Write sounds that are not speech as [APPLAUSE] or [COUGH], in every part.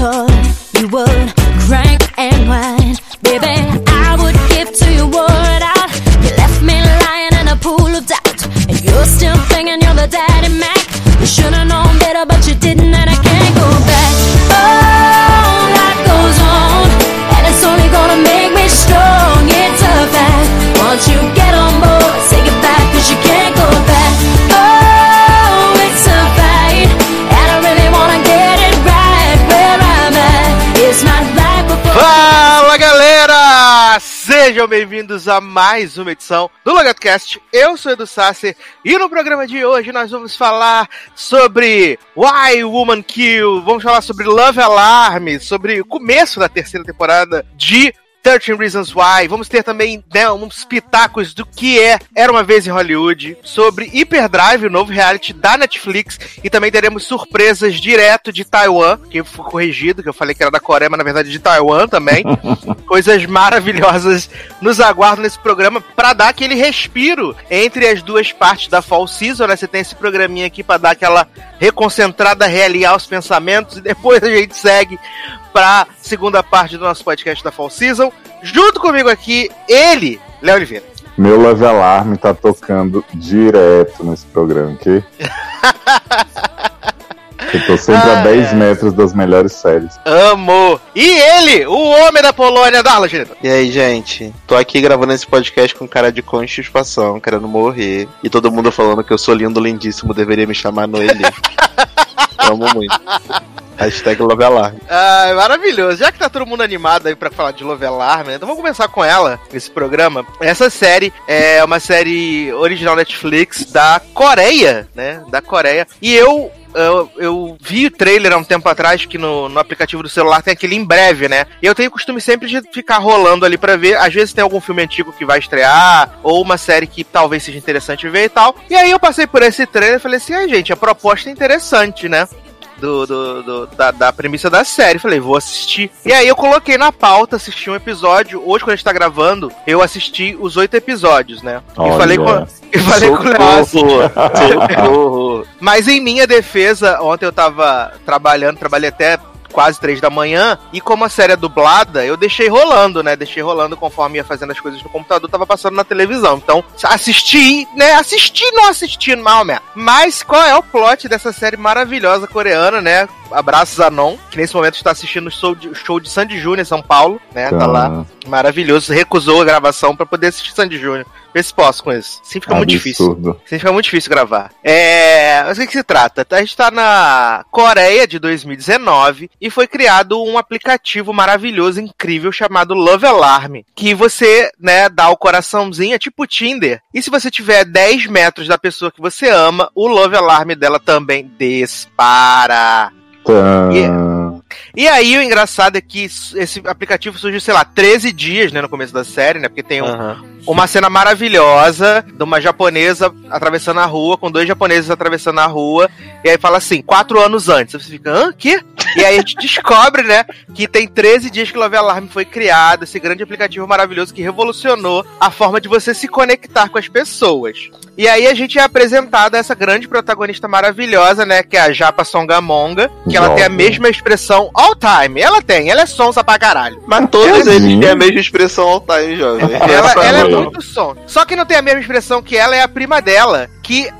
a toy. You would Sejam bem-vindos a mais uma edição do LogadoCast. Eu sou Edu Sasser e no programa de hoje nós vamos falar sobre Why Woman Kill, vamos falar sobre Love Alarm, sobre o começo da terceira temporada de 13 Reasons Why. Vamos ter também né, uns pitacos do que é Era Uma Vez em Hollywood, sobre Hyperdrive, o novo reality da Netflix, e também teremos surpresas direto de Taiwan, que foi corrigido, que eu falei que era da Coreia, mas na verdade de Taiwan também. [LAUGHS] Coisas maravilhosas nos aguardam nesse programa para dar aquele respiro entre as duas partes da Fall Season, né? Você tem esse programinha aqui para dar aquela reconcentrada, realinhar os pensamentos, e depois a gente segue pra segunda parte do nosso podcast da Fall Season. Junto comigo aqui, ele, Léo Oliveira. Meu Love Alarme tá tocando direto nesse programa, ok? [LAUGHS] Eu tô sempre a Ah, 10 é. metros das melhores séries. Amo! E ele, o homem da Polônia, Darla, diretor. E aí, gente? Tô aqui gravando esse podcast com cara de constipação, querendo morrer. E todo mundo falando que eu sou lindo, lindíssimo, deveria me chamar Noeli. [LAUGHS] Amo muito. Hashtag Love Alarm. Ah, maravilhoso. Já que tá todo mundo animado aí pra falar de Love Alarm, né? então vamos começar com ela, esse programa. Essa série é uma série original Netflix da Coreia, né? Da Coreia. E eu. Eu, eu vi o trailer há um tempo atrás que no, no aplicativo do celular tem aquele em breve, né? E eu tenho o costume sempre de ficar rolando ali pra ver. Às vezes tem algum filme antigo que vai estrear, ou uma série que talvez seja interessante ver e tal. E aí eu passei por esse trailer e falei assim: ah, gente, a proposta é interessante, né? Do, do- do- da, da premissa da série. Falei, vou assistir. E aí eu coloquei na pauta, assisti um episódio. Hoje, quando a gente tá gravando, eu assisti os oito episódios, né? E Olha. falei com. E falei com o Léo. Socorro! Socorro! [LAUGHS] Mas em minha defesa, ontem eu tava trabalhando, trabalhei até quase três da manhã, e como a série é dublada, eu deixei rolando, né? Deixei rolando conforme ia fazendo as coisas no computador, tava passando na televisão. Então, assisti, né? Assisti, não assisti, mal, né? Mas qual é o plot dessa série maravilhosa coreana, né? Abraços Anon, que nesse momento está assistindo o show de, show de Sandy Júnior em São Paulo, né? Tá lá. Maravilhoso, recusou a gravação pra poder assistir Sandy Júnior. Vê se posso com isso. Sim, fica muito difícil. Assim fica muito difícil gravar. É. Mas o que, que se trata? A gente tá na Coreia de 2019 e foi criado um aplicativo maravilhoso, incrível, chamado Love Alarm. Que você, né, dá o coraçãozinho, é tipo Tinder. E se você tiver 10 metros da pessoa que você ama, o Love Alarm dela também dispara. Yeah. E aí, o engraçado é que esse aplicativo surgiu, sei lá, 13 dias, né, no começo da série, né? Porque tem um, Aham. Uma cena maravilhosa de uma japonesa atravessando a rua, com dois japoneses atravessando a rua, e aí fala assim, quatro anos antes. Você fica, hã? Quê? E aí a gente descobre, né, que tem 13 dias que o Love Alarm foi criado, esse grande aplicativo maravilhoso que revolucionou a forma de você se conectar com as pessoas. E aí a gente é apresentado a essa grande protagonista maravilhosa, né, que é a Japa Songamonga, que ela tem a mesma expressão all time. Ela tem, ela é sonsa pra caralho. Mas todos Sim. eles têm a mesma expressão all time, jovem. Ela, ela é. Muito som. Só que não tem a mesma expressão que ela é a prima dela, que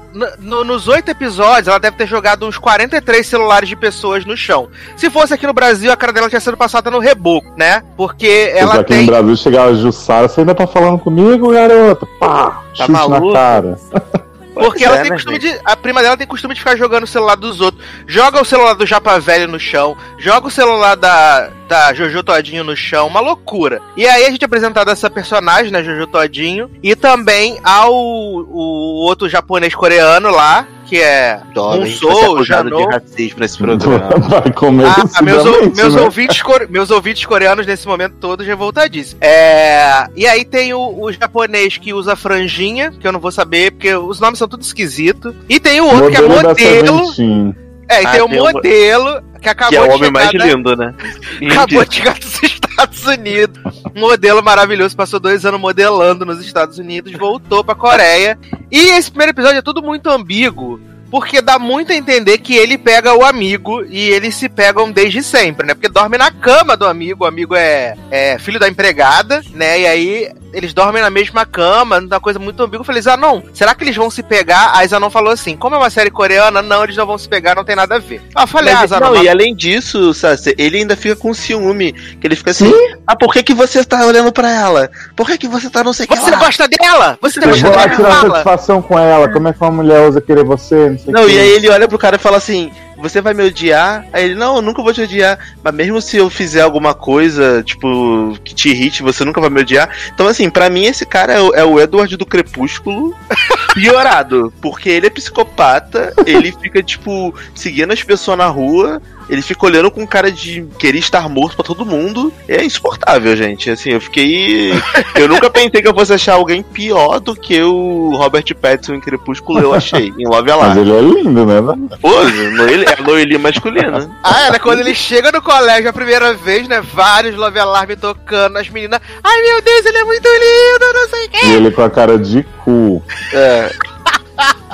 no- nos oito episódios ela deve ter jogado uns 43 celulares de pessoas no chão. Se fosse aqui no Brasil, a cara dela tinha sido passada no reboco, né? Porque ela aqui no tem. Brasil chegava a Jussara, você ainda tá falando comigo, garota? Pá! Tá chute maluco? na cara. [LAUGHS] Porque ela é, tem né, costume de. A prima dela tem costume de ficar jogando o celular dos outros. Joga o celular do Japa Velho no chão, joga o celular da, da Jojo Todinho no chão, uma loucura. E aí a gente é apresentado essa personagem, né, Jojo Todinho, e também ao o outro japonês coreano lá, que é Munsou, vai ser acusado de racismo nesse programa. [LAUGHS] Vai comer Ah, meus, ou- decididamente, meus, né? ouvintes, core- meus ouvintes coreanos nesse momento todos revoltadíssimos. É, e aí tem o, o japonês que usa franjinha, que eu não vou saber, porque os nomes são tudo esquisitos. E tem o outro que é Modelo modelo. É, e Ah, tem o modelo que acabou que é o homem mais da- lindo, né? [LAUGHS] Acabou de chegar dos Estados Unidos. Um modelo maravilhoso, passou dois anos modelando nos Estados Unidos, voltou pra Coreia. E esse primeiro episódio é tudo muito ambíguo. porque dá muito a entender que ele pega o amigo e eles se pegam desde sempre, né? Porque dorme na cama do amigo, o amigo é, é filho da empregada, né? E aí eles dormem na mesma cama, uma coisa muito ambígua. Eu falei, Zanon, será que eles vão se pegar? Aí Zanon falou assim: como é uma série coreana, não, eles não vão se pegar, não tem nada a ver. Ah, falei, mas, ah, Zanon. Não, mas... e além disso, Sassi, ele ainda fica com ciúme. Que ele fica assim: ah, por que, que você tá olhando pra ela? Por que, que você tá não sei o que Você gosta dela? Você gosta dela? Vou tirar satisfação com ela. Como é que uma mulher usa querer você? Não, sei não e aí ele olha pro cara e fala assim: você vai me odiar? Aí ele, não, eu nunca vou te odiar. Mas mesmo se eu fizer alguma coisa, tipo, que te irrite, você nunca vai me odiar. Então, assim, para mim esse cara é o, é o Edward do Crepúsculo [LAUGHS] piorado. Porque ele é psicopata, ele fica, tipo, seguindo as pessoas na rua ele fica olhando com cara de querer estar morto pra todo mundo. É insuportável, gente. Assim, eu fiquei. eu nunca pensei que eu fosse achar alguém pior do que o Robert Pattinson em Crepúsculo, eu achei, em Love Alarm. Mas ele é lindo, né? Pô, ele é loirinha masculina. Ah, é, né? Quando ele chega no colégio a primeira vez, né? Vários Love Alarm tocando, as meninas. Ai meu Deus, ele é muito lindo, não sei o quê. E ele com a cara de cu. É.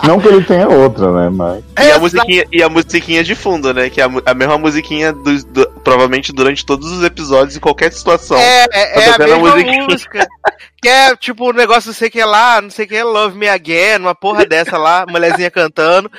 Não que ele tenha outra, né? Mas... E, a musiquinha, e a musiquinha de fundo, né? Que é a, a mesma musiquinha do, do, provavelmente durante todos os episódios, em qualquer situação. É, é, é a mesma a música. que é tipo o um negócio, não sei o que lá, não sei o que, Love Me Again, uma porra dessa lá, mulherzinha cantando.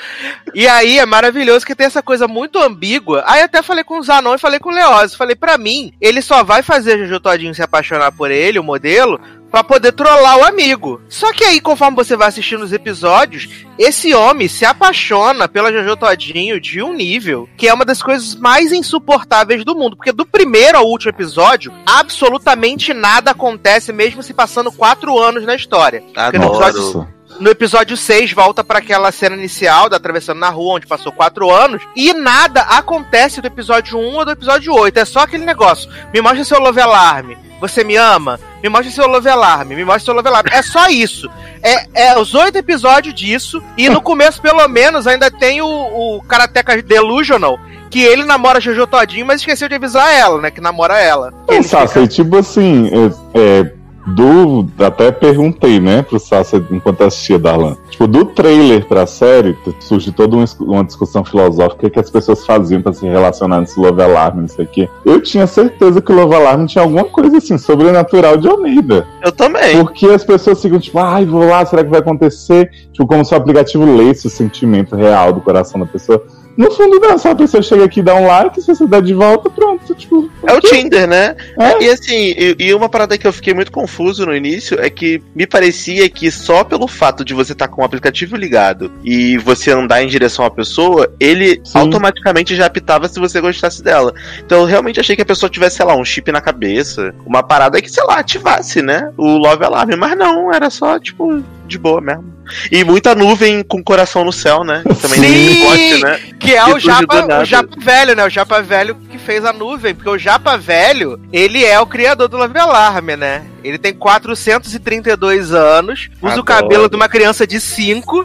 E aí é maravilhoso que tem essa coisa muito ambígua. Aí até falei com o Zanon e falei com o Leoz. Falei, pra mim, ele só vai fazer Jojo Todinho se apaixonar por ele, o modelo, para poder trollar o amigo. Só que aí, conforme você vai assistindo os episódios, esse homem se apaixona pela Jojo Todinho de um nível que é uma das coisas mais insuportáveis do mundo. Porque do primeiro ao último episódio, absolutamente nada acontece, mesmo se passando quatro anos na história. Adoro. No episódio, no episódio 6, volta para aquela cena inicial da atravessando na rua, onde passou quatro anos, e nada acontece do episódio 1 ou do episódio 8. É só aquele negócio. Me mostra seu Love Alarm. Você me ama? Me mostre seu Love Alarm, me mostre seu Love Alarm. É só isso. É, é os oito episódios disso, e no começo, pelo menos, ainda tem o, o Karateka Delusional, que ele namora Jojo Todinho, mas esqueceu de avisar ela, né? Que namora ela. É, fica... tipo assim, é, é do. Até perguntei, né, pro Sasha enquanto assistia Darlan. Tipo, do trailer pra série, surge toda uma discussão filosófica que as pessoas faziam pra se relacionar nesse Love Alarm, não sei o quê. Eu tinha certeza que o Love Alarm tinha alguma coisa assim, sobrenatural de Almeida. Eu também. Porque as pessoas ficam, tipo, ai, vou lá, será que vai acontecer? Tipo, como se o aplicativo lesse o sentimento real do coração da pessoa. No fundo, não, só a pessoa chega aqui e dá um like, se você dá de volta, pronto. Tipo, é o Tinder, né? É? E assim, e, e, uma parada que eu fiquei muito confuso no início é que me parecia que só pelo fato de você estar tá com o aplicativo ligado e você andar em direção à pessoa, ele Sim. automaticamente já apitava se você gostasse dela. Então eu realmente achei que a pessoa tivesse, sei lá, um chip na cabeça, uma parada que, sei lá, ativasse, né? O Love Alarm. Mas não, era só, tipo, de boa mesmo. E muita nuvem com coração no céu, né? Também Sim, goste, né? Que é o japa, o japa Velho, né? O Japa Velho que fez a nuvem. Porque o Japa Velho, ele é o criador do Love Alarm, né? Ele tem 432 anos, usa Adoro. o cabelo de uma criança de 5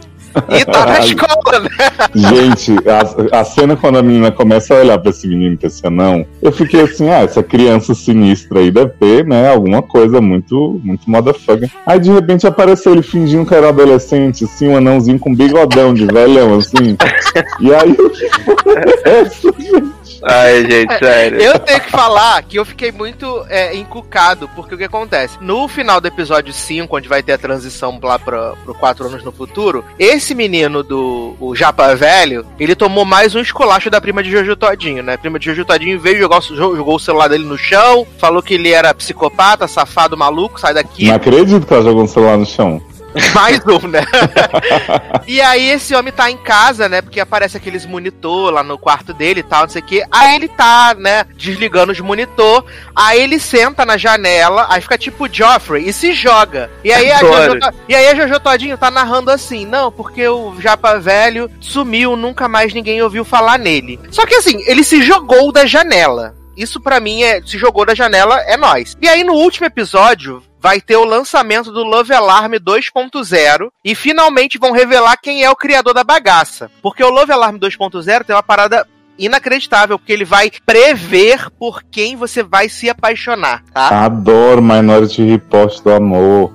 e tá na escola, né? Gente, a, a, cena quando a menina começa a olhar pra esse menino e esse anão, eu fiquei assim, ah, essa criança sinistra aí deve ter, né, alguma coisa muito, muito motherfucker. Aí de repente apareceu ele fingindo que era adolescente, assim, um anãozinho com bigodão de velhão, assim. [LAUGHS] e aí, o que foi essa, gente? Ai, gente, sério. Eu tenho que falar que eu fiquei muito é, encucado, porque o que acontece? No final do episódio 5, onde vai ter a transição lá pra, pro 4 anos no futuro, esse menino do o Japa Velho, ele tomou mais um esculacho da prima de Jojo Todinho, né? A prima de Jojo Todinho veio, jogou, jogou o celular dele no chão, falou que ele era psicopata, safado, maluco, sai daqui. Não acredito que ela jogou o celular no chão. [LAUGHS] Mais um, né? [LAUGHS] e aí esse homem tá em casa, né? Porque aparece aqueles monitor lá no quarto dele e tal, não sei o quê. Aí ele tá, né, desligando os monitor. Aí ele senta na janela, aí fica tipo Joffrey e se joga. E aí a, Jojo, e aí a Jojo Todinho tá narrando assim, não, porque o Japa Velho sumiu, nunca mais ninguém ouviu falar nele. Só que assim, ele se jogou da janela. Isso para mim é. Se jogou da janela, é nós. E aí no último episódio, vai ter o lançamento do Love Alarm 2.0 e finalmente vão revelar quem é o criador da bagaça. Porque o Love Alarm 2.0 tem uma parada inacreditável, porque ele vai prever por quem você vai se apaixonar, tá? Adoro Minority Report do amor.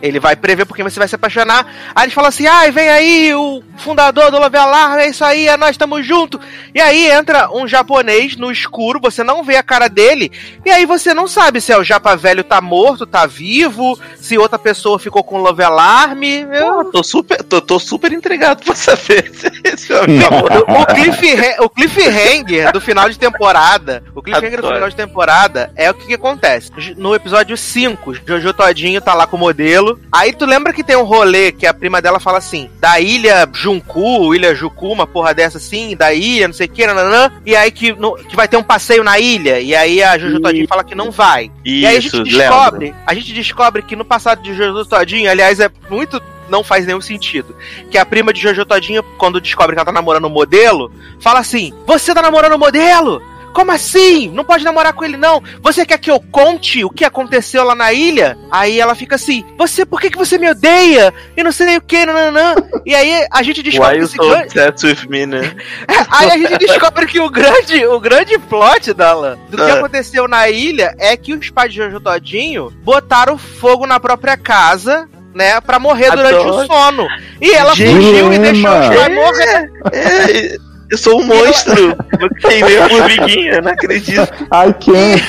Ele vai prever por quem você vai se apaixonar. Aí ele fala assim: ai, vem aí o fundador do Love Alarm, é isso aí, é nós estamos juntos. E aí entra um japonês no escuro, você não vê a cara dele, e aí você não sabe se é o japa velho tá morto, tá vivo, se outra pessoa ficou com Love Alarm. Eu... Pô, tô super, tô, tô super intrigado pra saber [LAUGHS] se esse é o [LAUGHS] o, cliffhanger, o cliffhanger do final de temporada. O cliffhanger do final de temporada é o que, que acontece. No episódio 5, Jojo Todinho tá lá com o modelo. Aí tu lembra que tem um rolê que a prima dela fala assim: da ilha Junku, ilha Juku, uma porra dessa assim, da ilha, não sei o que, nananã, e aí que, no, que vai ter um passeio na ilha. E aí a Jojo Todinho fala que não vai. Isso, e aí a gente descobre, a gente descobre que no passado de Jojo Todinho, aliás, é muito não faz nenhum sentido. Que a prima de Jojo Todinho, quando descobre que ela tá namorando o modelo, fala assim: Você tá namorando o modelo? Como assim? Não pode namorar com ele, não. Você quer que eu conte o que aconteceu lá na ilha? Aí ela fica assim: Você, por que, que você me odeia? E não sei o que, nananã. E aí a gente descobre Why you so grande... obsessed with me, né? [LAUGHS] Aí a gente descobre que o grande, o grande plot dela, do que Ah. aconteceu na ilha, é que os pais de Jojo Todinho botaram fogo na própria casa, né, pra morrer durante Adoro. o sono. E ela Gente, fugiu e deixou os Dilema. pais morrer. É, eu sou um monstro. Queimei a formiguinha, não acredito. I can't.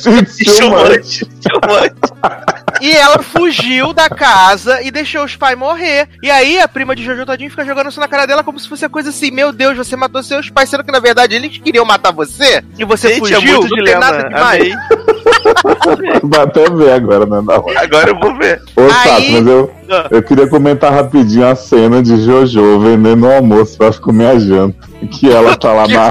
Gente, too much. Chumante, chumante. E ela fugiu da casa e deixou os pais morrer. E aí a prima de Jojo Todinho fica jogando isso na cara dela como se fosse a coisa assim: Meu Deus, você matou seus pais, sendo que na verdade eles queriam matar você e você Gente, é fugiu. muito não tem dilema. nada demais. [LAUGHS] Vai até ver agora, né? Hora. Agora eu vou ver. Ô, Aí- Sato, mas eu, Ah. eu queria comentar rapidinho a cena de Jojo vendendo o almoço pra comer a janta. Que ela tá lá [LAUGHS] Que na,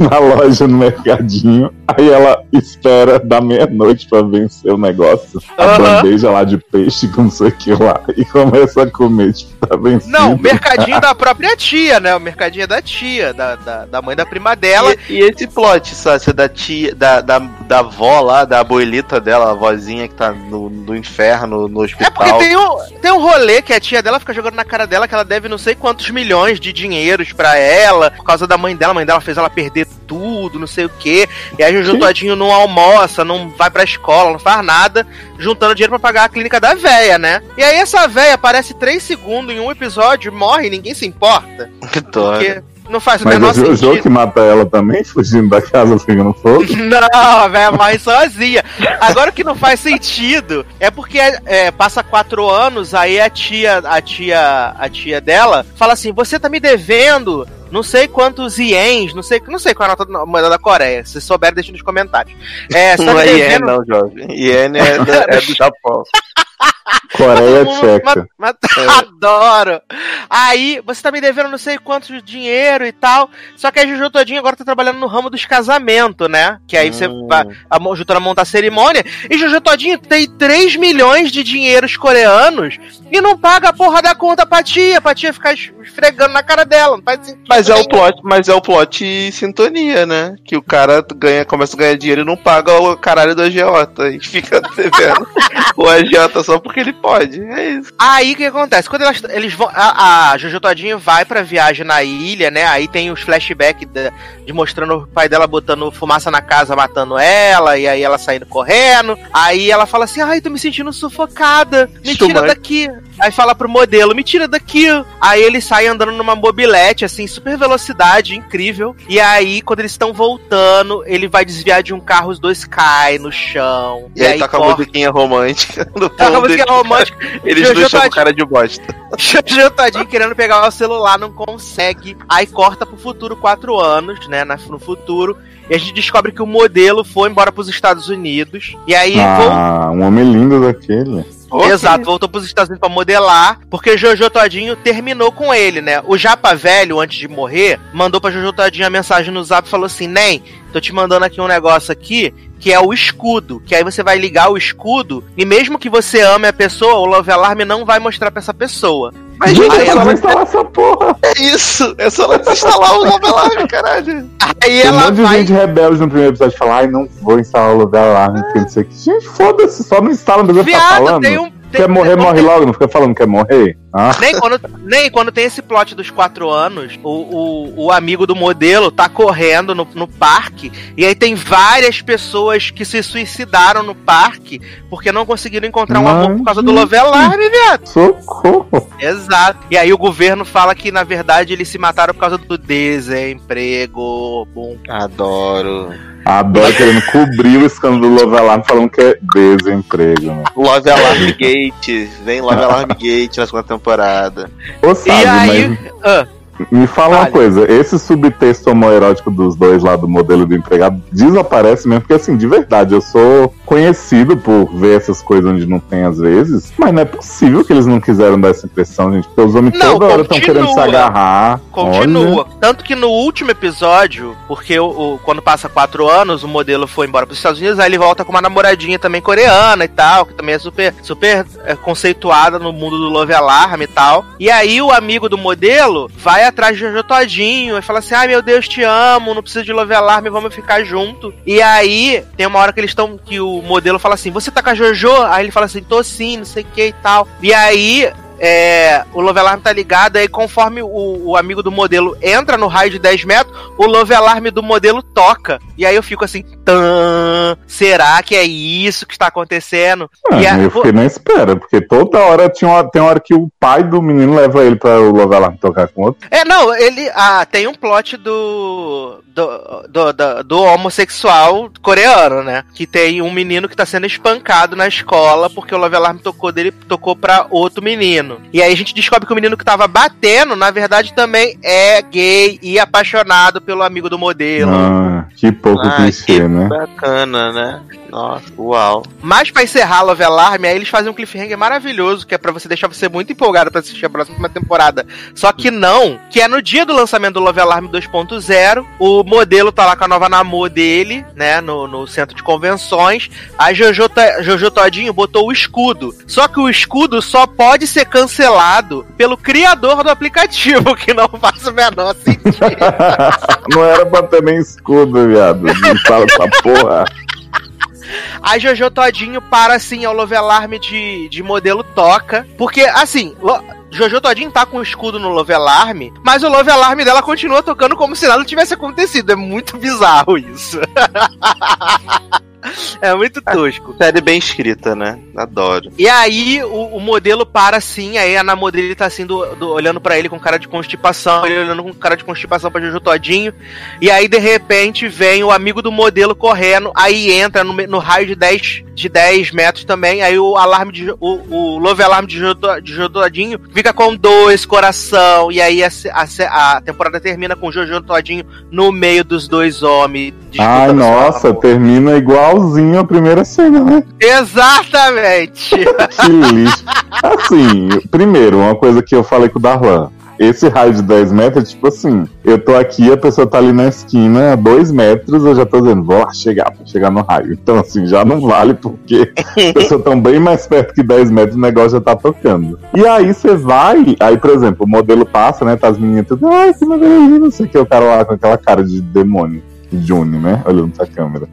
[LAUGHS] na loja, no mercadinho. Aí ela espera da meia-noite pra vencer o negócio. A Aham. bandeja lá de peixe com não sei o que lá. E começa a comer, tipo, tá vencido. Não, o mercadinho da própria tia, né? O mercadinho é da tia, da, da, da mãe da prima dela. E, e esse plot, Sácia, da tia, da, da, da avó lá, da abuelita dela, a vozinha que tá no, no inferno, no É porque hospital. tem um, tem um rolê que a tia dela fica jogando na cara dela que ela deve não sei quantos milhões de dinheiros pra ela, por causa da mãe dela. A mãe dela fez ela perder tudo, não sei o quê. E aí o Jojo Que? Todinho não almoça, não vai pra escola, não faz nada, juntando dinheiro pra pagar a clínica da véia, né? E aí essa véia aparece 3 segundos em um episódio, morre e ninguém se importa. [LAUGHS] Que. Porque não faz o Mas menor o Jojo sentido. que mata ela também, fugindo da casa pegando fogo. [LAUGHS] Não, a velha morre sozinha. Agora o que não faz sentido é porque é, passa quatro anos, aí a tia, a tia, a tia dela fala assim: você tá me devendo não sei quantos ienes, não sei, não sei qual é a nota da moeda da Coreia. Se souber, deixa nos comentários. É, Não é Ien, não, jovem. Ien é, do- é [LAUGHS] do Japão. Coreia Tcheca. mas- mas- [LAUGHS] Adoro! Aí, você tá me devendo não sei quantos de dinheiro e tal. Só que a Juju Todinho agora tá trabalhando no ramo dos casamentos, né? Que aí você Hum. vai a a montar a cerimônia. E Juju Todinho tem 3 milhões de dinheiros coreanos e não paga a porra da conta pra tia, pra tia ficar es- esfregando na cara dela. Não faz sentido Mas é o plot, mas é o plot sintonia, né? Que o cara ganha, começa a ganhar dinheiro e não paga o caralho do agiota. E fica [LAUGHS] devendo o agiota só porque ele pode. É isso. Aí o que acontece? Quando elas, eles vão. A, a Jojo Todinho vai pra viagem na ilha, né? Aí tem os flashbacks de, de mostrando o pai dela botando fumaça na casa, matando ela, e aí ela saindo correndo. Aí ela fala assim: Ai, tô me sentindo sufocada. Me tira Chumante. daqui. Aí fala pro modelo: Me tira daqui. Aí ele sai andando numa mobilete, assim, super velocidade, incrível. E aí, quando eles estão voltando, ele vai desviar de um carro, os dois caem no chão. E, aí, toca a corta- musiquinha romântica. No Toca a ele- romântica. [LAUGHS] Eles Jojo não chamam o cara de bosta. [LAUGHS] Jojo Todinho querendo pegar o celular, não consegue. Aí corta pro futuro quatro anos, né? No futuro. E a gente descobre que o modelo foi embora pros Estados Unidos. E aí. Ah, um homem lindo daquele. Exato, voltou pros Estados Unidos pra modelar, porque Jojo Todinho terminou com ele, né? O Japa Velho, antes de morrer, mandou pra Jojo Todinho a mensagem no zap e falou assim: Nem, tô te mandando aqui um negócio aqui, que é o escudo. Que aí você vai ligar o escudo, e mesmo que você ame a pessoa, o Love Alarm não vai mostrar pra essa pessoa. Mas, Gente, só só, não instalar essa porra. é isso. É só ela desinstalar o Love caralho. Aí Tem um ela monte de vai. gente rebelde no primeiro episódio fala, ai, não vou instalar o lugar alarme, porque não sei o que. Gente, foda-se, só não instala, não precisa ficar Viado, falando. tem um. tem- Quer morrer, tem- morre logo, não fica falando que quer morrer. Ah. Nem quando, nem quando tem esse plot dos quatro anos, o, o, o amigo do modelo tá correndo no, no parque, e aí tem várias pessoas que se suicidaram no parque porque não conseguiram encontrar um Mas, amor por causa do Love Alarm, viado. Socorro! Exato. E aí o governo fala que, na verdade, eles se mataram por causa do desemprego. Bom. Adoro. Adoro querendo cobrir o escândalo do Love Alarm falando que é desemprego, né? Love Alarm Gate. Vem Love Alarm [LAUGHS] Gate na segunda temporada. Ô, E sabe, aí. mas Ah, me fala uma coisa, esse subtexto homoerótico dos dois lá do modelo do empregado desaparece mesmo, porque assim, de verdade, eu sou conhecido por ver essas coisas onde não tem às vezes, mas não é possível que eles não quiseram dar essa impressão, gente, porque os homens Não, toda hora estão querendo se continua. agarrar. Continua. Tanto que no último episódio, porque o, o- quando passa quatro anos, o modelo foi embora para os Estados Unidos, aí ele volta com uma namoradinha também coreana e tal, que também é super, super é, conceituada no mundo do Love Alarm e tal. E aí o amigo do modelo vai atrás de Jojo Todinho e fala assim: ai meu Deus, te amo, não precisa de Love Alarm, vamos ficar junto. E aí tem uma hora que eles estão, que o modelo fala assim: você tá com a Jojo? Aí ele fala assim: tô sim, não sei o que e tal. E aí é, o Love Alarm tá ligado, aí conforme o, o amigo do modelo entra no raio de 10 metros, o Love Alarm do modelo toca. E aí eu fico assim, será que é isso que está acontecendo? Ah, E a- eu fiquei na espera, porque toda hora tinha uma, tem uma hora que o pai do menino leva ele pra o Love Alarm tocar com outro. É, não, ele. Ah, tem um plot do. Do, do, do- do homossexual coreano, né? Que tem um menino que tá sendo espancado na escola porque o Love Alarm tocou dele, tocou pra outro menino. E aí a gente descobre que o menino que tava batendo, na verdade, também é gay e apaixonado pelo amigo do modelo. Ah, que pouco Ah, clichê, que né? bacana, né? Nossa, uau. Mas pra encerrar Love Alarm, aí eles fazem um cliffhanger maravilhoso, que é pra você deixar você muito empolgado pra assistir a próxima temporada. Só que não, que é no dia do lançamento do Love Alarm 2.0, o modelo tá lá com a nova namor dele, né, no, no centro de convenções. A Jojo, Ta- Jojo Todinho botou o escudo. Só que o escudo só pode ser cancelado pelo criador do aplicativo, [LAUGHS] que não faz o menor sentido. [LAUGHS] não era pra ter nem escudo, viado. Não fala essa porra. A Jojo Todinho para assim ao Love Alarm de, de modelo toca. Porque, assim, Jojo Todinho tá com o escudo no Love Alarm, mas o Love Alarm dela continua tocando como se nada tivesse acontecido. É muito bizarro isso. [LAUGHS] [LAUGHS] é muito tosco. Série bem escrita, né? Adoro. E aí o, o modelo para assim, aí a namorada dele tá assim, do, do- olhando pra ele com cara de constipação, ele olhando com cara de constipação pra Jojo Todinho. E aí, de repente, vem o amigo do modelo correndo, aí entra no, no raio de 10, de 10 metros também, aí o alarme de. Jo- O, o Love Alarm de Jojo, de Jojo Todinho fica com dois coração. E aí a, a, a temporada termina com o Jojo Todinho no meio dos dois homens. Ai, nossa, termina igualzinho a primeira cena, né? Exatamente! [LAUGHS] Que lixo. Assim, primeiro, uma coisa que eu falei com o Darlan. Esse raio de 10 metros, tipo assim, eu tô aqui, a pessoa tá ali na esquina, a 2 metros, eu já tô dizendo, vou lá chegar, pra chegar no raio. Então, assim, já não vale, porque as pessoas estão bem mais perto que 10 metros, o negócio já tá tocando. E aí você vai, aí, por exemplo, o modelo passa, né, tá as meninas tudo, ai, que maravilha, não sei o que, o cara lá com aquela cara de demônio, de Juni, né, olhando pra câmera.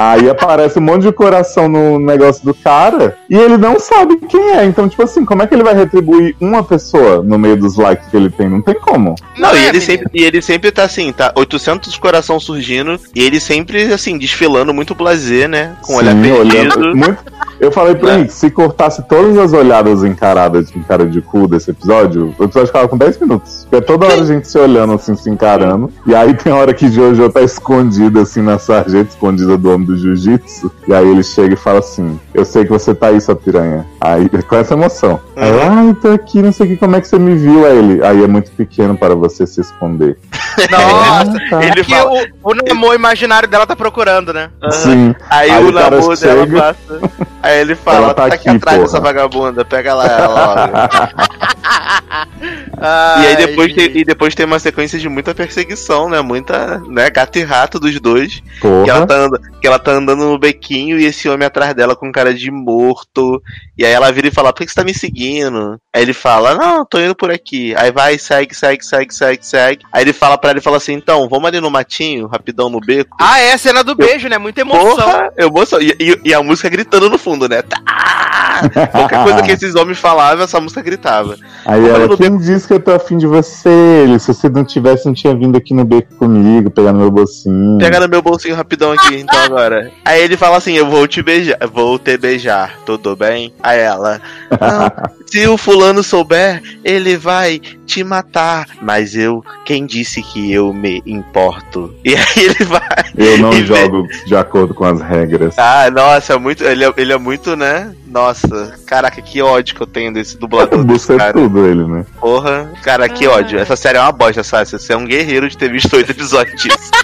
Aí aparece um monte de coração no negócio do cara e ele não sabe quem é. Então, tipo assim, como é que ele vai retribuir uma pessoa no meio dos likes que ele tem? Não tem como. Não, e, é, ele sempre, e ele sempre tá assim, tá 800 coração surgindo, e ele sempre, assim, desfilando muito blazer, né? Com o olhar Sim, perdido. olhando muito. Eu falei pra É. ele, se cortasse todas as olhadas encaradas com cara de cu desse episódio, o episódio ficava com 10 minutos. Porque é toda hora a gente se olhando, assim, se encarando. E aí tem hora que Jojo tá escondida, assim, na sarjeta, escondida do homem do jiu-jitsu. E aí ele chega e fala assim: Eu sei que você tá aí, sua piranha. Aí, com essa emoção. Aí, ela, ai, tô aqui, não sei o que, como é que você me viu? Aí ele, aí é muito pequeno para você se esconder. [LAUGHS] Nossa! Ah, tá. Ele É que fala- o, o namor imaginário dela tá procurando, né? Sim. Aí, Aí o o cara namoro dela chega- passa. [LAUGHS] Aí ele fala, Ela tá tá, aqui, aqui, atrás porra." dessa vagabunda, pega lá ela logo. [LAUGHS] E aí depois tem, e depois tem uma sequência de muita perseguição, né? Muita, né, gato e rato dos dois. Que ela, Porra. tá andando, que ela tá andando no bequinho e esse homem atrás dela com cara de morto. E aí ela vira e fala, por que você tá me seguindo? Aí ele fala, não, tô indo por aqui. Aí vai, segue, segue, segue, segue, segue. Aí ele fala pra ela e fala assim, então, vamos ali no matinho, rapidão no beco. Ah, é a cena do beijo, né? Muita emoção. Porra, emoção. E, e- e a música gritando no fundo, né? Tá, Qualquer coisa que [LAUGHS] esses homens falavam, essa música gritava. Aí ela, não quem disse que eu tô afim de você? Se você não tivesse, não tinha vindo aqui no beco comigo, pegar no meu bolsinho. Pega no meu bolsinho rapidão aqui, então agora. Aí ele fala assim: Eu vou te beijar, vou te beijar, tudo bem? Aí ela, não, [LAUGHS] se o fulano souber, ele vai te matar. Mas eu, quem disse que eu me importo? E aí ele vai. Eu não e vê- jogo de acordo com as regras. Ah, nossa, é muito. Ele é, ele é muito, né? Nossa, caraca, que ódio que eu tenho desse dublador desse Busca cara. tudo ele, né? Porra, cara, que ódio. Essa série é uma bosta, sabe? Você é um guerreiro de ter visto oito episódios disso. [LAUGHS]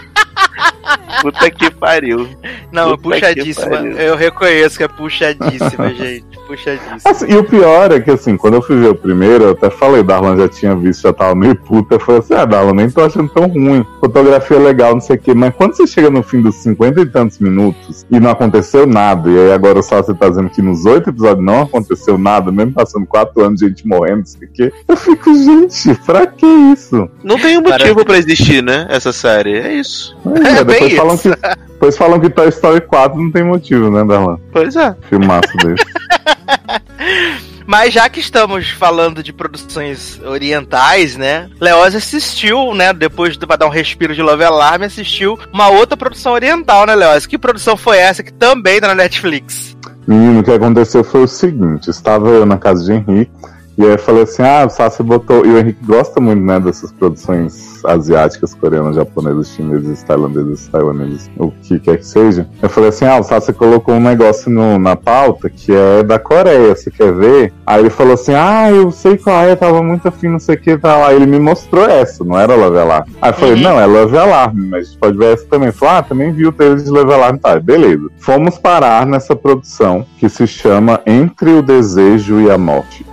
[LAUGHS] Puta que pariu. Não, é Puta que puxadíssima. pariu. Eu reconheço que é puxadíssima, [LAUGHS] gente. Puxadíssima. Assim, e o pior é que, assim, quando eu fui ver o primeiro, eu até falei, Darlan já tinha visto, já tava meio puta. Eu falei assim, ah, Darlan, nem tô achando tão ruim. Fotografia legal, não sei o quê. Mas quando você chega no fim dos cinquenta e tantos minutos e não aconteceu nada, e aí agora só você tá dizendo que nos oito episódios não aconteceu nada, mesmo passando quatro anos de gente morrendo, não sei o quê. Eu fico, gente, pra que isso? Não tem um motivo pra existir, né? Essa série. É isso. É, depois, falam isso. que, depois falam que Toy Story 4 não tem motivo, né, Darlan? Pois é. Filmaço desse. [LAUGHS] Mas já que estamos falando de produções orientais, né? Leoz assistiu, né? Depois de dar um respiro de Love Alarm, assistiu uma outra produção oriental, né, Leoz? Que produção foi essa que também tá na Netflix? Menino, o que aconteceu foi o seguinte: estava eu na casa de Henrique, e aí eu falei assim: ah, o Sassi botou. E o Henrique gosta muito, né, dessas produções asiáticas, coreanas, japonesas, chinesas, tailandesas, taiwanesas, o que quer que seja. Eu falei assim: ah, o Sassi colocou um negócio no- na pauta que é da Coreia, você quer ver? Aí ele falou assim: ah, eu sei qual é, tava muito afim, não sei o que, tá lá. Ele me mostrou essa, não era Love Alarm. Aí eu falei: Uhum. não, é Love Alarm, mas pode ver essa também. Falou: ah, também vi o trailer de Love Alarm, tá, beleza. Fomos parar nessa produção que se chama Entre o Desejo e a Morte.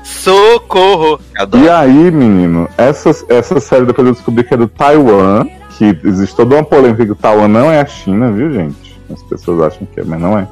Socorro! E aí, menino, essa, essa série depois eu descobri que é do Taiwan, que existe toda uma polêmica que o Taiwan não é a China, viu, gente? As pessoas acham que é, mas não é.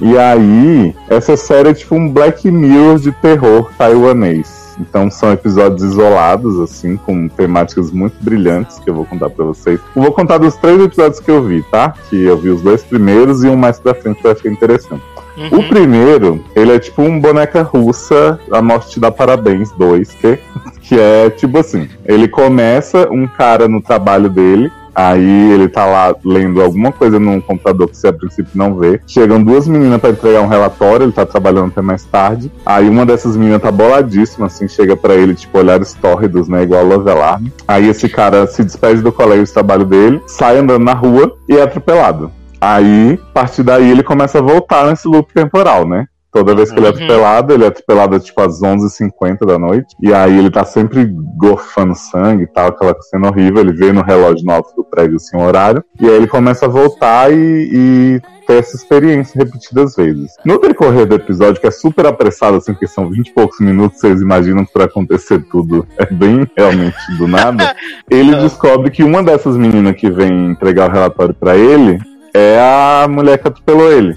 E aí, essa série é tipo um Black Mirror de terror taiwanês. Então são episódios isolados, assim, com temáticas muito brilhantes que eu vou contar pra vocês. Eu vou contar dos três episódios que eu vi, tá? Que eu vi os dois primeiros e um mais pra frente que eu achei interessante. O Uhum. primeiro, ele é tipo um boneca russa, A Morte Te Dá Parabéns 2, que, que é tipo assim, ele começa um cara no trabalho dele, aí ele tá lá lendo alguma coisa num computador que você a princípio não vê. Chegam duas meninas pra entregar um relatório, ele tá trabalhando até mais tarde. Aí uma dessas meninas tá boladíssima, assim, chega pra ele, tipo, olhares tórridos, né, igual Love Alarm. Aí esse cara se despede do colega de trabalho dele, sai andando na rua e é atropelado. Aí, a partir daí, ele começa a voltar nesse loop temporal, né? Toda vez que ele é Uhum. atropelado, ele é atropelado tipo às 11h50 da noite. E aí ele tá sempre gorfando sangue e tal, aquela cena horrível. Ele vê no relógio no alto do prédio assim o horário. E aí ele começa a voltar e, e ter essa experiência repetidas vezes. No decorrer do episódio, que é super apressado, assim, porque são 20 e poucos minutos, vocês imaginam que pra acontecer tudo é bem realmente do nada. [LAUGHS] ele descobre que uma dessas meninas que vem entregar o relatório pra ele é a mulher que atropelou ele.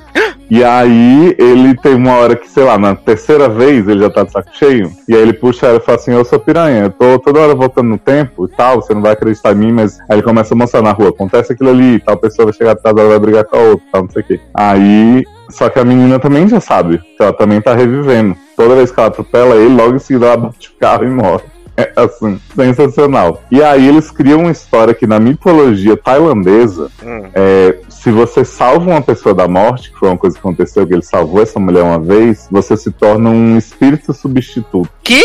E aí ele tem uma hora que, sei lá, na terceira vez ele já tá de saco cheio. E aí ele puxa ela e fala assim, eu sou piranha, eu tô toda hora voltando no tempo e tal, você não vai acreditar em mim, mas aí ele começa a mostrar na rua, acontece aquilo ali, tal pessoa vai chegar atrás, ela vai brigar com a outra, tal, não sei o quê. Aí. Só que a menina também já sabe, que ela também tá revivendo. Toda vez que ela atropela ele, logo em seguida ela bate o carro e morre. É assim, sensacional. E aí eles criam uma história que na mitologia tailandesa, Hum. é, se você salva uma pessoa da morte, que foi uma coisa que aconteceu, que ele salvou essa mulher uma vez, você se torna um espírito substituto. Que?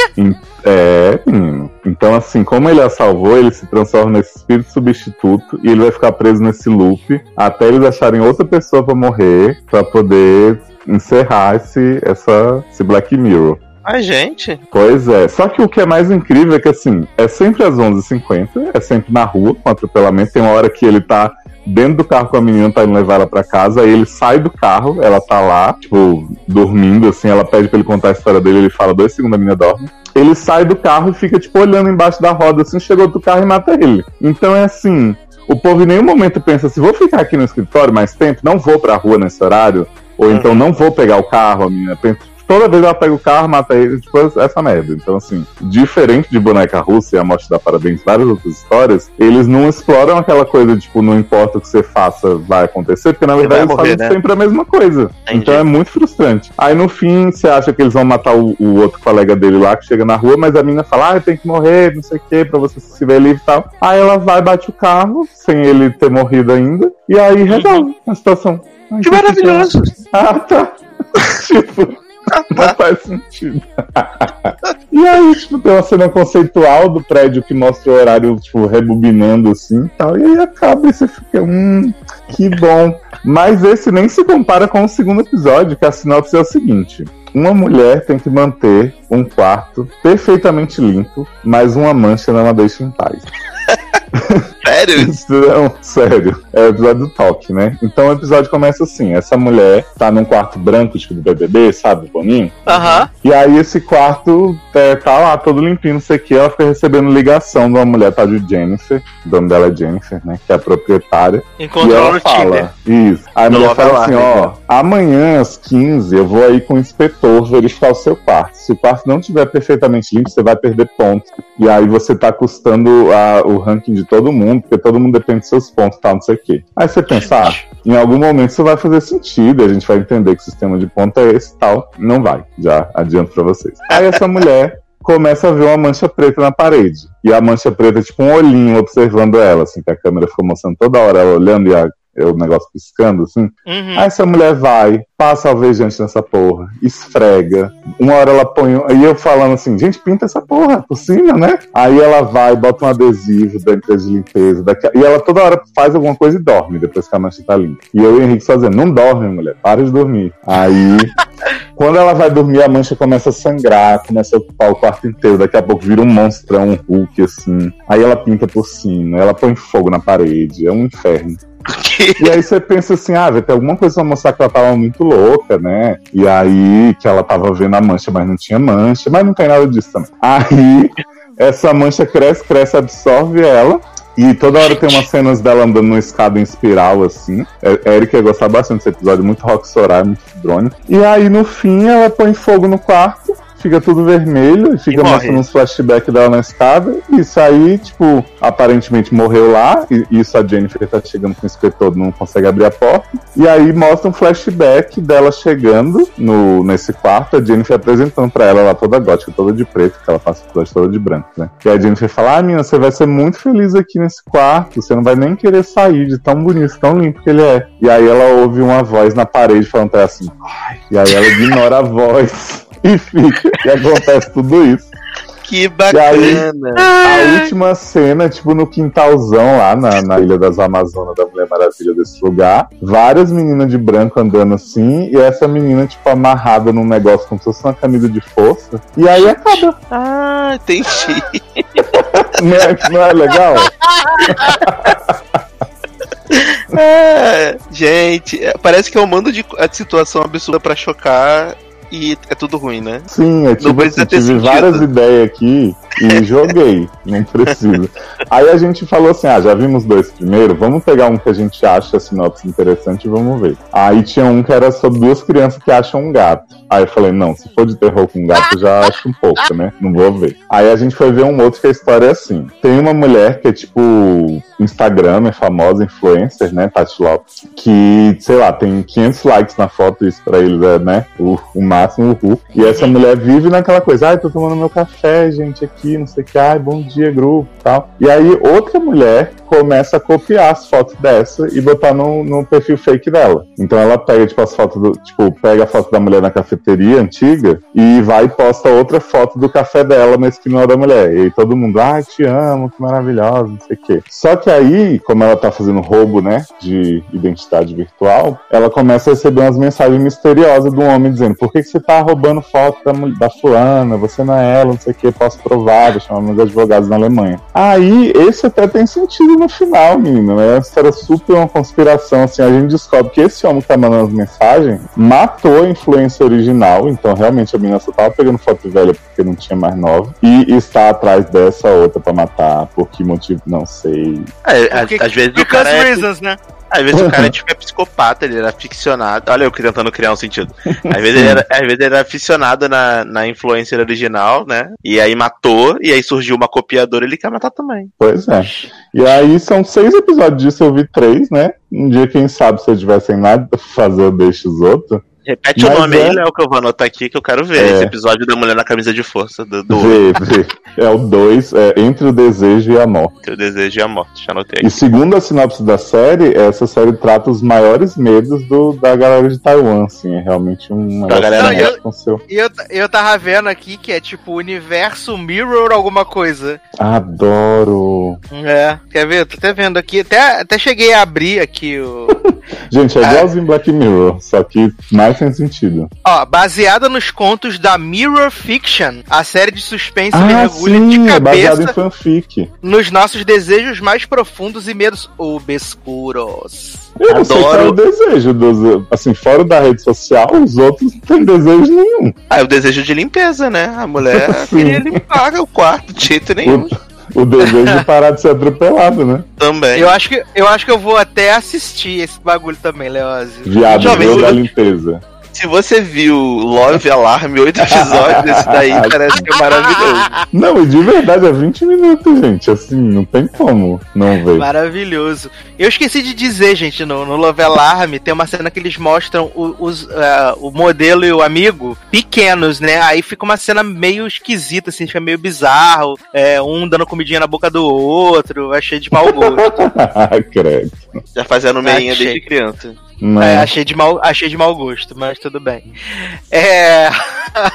É, menino. Então, assim, como ele a salvou, ele se transforma nesse espírito substituto e ele vai ficar preso nesse loop até eles acharem outra pessoa pra morrer, pra poder encerrar esse, essa, esse Black Mirror. Ai, gente. Pois é, só que o que é mais incrível é que assim, é sempre às 11h50, é sempre na rua com atropelamento. Tem uma hora que ele tá dentro do carro com a menina, tá indo levar ela pra casa, aí ele sai do carro, ela tá lá, tipo, dormindo, assim, ela pede pra ele contar a história dele, ele fala dois segundos, a menina dorme. Ele sai do carro e fica, tipo, olhando embaixo da roda, assim, chegou do carro e mata ele. Então é assim, o povo em nenhum momento pensa assim, vou ficar aqui no escritório mais tempo, não vou pra rua nesse horário, ou então não vou pegar o carro, a menina pensa, toda vez ela pega o carro, mata ele, tipo, essa merda. Então, assim, diferente de Boneca Russa e a Morte da Parabéns, várias outras histórias, eles não exploram aquela coisa, tipo, não importa o que você faça, vai acontecer, porque na verdade eles morrer, fazem né? sempre a mesma coisa. Entendi. Então é muito frustrante. Aí no fim, você acha que eles vão matar o, o outro colega dele lá que chega na rua, mas a menina fala, ah, tem que morrer, não sei o que, pra você se ver livre e tal. Aí ela vai, bate o carro, sem ele ter morrido ainda, e aí resolve a situação. Ai, Que maravilhoso! ah, tá. [LAUGHS] [LAUGHS] não faz sentido. [LAUGHS] e aí, tipo, tem uma cena conceitual do prédio que mostra o horário, tipo, rebobinando assim e tal. E aí acaba e você fica, hum, que bom. Mas esse nem se compara com o segundo episódio, que a sinopse é o seguinte. Uma mulher tem que manter um quarto perfeitamente limpo, mas uma mancha não a deixa em paz. [LAUGHS] Sério? Então, sério, é o episódio do toque, né? Então o episódio começa assim: essa mulher tá num quarto branco, tipo do BBB, sabe, boninho? Aham. E aí esse quarto é, tá lá todo limpinho, não sei o que. Ela fica recebendo ligação de uma mulher, tá de Jennifer, o nome dela é Jennifer, né? Que é a proprietária. e Encontrou ela no Tinder. fala, isso. Aí a mulher fala assim, ó, né? amanhã às 15 eu vou aí com o inspetor verificar o seu quarto. Se o quarto não estiver perfeitamente limpo, você vai perder pontos. E aí você tá custando a- o ranking de todo mundo, porque todo mundo depende dos seus pontos, tal, não sei o quê. Aí você pensa, ah, em algum momento isso vai fazer sentido, a gente vai entender que o sistema de ponto é esse e tal. Não vai, já adianto pra vocês. Aí essa mulher começa a ver uma mancha preta na parede. E a mancha preta é tipo um olhinho observando ela, assim, que a câmera ficou mostrando toda hora ela olhando e a- é o negócio piscando, assim. Uhum. Aí essa mulher vai, passa alvejante nessa porra, esfrega. Uma hora ela põe. E eu falando assim, gente, pinta essa porra por cima, né? Aí ela vai, bota um adesivo da empresa de limpeza. daqui- E ela toda hora faz alguma coisa e dorme depois que a mancha tá limpa. E eu e o Henrique fazendo, não dorme, mulher, para de dormir. Aí. [LAUGHS] Quando ela vai dormir, a mancha começa a sangrar, começa a ocupar o quarto inteiro. Daqui a pouco vira um monstrão, um Hulk, assim. Aí ela pinta por cima, ela põe fogo na parede. É um inferno. E aí você pensa assim, ah, vai ter alguma coisa pra mostrar que ela tava muito louca, né? E aí que ela tava vendo a mancha, mas não tinha mancha, mas não tem nada disso também. Aí essa mancha cresce, cresce, absorve ela. E toda hora tem umas cenas dela andando numa escada em espiral, assim. É, Eric ia gostar bastante desse episódio, muito rock Soraya, muito drone. E aí, no fim, ela põe fogo no quarto, fica tudo vermelho, e fica mostrando uns flashbacks dela na escada. E isso aí, tipo, aparentemente morreu lá. E isso a Jennifer tá chegando com o inspetor, não consegue abrir a porta. E aí mostra um flashback dela chegando no, nesse quarto, a Jennifer apresentando pra ela lá toda gótica, toda de preto, que ela passa por toda de branco, né? E a Jennifer fala: Ah, menina, você vai ser muito feliz aqui nesse quarto, você não vai nem querer sair de tão bonito, tão limpo que ele é. E aí ela ouve uma voz na parede falando pra ela assim, ai, e aí ela ignora a voz e fica, e acontece tudo isso. Que bacana! A última cena, tipo, no quintalzão lá na, na Ilha das Amazonas da Mulher Maravilha desse lugar. Várias meninas de branco andando assim, e essa menina, tipo, amarrada num negócio como se fosse uma camisa de força. E aí acaba. Ah, entendi. [LAUGHS] Não é, não é legal? [LAUGHS] É, gente, é, parece que é um mando de situação absurda pra chocar e é tudo ruim, né? Sim, é tipo precisa assim, tive várias ideias aqui e [LAUGHS] joguei. Não precisa. Aí a gente falou assim: ah, já vimos dois primeiro, vamos pegar um que a gente acha a sinopse interessante e vamos ver. Aí tinha um que era sobre duas crianças que acham um gato. Aí eu falei, não, se for de terror com gato, já acho um pouco, né? Não vou ver. Aí a gente foi ver um outro que a história é assim. Tem uma mulher que é tipo Instagram, é famosa, influencer, né, Tati Lopes, que, sei lá, tem 500 likes na foto, isso pra eles é, né, o, o máximo, o Hulk. E essa mulher vive naquela coisa, ai, tô tomando meu café, gente, aqui, não sei o que, ai, bom dia, grupo, tal. E aí outra mulher começa a copiar as fotos dessa e botar no, no perfil fake dela. Então ela pega, tipo, as fotos do, tipo, pega a foto da mulher na cafeteria antiga e vai e posta outra foto do café dela na esquina da mulher. E aí todo mundo, ai, te amo, que maravilhosa, não sei o quê. Só que aí, como ela tá fazendo roubo, né, de identidade virtual, ela começa a receber umas mensagens misteriosas de um homem dizendo, por que, que você tá roubando foto da, da fulana, você não é ela, não sei o que, posso provar, vou chamar meus advogados na Alemanha. Aí, esse até tem sentido no final, menina, né? Essa era super uma conspiração, assim, a gente descobre que esse homem que tá mandando as mensagens matou a influência original, então realmente a menina só tava pegando foto velha porque não tinha mais nova, e está atrás dessa outra pra matar, por que motivo, não sei. É, Porque- às vezes o cara é, reasons, né? Às vezes o cara [LAUGHS] tipo, é psicopata, ele era ficcionado. Olha eu tentando criar um sentido. Às vezes ele era, às vezes ele era aficionado na, na influencer original, né? E aí matou, e aí surgiu uma copiadora ele quer matar também. Pois é. E aí são seis episódios disso, eu vi três, né? Um dia, quem sabe, se eu tivesse nada pra fazer, eu deixo os outros. Repete Mas o nome é- aí, Léo, que eu vou anotar aqui, que eu quero ver É. esse episódio da mulher na camisa de força do, do Vê, vê. É o dois, é Entre o Desejo e a Morte. Teu Desejo e a Morte. Já anotei E aqui. segundo a sinopse da série, essa série trata os maiores medos do, da galera de Taiwan, assim. É realmente um Da galera com seu. E eu, eu tava vendo aqui que é tipo universo Mirror alguma coisa. Adoro. É, quer ver? Tô até vendo aqui. Até, até cheguei a abrir aqui o. [LAUGHS] Gente, é Ah. igualzinho Black Mirror, só que mais sem sentido. Ó, baseada nos contos da Mirror Fiction, a série de suspense Ah, mergulha de sim, é baseado em cabeça fanfic. nos nossos desejos mais profundos e medos obscuros. Eu não sei qual é o Adoro. desejo dos. Assim, fora da rede social, os outros não têm desejo nenhum. Ah, é o desejo de limpeza, né? A mulher [LAUGHS] Sim. queria limpar o quarto de jeito nenhum. O desejo de parar de ser atropelado, né? Também. Eu acho, que, eu acho que eu vou até assistir esse bagulho também, Leose. Viado, Jovem, Deus eu- da limpeza. Se você viu Love Alarm, oito [LAUGHS] episódios desse daí, parece que é maravilhoso. Não, e de verdade, é 20 minutos, gente. Assim, não tem como não ver. Maravilhoso. Eu esqueci de dizer, gente, no, no Love Alarm tem uma cena que eles mostram o, os, ah, o modelo e o amigo pequenos, né? Aí fica uma cena meio esquisita, assim, fica meio bizarro. é, um dando comidinha na boca do outro, achei de mau gosto. [LAUGHS] Credo. Já fazendo meinha desde criança. Não. É, achei, de mau, achei de mau gosto, mas tudo bem. É.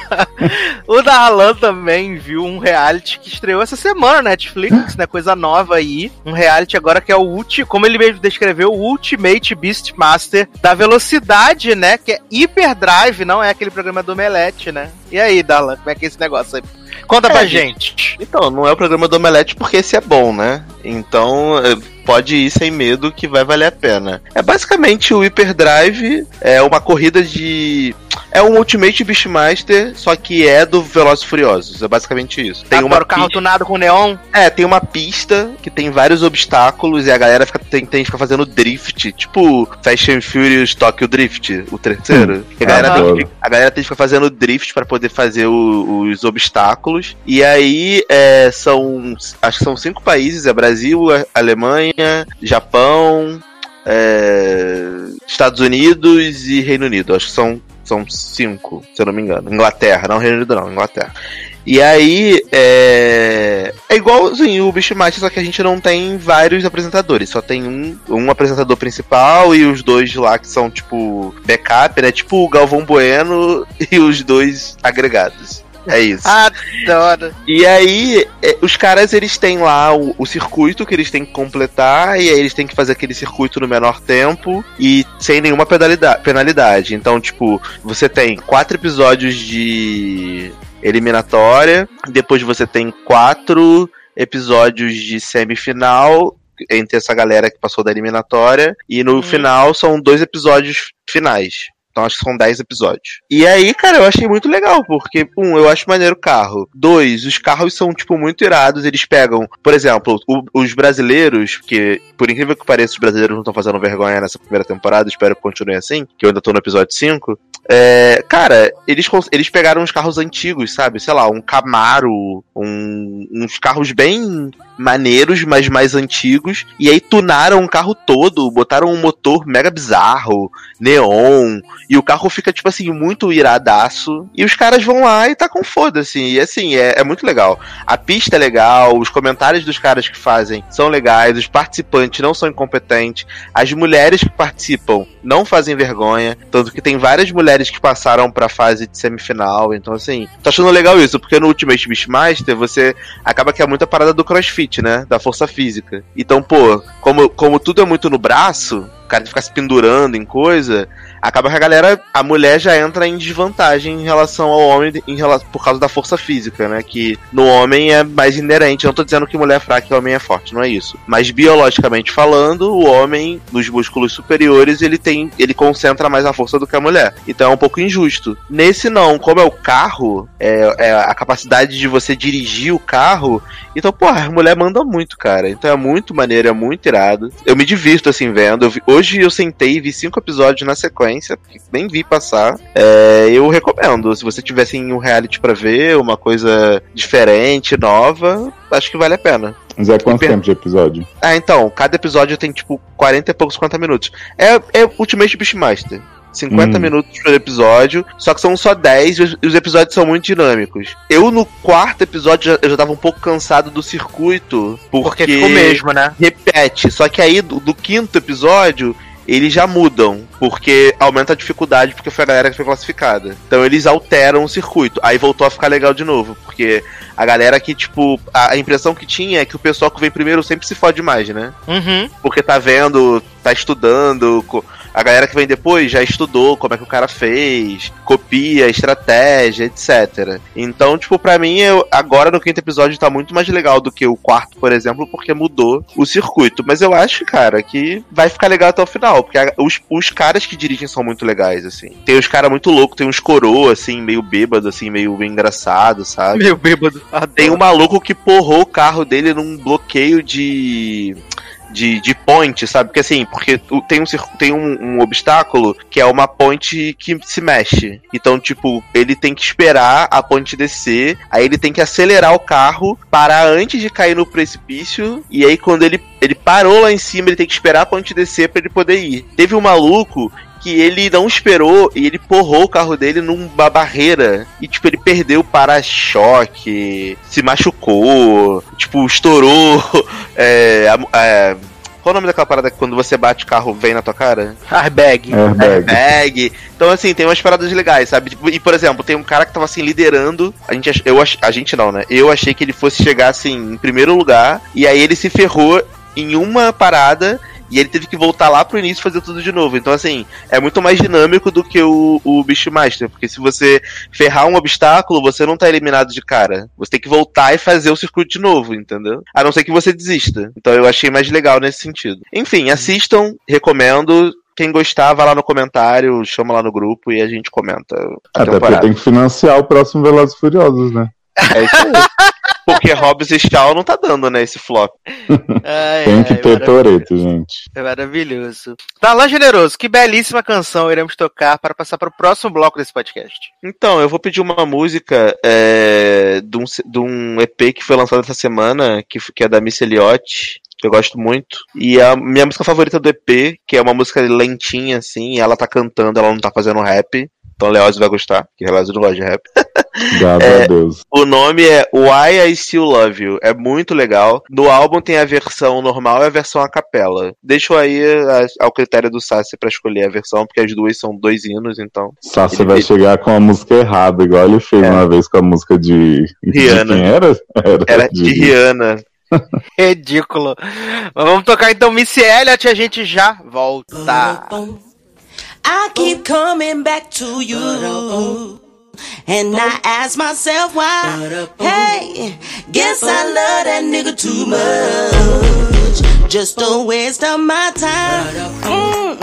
[LAUGHS] o Darlan também viu um reality que estreou essa semana na Netflix, né? Coisa nova aí. Um reality agora que é o último, como ele mesmo descreveu, o Ultimate Beastmaster da velocidade, né? Que é Hyperdrive, não é aquele programa do Omelete, né? E aí, Darlan, como é que é esse negócio aí? Conta É, pra gente. Então, não é o programa do Omelete porque esse é bom, né? Então, eh, pode ir sem medo que vai valer a pena. É basicamente o Hyperdrive, é uma corrida de. É um Ultimate Beastmaster, só que é do Velozes e Furiosos. É basicamente isso. Tem uma Agora o carro tunado com neon. É, tem uma pista que tem vários obstáculos e a galera fica, tem, tem que ficar fazendo drift, tipo Fast and Furious Tokyo Drift, o terceiro. Que a, galera tem que, a galera tem que ficar fazendo drift pra poder fazer o- os obstáculos. E aí é, são, acho que são cinco países: é Brasil, a- Alemanha, Japão, é, Estados Unidos e Reino Unido. Acho que são são cinco, se eu não me engano. Inglaterra, não Reino Unido não, Inglaterra. E aí, é. É igualzinho o Beastmaster, só que a gente não tem vários apresentadores. Só tem um, um apresentador principal e os dois lá que são, tipo, backup, né? Tipo o Galvão Bueno [LAUGHS] e os dois agregados. É isso. Adoro. E aí, é, os caras eles têm lá o, o circuito que eles têm que completar, e aí eles têm que fazer aquele circuito no menor tempo e sem nenhuma penalidade. Então, tipo, você tem quatro episódios de eliminatória, depois você tem quatro episódios de semifinal entre essa galera que passou da eliminatória, e no Uhum. final são dois episódios finais. Então acho que são 10 episódios. E aí, cara, eu achei muito legal, porque, um, eu acho maneiro o carro. Dois, os carros são, tipo, muito irados. Eles pegam, por exemplo, o- os brasileiros, que, por incrível que pareça, os brasileiros não estão fazendo vergonha nessa primeira temporada, espero que continue assim, que eu ainda tô no episódio 5. É, cara, eles, eles pegaram uns carros antigos, sabe? Sei lá, um Camaro, um- uns carros bem maneiros, mas mais antigos, e aí tunaram o carro todo, botaram um motor mega bizarro, neon, e o carro fica, tipo assim, muito iradaço. E os caras vão lá e tá com foda-se. E assim, é, é muito legal. A pista é legal, os comentários dos caras que fazem são legais, os participantes não são incompetentes, as mulheres que participam não fazem vergonha. Tanto que tem várias mulheres que passaram pra fase de semifinal. Então, assim, tô achando legal isso, porque no Ultimate Beastmaster você acaba que é muita parada do crossfit, né? Da força física. Então, pô, como, como tudo é muito no braço, o cara fica se pendurando em coisa, acaba que a galera, a mulher já entra em desvantagem em relação ao homem em relação, por causa da força física, né? Que no homem é mais inerente. Eu não tô dizendo que mulher é fraca e homem é forte, não é isso. Mas biologicamente falando, o homem, nos músculos superiores, ele tem. ele concentra mais a força do que a mulher. Então é um pouco injusto. Nesse não, como é o carro, é, é a capacidade de você dirigir o carro. Então, porra, a mulher manda muito, cara. Então é muito maneiro, é muito irado. Eu me divirto assim vendo. Eu vi, hoje eu sentei e vi cinco episódios na sequência, nem vi passar. É, eu recomendo. Se você tivesse em um reality para ver, uma coisa diferente, nova, acho que vale a pena. Mas é quanto tempo de episódio? Ah, então, cada episódio tem tipo 40 e poucos 50 minutos. É, é Ultimate Beastmaster. 50 hum. minutos por episódio, só que são só 10 e os episódios são muito dinâmicos. Eu no quarto episódio já, eu já tava um pouco cansado do circuito, porque, porque ficou mesmo, né? Repete. Só que aí do, do quinto episódio eles já mudam, porque aumenta a dificuldade, porque foi a galera que foi classificada. Então eles alteram o circuito. Aí voltou a ficar legal de novo, porque a galera que, tipo, a, a impressão que tinha é que o pessoal que vem primeiro sempre se fode mais, né? Uhum. Porque tá vendo, tá estudando, a galera que vem depois já estudou como é que o cara fez, copia, estratégia, etc. Então, tipo, para mim, eu, agora no quinto episódio tá muito mais legal do que o quarto, por exemplo, porque mudou o circuito. Mas eu acho, cara, que vai ficar legal até o final, porque a, os, os caras que dirigem são muito legais, assim. Tem os caras muito loucos, tem uns coroa, assim, meio bêbado, assim, meio engraçado, sabe? Meio bêbado. Adoro. Tem um maluco que porrou o carro dele num bloqueio de de, de point, sabe? Porque assim, porque tem, um, tem um, um, obstáculo que é uma ponte que se mexe. Então, tipo, ele tem que esperar a ponte descer, aí ele tem que acelerar o carro, parar antes de cair no precipício, e aí quando ele, ele parou lá em cima, ele tem que esperar a ponte descer para ele poder ir. Teve um maluco que ele não esperou e ele porrou o carro dele numa barreira. E, tipo, ele perdeu o para-choque, se machucou, tipo, estourou. [LAUGHS] É, é, qual o nome daquela parada que quando você bate o carro vem na tua cara? Airbag. Airbag. Airbag. Então, assim, tem umas paradas legais, sabe? Tipo, e, por exemplo, tem um cara que tava assim liderando. A gente, eu, a gente não, né? Eu achei que ele fosse chegar assim em primeiro lugar. E aí ele se ferrou em uma parada e ele teve que voltar lá pro início e fazer tudo de novo. Então, assim, é muito mais dinâmico do que o, o Beastmaster, porque se você ferrar um obstáculo, você não tá eliminado de cara. Você tem que voltar e fazer o circuito de novo, entendeu? A não ser que você desista. Então eu achei mais legal nesse sentido. Enfim, assistam, recomendo. Quem gostar, vai lá no comentário, chama lá no grupo e a gente comenta. A Até temporada. porque tem que financiar o próximo Velozes Furiosos, né? É isso aí. [LAUGHS] Porque Hobbs e Shaw não tá dando, né, esse flop. Ai, Tem que ai, ter Toreto, gente. É maravilhoso. Talan Generoso, que belíssima canção iremos tocar para passar para o próximo bloco desse podcast. Então, eu vou pedir uma música é, de, um, de um EP que foi lançado essa semana, que, que é da Miss Elliott, que eu gosto muito. E a minha música favorita do EP, que é uma música lentinha, assim, ela tá cantando, ela não tá fazendo rap. Então Leoz vai gostar, que Leoz não gosta de rap. [LAUGHS] Graças é, a Deus. O nome é Why I Still Love You. É muito legal. No álbum tem a versão normal e a versão a capela. Deixo aí a, ao critério do Sassi para escolher a versão, porque as duas são dois hinos, então. Sassi vai chegar com a música errada, igual ele fez é. uma vez com a música de. Rihanna. De quem era? [LAUGHS] Era, era de, de Rihanna. Ridículo. Mas vamos tocar então Missy Elliott e a gente já volta. I keep coming back to you. And I ask myself why. Hey, guess I love that nigga too much. Just a waste of my time. Mm,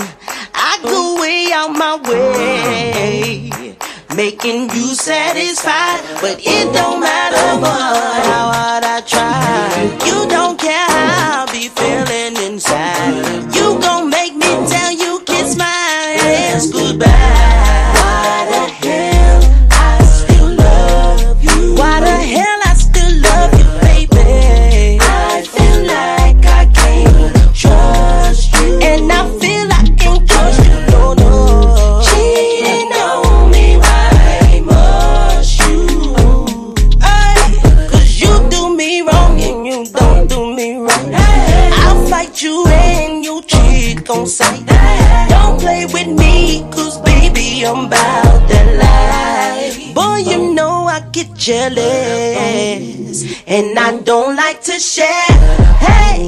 I go way out my way. Making you satisfied, but it don't matter what, how hard I try. You don't care how I be feeling inside. on sight. Don't play with me, cause baby, I'm about that life. Boy, you know I get jealous, and I don't like to share. Hey,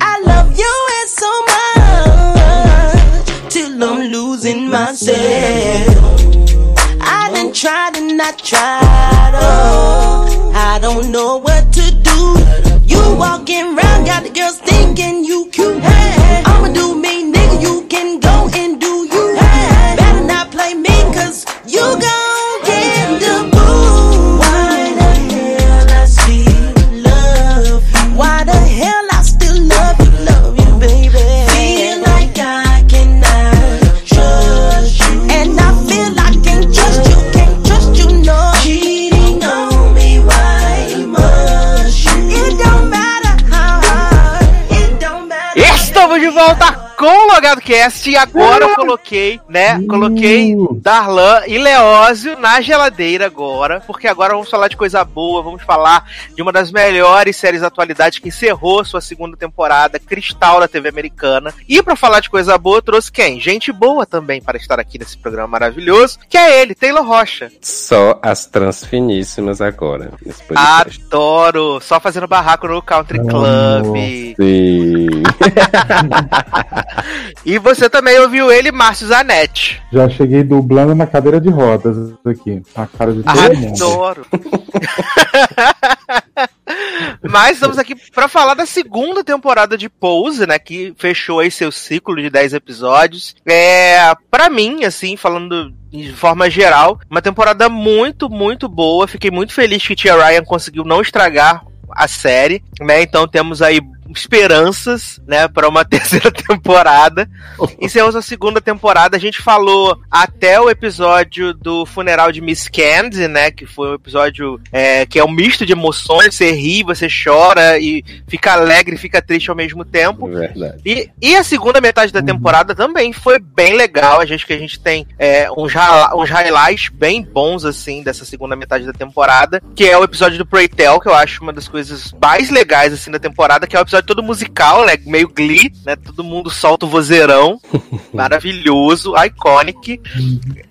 I love you and so much, till I'm losing myself. I done tried and I tried, oh, I don't know what to do. You walking around, got the girls thinking you you can go and do you. Better not play me, cause you gon' get the boo. Why the hell I still love you? Why the hell I still love you, baby? Feel like I cannot trust you. And I feel I can't trust you, can't trust you, no. Cheating on me, why must you? It don't matter how hard, it don't matter. Estamos de volta com o Logado Cast e agora eu coloquei, né? Coloquei Darlan e Leózio na geladeira agora, porque agora vamos falar de coisa boa, vamos falar de uma das melhores séries da atualidade que encerrou sua segunda temporada, Cristal da TV americana. E pra falar de coisa boa, eu trouxe quem? Gente boa também para estar aqui nesse programa maravilhoso, que é ele, Taylor Rocha. Só as transfiníssimas agora. Nesse podcast. Adoro! Só fazendo barraco no Country Club. Sim. [LAUGHS] [LAUGHS] E você também ouviu ele, Márcio Zanetti. Já cheguei dublando na cadeira de rodas aqui. A cara de todo mundo. Adoro! [LAUGHS] Mas estamos aqui para falar da segunda temporada de Pose, né? Que fechou aí seu ciclo de 10 episódios. É, para mim, assim, falando de forma geral, uma temporada muito, muito boa. Fiquei muito feliz que Tia Ryan conseguiu não estragar a série, né? Então temos aí esperanças, né, para uma [LAUGHS] terceira temporada. Encerramos a segunda temporada. A gente falou até o episódio do funeral de Miss Candy, né, que foi um episódio é, que é um misto de emoções. Você ri, você chora e fica alegre, fica triste ao mesmo tempo. Verdade. E, e a segunda metade da temporada também foi bem legal. A gente que a gente tem é, uns, uns highlights bem bons assim dessa segunda metade da temporada, que é o episódio do Pray Tell, que eu acho uma das coisas mais legais assim da temporada, que é o episódio todo musical, né, meio Glee, né? Todo mundo solta o vozeirão, [LAUGHS] maravilhoso, iconic.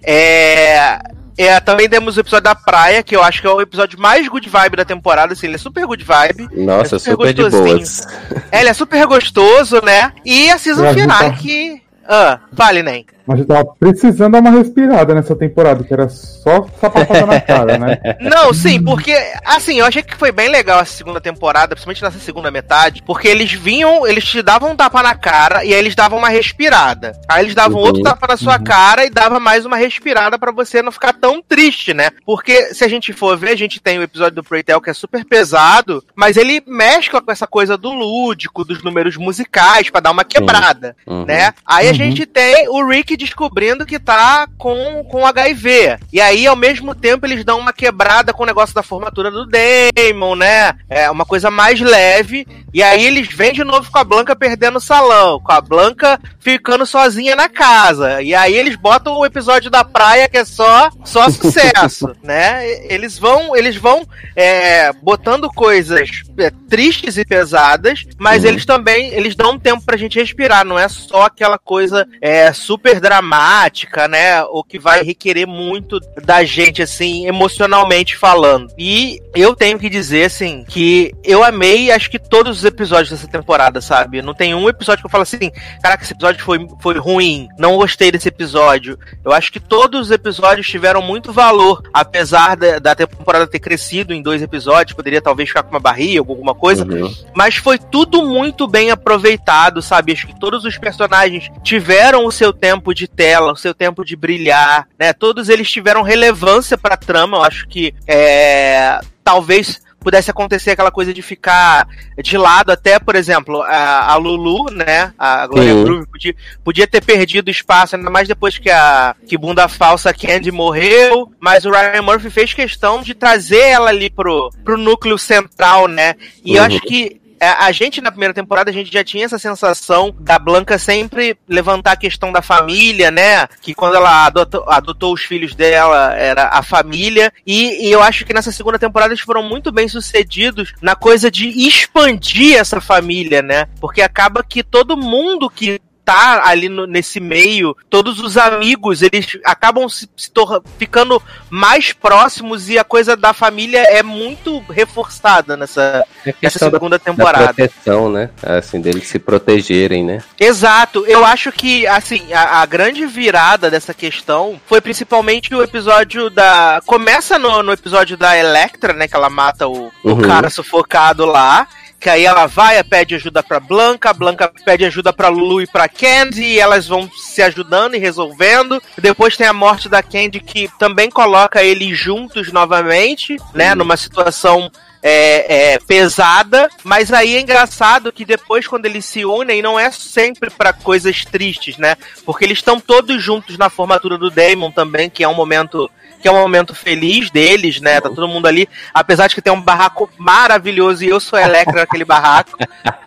É é, também temos o episódio da praia, que eu acho que é o episódio mais good vibe da temporada, assim, ele é super good vibe. Nossa, É super super de boas. É, ele é super gostoso, né? E a season final que- que. Ah, fale, Nem. Mas eu tava precisando dar uma respirada nessa temporada, que era só sapatada na cara, né? [LAUGHS] Não, sim, porque, assim, eu achei que foi bem legal essa segunda temporada, principalmente nessa segunda metade, porque eles vinham, eles te davam um tapa na cara e aí eles davam uma respirada. Aí eles davam Uhum. outro tapa na sua cara e dava mais uma respirada pra você não ficar tão triste, né? Porque se a gente for ver, a gente tem o episódio do Preytel que é super pesado, mas ele mescla com essa coisa do lúdico, dos números musicais, pra dar uma quebrada, Uhum. né? Aí a Uhum. gente tem o Rick descobrindo que tá com, com HIV. E aí, ao mesmo tempo, eles dão uma quebrada com o negócio da formatura do Damon, né? É uma coisa mais leve. E aí eles vêm de novo com a Blanca perdendo o salão, com a Blanca ficando sozinha na casa. E aí eles botam o episódio da praia que é só, só [LAUGHS] sucesso, né? Eles vão, eles vão é, botando coisas é, tristes e pesadas, mas Uhum. eles também eles dão um tempo pra gente respirar, não é só aquela coisa é, super dramática, né? O que vai requerer muito da gente, assim, emocionalmente falando. E eu tenho que dizer, assim, que eu amei, acho que todos os episódios dessa temporada, sabe? Não tem um episódio que eu falo assim, caraca, esse episódio foi, foi ruim, não gostei desse episódio. Eu acho que todos os episódios tiveram muito valor, apesar da, da temporada ter crescido em dois episódios, poderia talvez ficar com uma barriga ou alguma coisa, Uhum. mas foi tudo muito bem aproveitado, sabe? Acho que todos os personagens tiveram o seu tempo de tela, o seu tempo de brilhar, né? Todos eles tiveram relevância pra trama. Eu acho que é, talvez pudesse acontecer aquela coisa de ficar de lado até, por exemplo, a, a Lulu, né? A Gloria Sim. Groove podia, podia ter perdido espaço, ainda mais depois que a que bunda falsa Candy morreu, mas o Ryan Murphy fez questão de trazer ela ali pro, pro núcleo central, né? E eu Uhum. acho que é, a gente na primeira temporada a gente já tinha essa sensação da Blanca sempre levantar a questão da família, né? Que quando ela adotou, adotou os filhos dela era a família e, e eu acho que nessa segunda temporada eles foram muito bem sucedidos na coisa de expandir essa família, né? Porque acaba que todo mundo que tá ali no- nesse meio, todos os amigos, eles acabam se, se ficando mais próximos e a coisa da família é muito reforçada nessa, É nessa da, segunda da temporada. proteção, né? Assim, deles se protegerem, né? Exato, eu acho que, assim, a, a grande virada dessa questão foi principalmente o episódio da. Começa no, no episódio da Electra, né? Que ela mata o, o Uhum. cara sufocado lá. Que aí ela vai, pede ajuda pra Blanca, Blanca pede ajuda pra Lulu e pra Candy, e elas vão se ajudando e resolvendo. Depois tem a morte da Candy, que também coloca eles juntos novamente, né? Numa situação é, é, pesada, mas aí é engraçado que depois, quando eles se unem, não é sempre pra coisas tristes, né? Porque eles estão todos juntos na formatura do Damon também, que é um momento. Que é um momento feliz deles, né? Tá todo mundo ali. Apesar de que tem um barraco maravilhoso e eu sou Electra naquele barraco.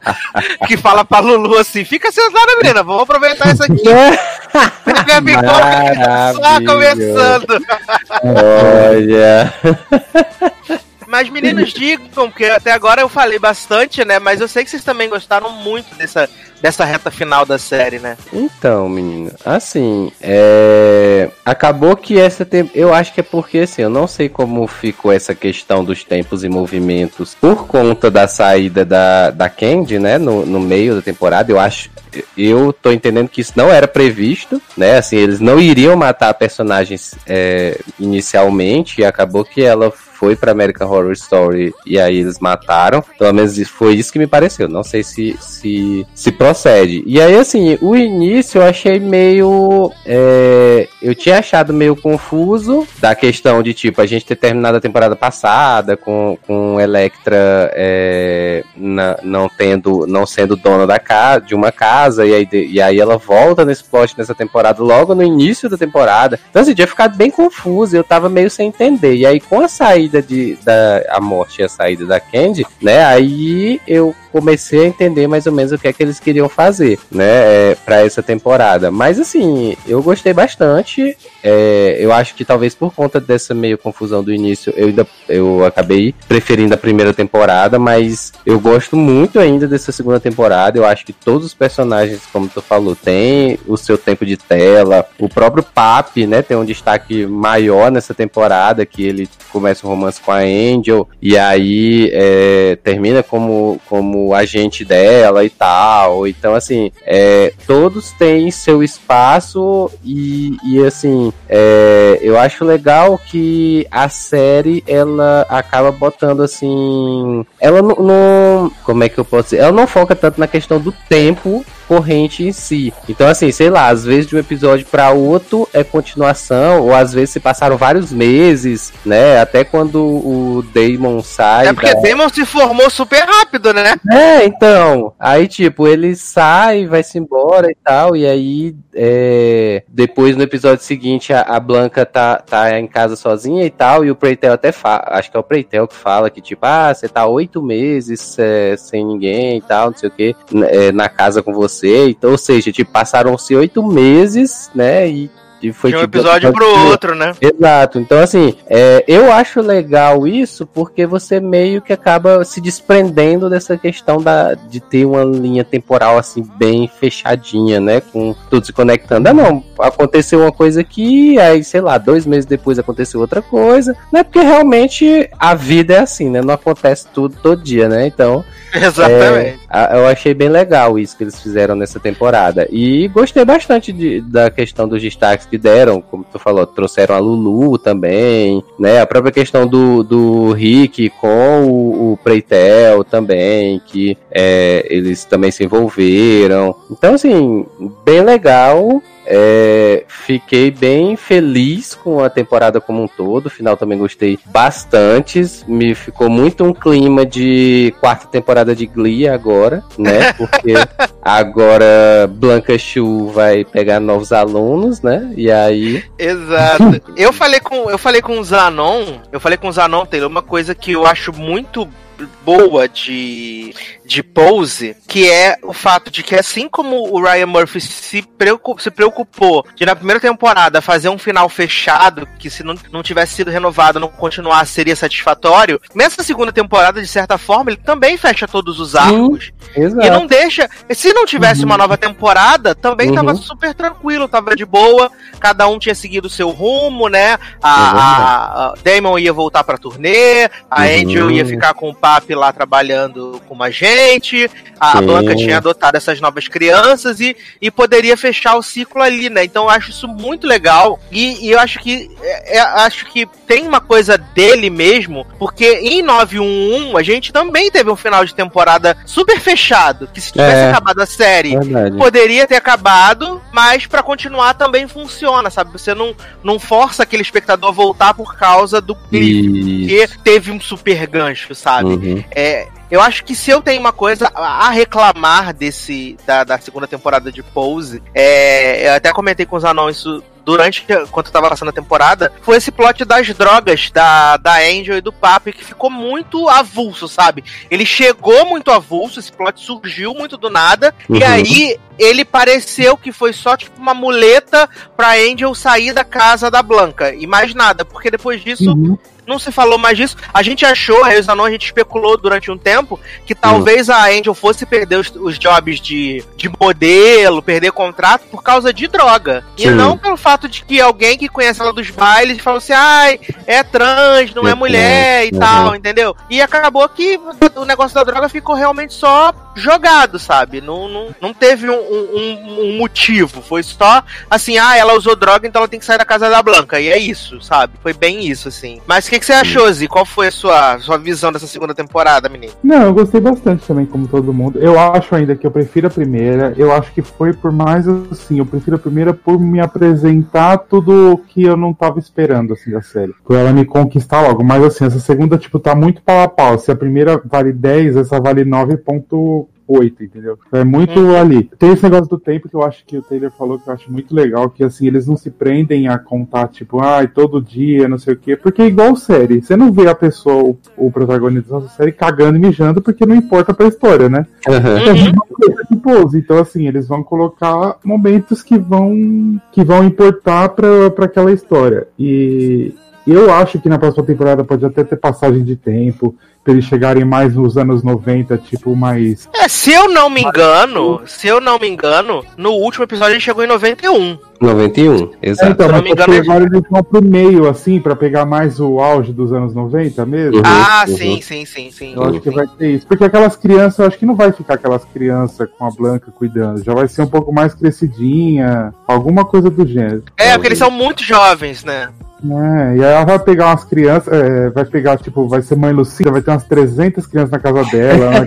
[LAUGHS] que fala pra Lulu assim: fica sentada, menina, vamos aproveitar isso aqui. Pega a pipoca, só começando. Olha. Mas meninos, digam, porque até agora eu falei bastante, né? Mas eu sei que vocês também gostaram muito dessa, dessa reta final da série, né? Então, menino, assim, é... acabou que essa tem... eu acho que é porque assim, eu não sei como ficou essa questão dos tempos e movimentos por conta da saída da, da Candy, né, no, no meio da temporada. Eu acho, eu tô entendendo que isso não era previsto, né? Assim, eles não iriam matar personagens é, inicialmente e acabou que ela foi pra American Horror Story e aí eles mataram. Pelo menos foi isso que me pareceu. Não sei se se, se procede. E aí, assim, o início eu achei meio. é, eu tinha achado meio confuso da questão de, tipo, a gente ter terminado a temporada passada com, com Electra é, na- não tendo. não sendo dona da casa, de uma casa, e aí, e aí ela volta nesse plot nessa temporada, logo no início da temporada. Então, assim, tinha ficado bem confuso, eu tava meio sem entender. E aí, com a saída de, da a morte e a saída da Candy, né? Aí eu comecei a entender mais ou menos o que é que eles queriam fazer, né, é, para essa temporada. Mas assim, eu gostei bastante. É, eu acho que talvez por conta dessa meio confusão do início, eu ainda eu acabei preferindo a primeira temporada, mas eu gosto muito ainda dessa segunda temporada. Eu acho que todos os personagens, como tu falou, têm o seu tempo de tela. O próprio Papi, né, tem um destaque maior nessa temporada, que ele começa um romance com a Angel e aí é, termina como, como agente dela e tal. Então, assim, é, todos têm seu espaço e, e assim, é, eu acho legal que a série ela acaba botando assim. Ela não. Como é que eu posso dizer? Ela não foca tanto na questão do tempo corrente em si. Então, assim, sei lá, às vezes de um episódio para outro é continuação, ou às vezes se passaram vários meses, né? Até quando o Damon sai. É porque da- Damon se formou super rápido, né? é, então. Aí, tipo, ele sai, vai-se embora e tal. E aí, é, depois no episódio seguinte, a, a Blanca tá, tá em casa sozinha e tal. E o Preitel até fala, acho que é o Preitel que fala que, tipo, ah, você tá oito meses é, sem ninguém e tal, não sei o que, na casa com você. Então, ou seja, tipo, passaram-se oito meses, né? E, e foi De um tipo, episódio pro outro, né? Exato. Então, assim, é, eu acho legal isso porque você meio que acaba se desprendendo dessa questão da, de ter uma linha temporal, assim, bem fechadinha, né? Com tudo se conectando. Ah, não, aconteceu uma coisa aqui, aí, sei lá, dois meses depois aconteceu outra coisa, né? Porque realmente a vida é assim, né? Não acontece tudo todo dia, né? Então, [LAUGHS] Exatamente. a- Eu achei bem legal isso que eles fizeram nessa temporada. E gostei bastante de- da questão dos destaques que deram. Como tu falou, trouxeram a Lulu também, né? A própria questão do, do Rick com o, o Preitel também, que é, eles também se envolveram. Então, assim, bem legal. É, fiquei bem feliz com a temporada como um todo. O final também gostei bastante. Me ficou muito um clima de quarta temporada de Glee agora, né? [LAUGHS] Porque agora Blanca Chu vai pegar novos alunos, né? E aí. Exato. [LAUGHS] Eu falei com eu falei com o Zanon, eu falei com o Zanon, Taylor, uma coisa que eu acho muito boa de, de Pose, que é o fato de que assim como o Ryan Murphy se, preocup, se preocupou de na primeira temporada fazer um final fechado, que se não, não tivesse sido renovado, não continuar, seria satisfatório, nessa segunda temporada, de certa forma, ele também fecha todos os arcos. E não deixa. Se não tivesse uma nova temporada, também Uhum. tava super tranquilo, tava de boa. Cada um tinha seguido o seu rumo, né? A, a- a Damon ia voltar pra turnê, a Uhum. Angel ia ficar com o Lá trabalhando com uma gente, a Sim. Blanca tinha adotado essas novas crianças e, e poderia fechar o ciclo ali, né? Então eu acho isso muito legal. E, e eu acho que é, é, acho que tem uma coisa dele mesmo, porque em 911 a gente também teve um final de temporada super fechado, que se tivesse É. acabado a série, Verdade. poderia ter acabado, mas pra continuar também funciona, sabe? Você não, não força aquele espectador a voltar por causa do clipe, porque teve um super gancho, sabe? Uhum. É, eu acho que se eu tenho uma coisa a reclamar desse da, da segunda temporada de Pose, é, eu até comentei com os anões isso durante quando eu tava passando a temporada, foi esse plot das drogas da, da Angel e do Papi que ficou muito avulso, sabe? Ele chegou muito avulso, esse plot surgiu muito do nada, e Uhum. aí ele pareceu que foi só tipo uma muleta pra Angel sair da casa da Blanca, e mais nada, porque depois disso Uhum. não se falou mais disso. A gente achou, os anões, a gente especulou durante um tempo que talvez a Angel fosse perder os, os jobs de, de modelo, perder contrato por causa de droga. E Sim. não pelo fato de que alguém que conhece ela dos bailes falou assim, ai, é trans, não é, É mulher e trans, tal, uhum. entendeu? E acabou que o negócio da droga ficou realmente só jogado, sabe? Não, não, não teve um, um- um motivo. Foi só assim, ah, ela usou droga, então ela tem que sair da casa da Blanca. E é isso, sabe? Foi bem isso, assim. Mas o que, que você achou, Zi? Qual foi a sua, sua visão dessa segunda temporada, menino? Não, eu gostei bastante também, como todo mundo. Eu acho ainda que eu prefiro a primeira. Eu acho que foi por mais assim. Eu prefiro a primeira por me apresentar tudo o que eu não tava esperando, assim, da série. Por ela me conquistar logo. Mas assim, essa segunda, tipo, tá muito pau a pau. Se a primeira vale 10, essa vale 9.8, entendeu? É muito Uhum. ali. Tem esse negócio do tempo que eu acho que o Taylor falou que eu acho muito legal, que assim, eles não se prendem a contar, tipo, ai, todo dia, não sei o quê, porque é igual série. Você não vê a pessoa, o, o protagonista da série, cagando e mijando, porque não importa pra história, né? Uhum. É a mesma coisa que Pose. Então, assim, eles vão colocar momentos que vão que vão importar pra, pra aquela história. E eu acho que na próxima temporada pode até ter passagem de tempo, pra eles chegarem mais nos anos 90, tipo, mais. É, se eu não me engano, se eu não me engano, no último episódio ele chegou em 91. 91, É, exato. então, se eu não mas engano, agora eles vão pro meio, assim, pra pegar mais o auge dos anos 90 mesmo. Uhum. Ah, uhum. sim, sim, sim, sim. Eu acho que sim. vai ter isso. Porque aquelas crianças, eu acho que não vai ficar aquelas crianças com a Blanca cuidando. Já vai ser um pouco mais crescidinha, alguma coisa do gênero. É, porque eles são muito jovens, né? É, e aí ela vai pegar umas crianças, é, vai pegar, tipo, vai ser mãe Lucida, vai ter umas 300 crianças na casa dela. né?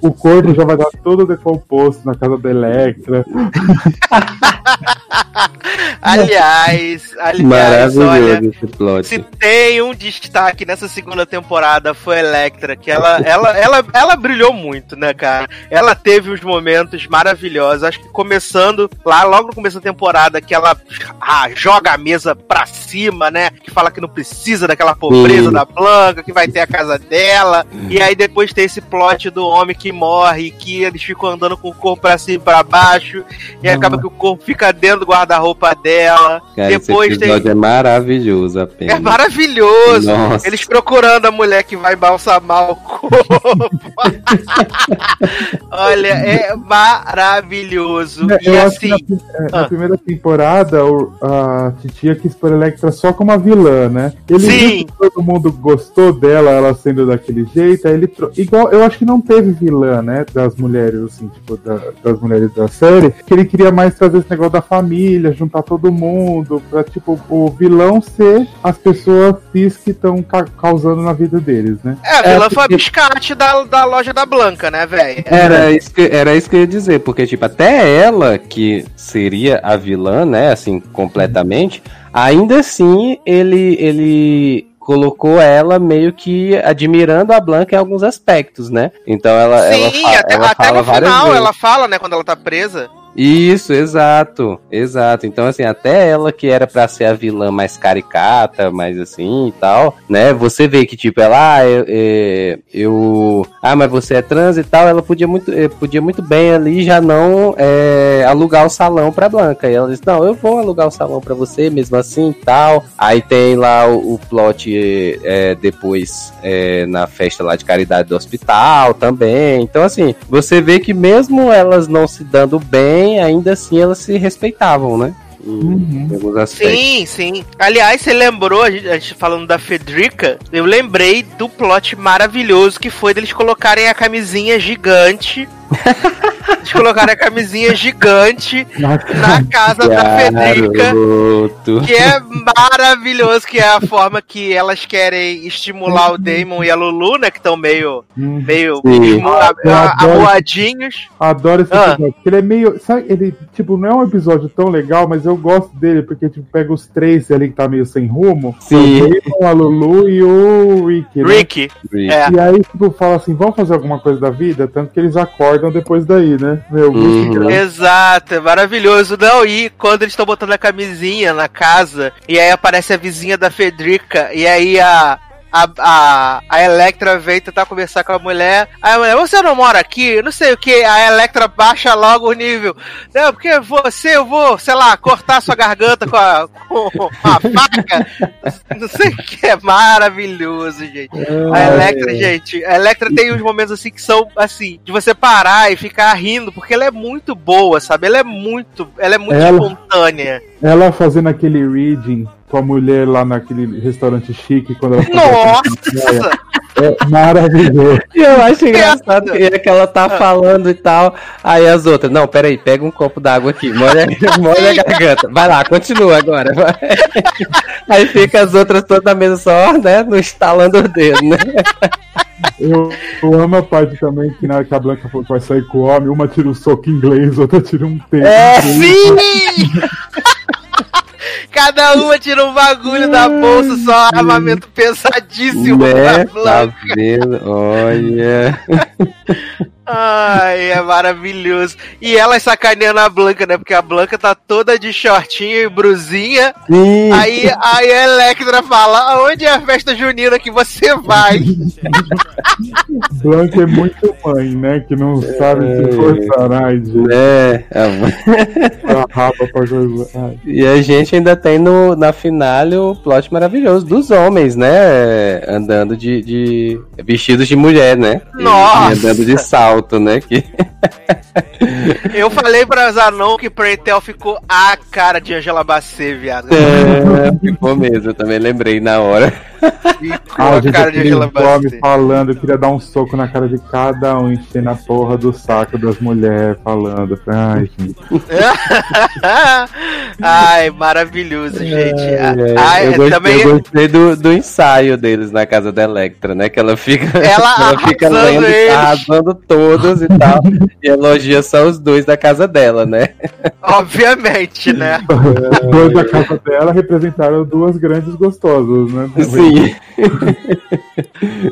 O corpo já vai dar todo decomposto na casa da Electra. [LAUGHS] Aliás, aliás, olha. Se tem um destaque nessa segunda temporada foi a Electra, que ela, ela, ela, ela brilhou muito, né, cara? Ela teve uns momentos maravilhosos. Acho que começando lá, logo no começo da temporada, que ela ah, joga a mesa pra cima, né? Que fala que não precisa daquela pobreza Sim. da Blanca, que vai ter a casa dela. E aí depois tem esse plot do homem que morre, que eles ficam andando com o corpo pra cima e pra baixo. E acaba que o corpo fica dentro do guarda-roupa dela. Cara, depois esse tem. episódio é maravilhoso apenas. É maravilhoso. Nossa. Eles procurando a mulher que vai balsamar o corpo. [LAUGHS] Olha, é maravilhoso. É, E eu acho que assim, na, é, na ah. primeira temporada o- a Titia quis pôr a Electra só como a vilã, né? Ele Sim. viu que todo mundo gostou dela, ela sendo daquele jeito, aí ele tro... igual eu acho que não teve vilã, né, das mulheres assim, tipo da- das mulheres da série, que ele queria mais trazer esse negócio da família, juntar todo mundo, pra tipo o vilão ser as pessoas cis que estão causando na vida deles, né? é, a vilã É, foi a biscate da, da loja da Blanca, né, velho? Era isso, que, era isso que eu ia dizer, porque, tipo, até ela, que seria a vilã, né, assim, completamente, ainda assim, ele, ele colocou ela meio que admirando a Blanca em alguns aspectos, né? Então ela, ela, Sim, fa- até, ela até fala no várias final vezes. ela fala, né, quando ela tá presa. Isso, exato, exato. Então, assim, até ela que era pra ser a vilã mais caricata, mais assim e tal, né? Você vê que, tipo, ela, ah, eu, é, eu- ah, mas você é trans e tal, ela podia muito, eh, podia muito bem ali já não é, alugar o salão pra Blanca. E ela disse, não, eu vou alugar o salão pra você mesmo assim e tal. Aí tem lá o, o plot é, depois é, na festa lá de caridade do hospital também. Então, assim, você vê que mesmo elas não se dando bem, ainda assim elas se respeitavam, né? Uhum. Sim, sim. Aliás, você lembrou, a gente, a gente falando da Federica, eu lembrei do plot maravilhoso que foi deles colocarem a camisinha gigante. [LAUGHS] eles colocarem a camisinha gigante na casa da Federica. Que é maravilhoso, que é a forma que elas querem estimular o Damon e a Lulu, né? Que estão meio, Uhum. meio Sim. estimu- a- Eu a- adoro. amuadinhos. Adoro esse Ah. episódio. Ele é meio. Sabe, ele, tipo, não é um episódio tão legal, mas eu gosto dele, porque, tipo, pega os três ali que tá meio sem rumo. Sim. O Damon, a Lulu e o Rick. né? Rick. É. E aí, tipo, fala assim, vamos fazer alguma coisa da vida? Tanto que eles acordam depois daí, né? Meu, Uhum. Exato, é maravilhoso. Não, e quando eles estão botando a camisinha na casa, e aí aparece a vizinha da Federica, e aí a. A, a, a Electra vem tentar conversar com a mulher. Aí a mulher, você não mora aqui? Não sei o que. A Electra baixa logo o nível. Não, porque você, eu vou, sei lá, cortar sua garganta com a, com a faca. Não sei o que. É maravilhoso, gente. A Electra, gente, a Electra tem uns momentos assim que são assim, de você parar e ficar rindo, porque ela é muito boa, sabe? Ela é muito, ela é muito Ela- espontânea. Ela fazendo aquele reading com a mulher lá naquele restaurante chique quando ela Nossa! É maravilhoso. E [LAUGHS] eu acho engraçado que, é que ela tá falando e tal. Aí as outras, não, peraí, pega um copo d'água aqui, molha, [LAUGHS] molha a garganta. Vai lá, continua agora. vai. [LAUGHS] Aí fica as outras todas na mesa só, né? No estalando o dedo, né? Eu, eu amo a parte também que na hora que a Blanca falou que vai sair com o homem, uma tira um soco inglês, outra tira um tempo. É, sim! Cada uma tira um bagulho da bolsa, só armamento pesadíssimo né? da Tá vendo? Olha. [LAUGHS] Ai, é maravilhoso. E ela sacaneando a Blanca, né? Porque a Blanca tá toda de shortinho e brusinha. Sim. Aí, aí a Electra fala: aonde é a festa junina que você vai? Blanca é muito mãe, né? Que não sabe se portar. Ai, gente, É, a- a raba pra coisa. Ai. E a gente ainda tem no, na finale o plot maravilhoso dos homens, né? Andando de. de- vestidos de mulher, né? E- Nossa! E andando de salto, né? Que... [LAUGHS] Eu falei pra Zanon que Prentel ficou a cara de Angela Bassett, viado. É, ficou mesmo, eu também lembrei na hora. Ficou Ah, a gente, cara de Angela Bassett. falando, eu queria dar um soco na cara de cada um, enchendo a porra do saco das mulheres falando. Ai, gente. [LAUGHS] Ai, maravilhoso, gente. É, Ai, eu, gostei, também. eu gostei do, do ensaio deles na casa da Electra, né? Que ela fica, Ela [LAUGHS] fica arrasando lendo, eles. arrasando todos e tal. [LAUGHS] e elogia só os dois da casa dela, né? Obviamente, né? [LAUGHS] Os dois da casa dela representaram duas grandes gostosas, né? Sim.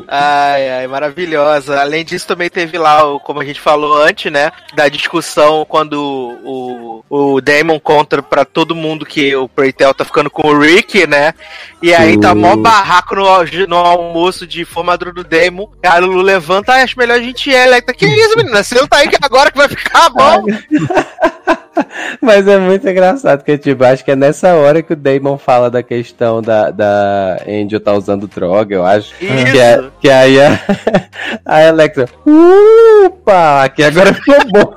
Ai, ai, maravilhosa. Além disso, também teve lá, o, como a gente falou antes, né? Da discussão quando o, o Damon conta pra todo mundo que o Preytel tá ficando com o Rick, né? E aí tá mó barraco no, no almoço de formador do Damon. A Lulu levanta, ah, acho melhor a gente ir. Tá, que isso, menina? Senta aí que agora que vai ficar bom. [LAUGHS] Mas é muito engraçado, porque, tipo, acho que é nessa hora que o Damon fala da questão da, da Angel tá usando droga, eu acho. Que, é, Isso. que aí a, [LAUGHS] a Alexa, upa, que agora ficou bom.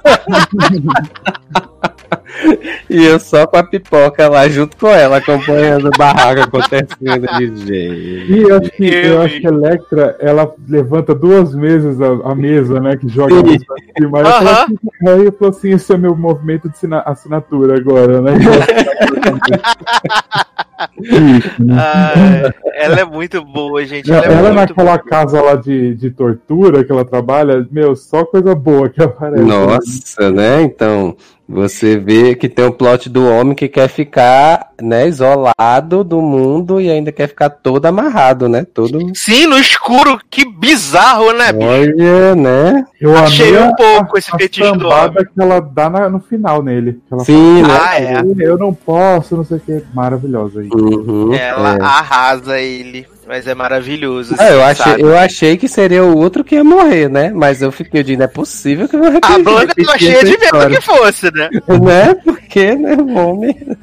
[LAUGHS] e eu só com a pipoca lá junto com ela, acompanhando o barraco acontecendo de jeito. E eu acho que, Eu eu acho que a Electra, ela levanta duas vezes a, a mesa, né? Que joga a pra cima. Aí, eu falo Aham. assim, eu falo assim, esse é meu movimento de assina- assinatura agora, né? Né? [LAUGHS] Ai, ela é muito boa, gente. Ela, Ela, é naquela boa. casa lá de, de tortura que ela trabalha, meu, só coisa boa que aparece. Nossa, né? Então, você vê que tem o plot do homem que quer ficar, né, isolado do mundo e ainda quer ficar todo amarrado, né? Todo. Sim, no escuro, que bizarro, né, bicho? Olha, né? Eu Achei um a- pouco esse a fetiche do sambada que ela dá na- no final nele. Que ela Sim, né? Ah, é. fala, eu não posso, não sei o que. Maravilhosa aí. Uhum, Ela é. arrasa ele, mas é maravilhoso. Ah, eu, achei, sabe? eu achei que seria o outro que ia morrer, né? Mas eu fiquei dizendo, não é possível que eu vou A repetir. Blanca tava repetir cheia essa de medo que fosse, né? [LAUGHS] Né? Porque, né, homem.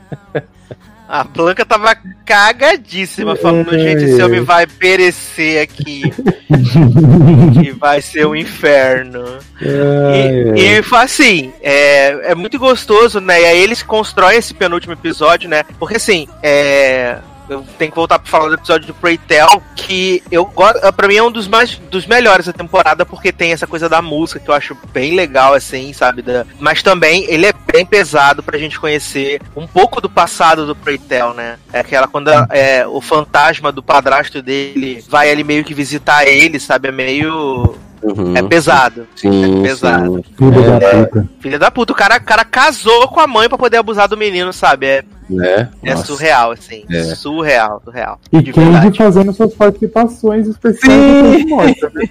A Blanca tava cagadíssima, falando, É. gente, esse homem vai perecer aqui. [LAUGHS] e vai ser um inferno. E, e foi assim, é, é muito gostoso, né? E aí eles constroem esse penúltimo episódio, né? Porque assim, é. Eu tenho que voltar pra falar do episódio do Pray Tell, que eu gosto. Pra mim é um dos mais dos melhores da temporada, porque tem essa coisa da música que eu acho bem legal, assim, sabe? Da, mas também ele é bem pesado pra gente conhecer um pouco do passado do Pray Tell, né? É aquela quando é, o fantasma do padrasto dele vai ali meio que visitar ele, sabe? É meio. Uhum. É pesado. Sim, é pesado. sim. Filho É, da puta. Filha da puta, o cara, o cara casou com a mãe pra poder abusar do menino, sabe? É, Né? é Nossa. surreal, assim. É. Surreal, surreal. E de Candy verdade. fazendo suas participações especiais Sim. morta, né?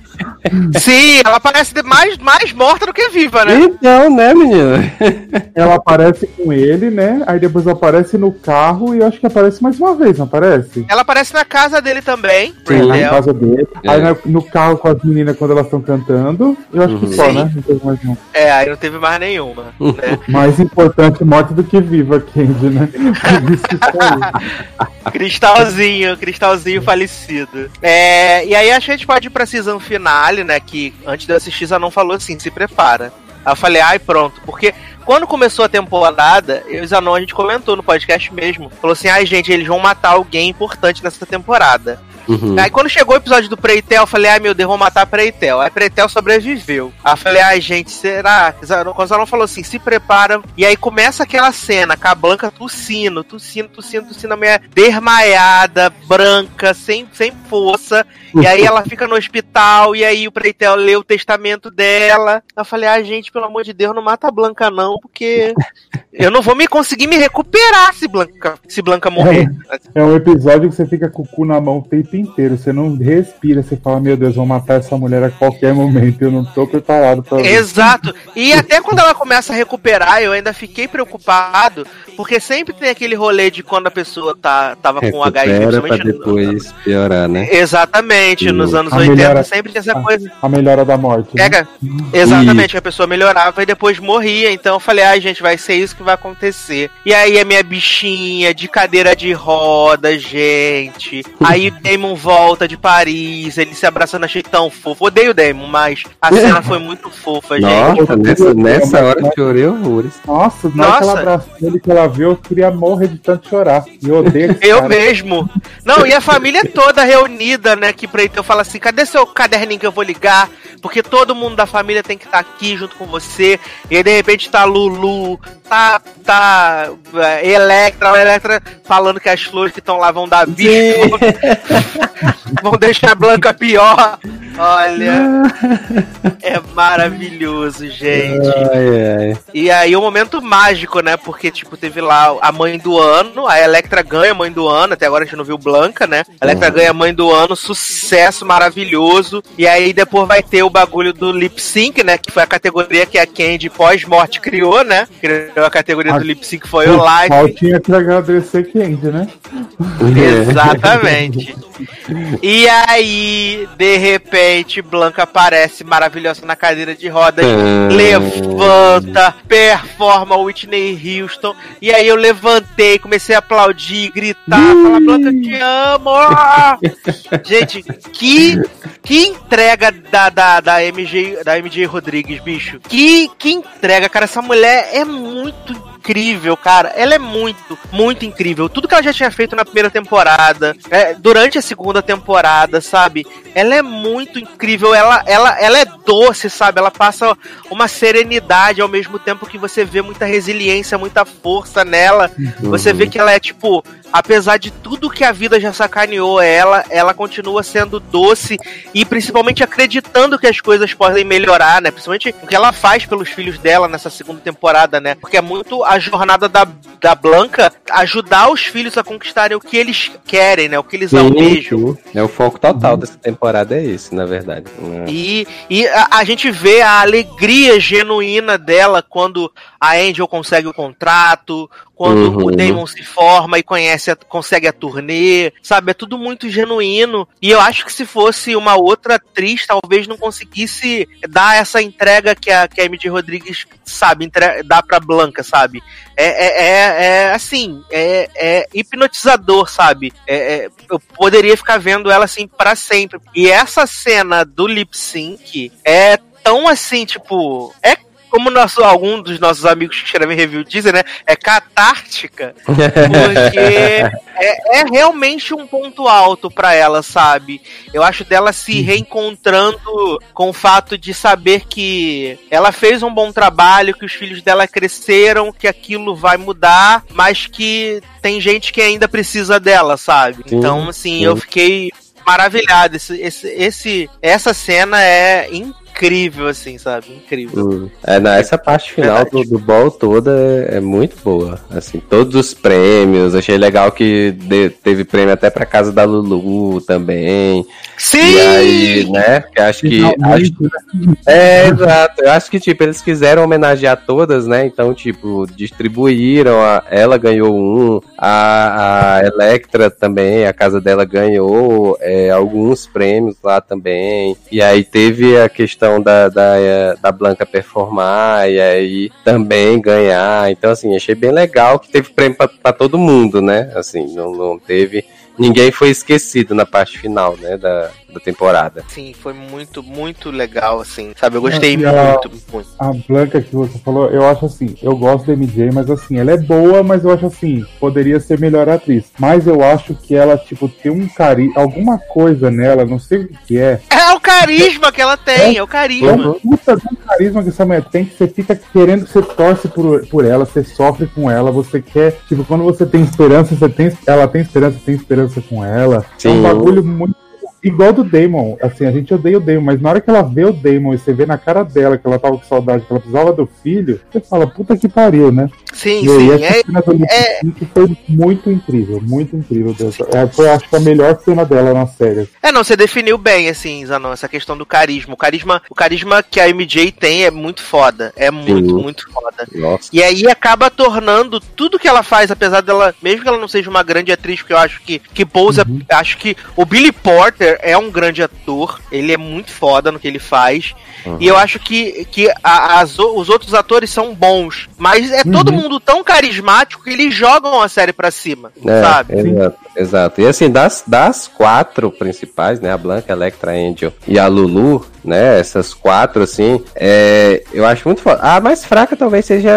[LAUGHS] Sim, ela parece mais, mais morta do que viva, né? Então, né, menino? [LAUGHS] Ela aparece com ele, né? Aí depois aparece no carro e eu acho que aparece mais uma vez, não aparece? Ela aparece na casa dele também. É, na casa dele. É. Aí no carro com as meninas quando elas estão cantando. Eu acho Uhum. que só, Sim. né? Não teve mais nenhum. É, aí não teve mais nenhuma. Né? [LAUGHS] Mais importante morte do que viva, Candy, né? Que. [LAUGHS] Cristalzinho, cristalzinho falecido. É, e aí a gente pode ir pra season finale, né? Que antes de eu assistir, já não falou assim, se prepara. Aí eu falei, ai, pronto, porque quando começou a temporada, eu e Zanon, a gente comentou no podcast mesmo. Falou assim, ai, gente, eles vão matar alguém importante nessa temporada. Uhum. Aí quando chegou o episódio do Preitel, eu falei, ai meu Deus, vou matar Preitel. Aí Preitel sobreviveu. Aí eu falei, ai gente, será? Quando o Zanon falou assim, se prepara. E aí começa aquela cena com a Blanca tossindo, tossindo, tossindo, tossindo, a mulher desmaiada, branca, sem, sem força. E aí ela fica no hospital, e aí o Preitel lê o testamento dela. Eu falei, ai gente, pelo amor de Deus, não mata a Blanca não, porque [LAUGHS] eu não vou me conseguir me recuperar se Blanca, se Blanca morrer. É um episódio que você fica com o cu na mão o tempo inteiro. Você não respira, você fala, meu Deus, vou matar essa mulher a qualquer momento. Eu não tô preparado pra ver. Exato. E até quando ela começa a recuperar, eu ainda fiquei preocupado, porque sempre tem aquele rolê de quando a pessoa tá, tava com HIV, Recupera pra principalmente no- depois piorar, né? Exatamente, nos anos A 80 melhora- sempre tinha essa coisa. A melhora da morte. né? Pega. Exatamente, a pessoa melhorava e depois morria. Então eu falei, ai, gente, vai ser isso que vai acontecer. E aí a minha bichinha de cadeira de roda, gente. Aí o Damon volta de Paris, ele se abraçando, achei tão fofo. Odeio o Damon, mas a cena foi muito fofa, gente. Nossa, nessa, nessa hora eu chorei horrores. Nossa, na hora que ela Nossa. abraçou ele, que ela viu, eu queria morrer de tanto chorar. E eu odeio esse Eu cara. mesmo. Não, e a família toda reunida, né? Que pra então fala assim: cadê seu caderninho que eu vou ligar? Porque todo mundo da família tem que estar aqui junto com você. E aí, de repente, tá Lulu, tá, tá é, Electra, Electra falando que as flores que estão lá vão dar bicho, [LAUGHS] vão deixar a Blanca pior. Olha, é maravilhoso, gente. Ai, ai. E aí o momento mágico, né? Porque, tipo, teve lá a mãe do ano, a Electra ganha a mãe do ano, até agora a gente não viu Blanca, né? A Electra Uhum. ganha a mãe do ano, sucesso maravilhoso. E aí depois vai ter o bagulho do lip sync, né? Que foi a categoria que a Candy pós-morte criou, né? Criou a categoria do lip sync, foi o live. tinha que agradecer Candy, né? Exatamente. E aí, de repente, Blanca aparece maravilhosa na cadeira de rodas, Ah. levanta, performa Whitney Houston. E aí eu levantei, comecei a aplaudir, gritar, falar, Blanca, te amo! [LAUGHS] Gente, que, que entrega da, da, da, MJ, da MJ Rodrigues, bicho. Que, que entrega, cara. Essa mulher é muito incrível, cara. Ela é muito, muito incrível. Tudo que ela já tinha feito na primeira temporada, é, durante a segunda temporada, sabe? Ela é muito incrível. Ela, ela, ela é doce, sabe? Ela passa uma serenidade ao mesmo tempo que você vê muita resiliência, muita força nela. Você vê que ela é tipo apesar de tudo que a vida já sacaneou ela, ela continua sendo doce e principalmente acreditando que as coisas podem melhorar, né? Principalmente o que ela faz pelos filhos dela nessa segunda temporada, né? Porque é muito a jornada da, da Blanca ajudar os filhos a conquistarem o que eles querem, né? O que eles almejam. É o foco total dessa temporada é esse, na verdade. E, e a, a gente vê a alegria genuína dela quando a Angel consegue o contrato, quando Uhum. o Damon se forma e conhece a- consegue a turnê, sabe? É tudo muito genuíno. E eu acho que se fosse uma outra atriz, talvez não conseguisse dar essa entrega que a, que a MJ Rodrigues, sabe, entre, dá pra Blanca, sabe? É, é, é, é, assim, é, é hipnotizador, sabe? É, é- eu poderia ficar vendo ela assim pra sempre. E essa cena do lip sync é tão assim, tipo, é como nosso, algum dos nossos amigos que escrevem review dizem, né? É catártica. Porque [LAUGHS] é, é realmente um ponto alto pra ela, sabe? Eu acho dela se reencontrando com o fato de saber que ela fez um bom trabalho, que os filhos dela cresceram, que aquilo vai mudar, mas que tem gente que ainda precisa dela, sabe? Sim, então, assim, sim. eu fiquei maravilhado. Esse, esse, esse, essa cena é incrível, assim, sabe? Incrível. Hum. É, não, essa parte final do, do ball toda é, é muito boa. Assim, todos os prêmios. Achei legal que de- teve prêmio até pra casa da Lulu também. Sim! E aí, né? Acho que. Acho, Finalmente, é, exato. Eu acho que, tipo, eles quiseram homenagear todas, né? Então, tipo, distribuíram. A, ela ganhou um, a, a Electra também, a casa dela ganhou é, alguns prêmios lá também. E aí teve a questão da, da, eh, da Blanca performar, e aí também ganhar. Então, assim, achei bem legal que teve prêmio pra todo mundo, né? Assim, não, não teve. Ninguém foi esquecido na parte final, né? Da, da temporada. Sim, foi muito, muito legal, assim, sabe? Eu gostei E a- muito, muito. A Blanca que você falou, eu acho assim, eu gosto da MJ, mas assim, ela é boa, mas eu acho assim, poderia ser melhor atriz. Mas eu acho que ela, tipo, tem um carinho, alguma coisa nela, não sei o que é. É o carisma que ela tem, é o É carisma. um puta um carisma que essa mulher tem, que você fica querendo, você torce por, por ela, você sofre com ela, você quer, tipo, quando você tem esperança, você tem, ela tem esperança, tem esperança com ela. É Sim. um bagulho muito igual do Damon, assim, a gente odeia o Damon, mas na hora que ela vê o Damon e você vê na cara dela que ela tava com saudade, que ela precisava do filho, você fala, puta que pariu, né? Sim, e aí sim. essa É, cena do é- foi muito incrível, muito incrível. Deus. É, foi, acho que a melhor cena dela na série. é, não, você definiu bem, assim, Zanon, essa questão do carisma. O carisma, o carisma que a MJ tem é muito foda. É muito, Sim. muito foda. Nossa. E aí acaba tornando tudo que ela faz, apesar dela, mesmo que ela não seja uma grande atriz, porque eu acho que, que pousa, acho que o Billy Porter é um grande ator, ele é muito foda no que ele faz. E eu acho que, que a- as os outros atores são bons, mas é todo mundo tão carismático que eles jogam a série pra cima, É, sabe? Exato, exato. E assim, das, das quatro principais, né? A Blanca, a Electra, a Angel e a Lulu, né? Essas quatro, assim, é, eu acho muito foda. A mais fraca talvez seja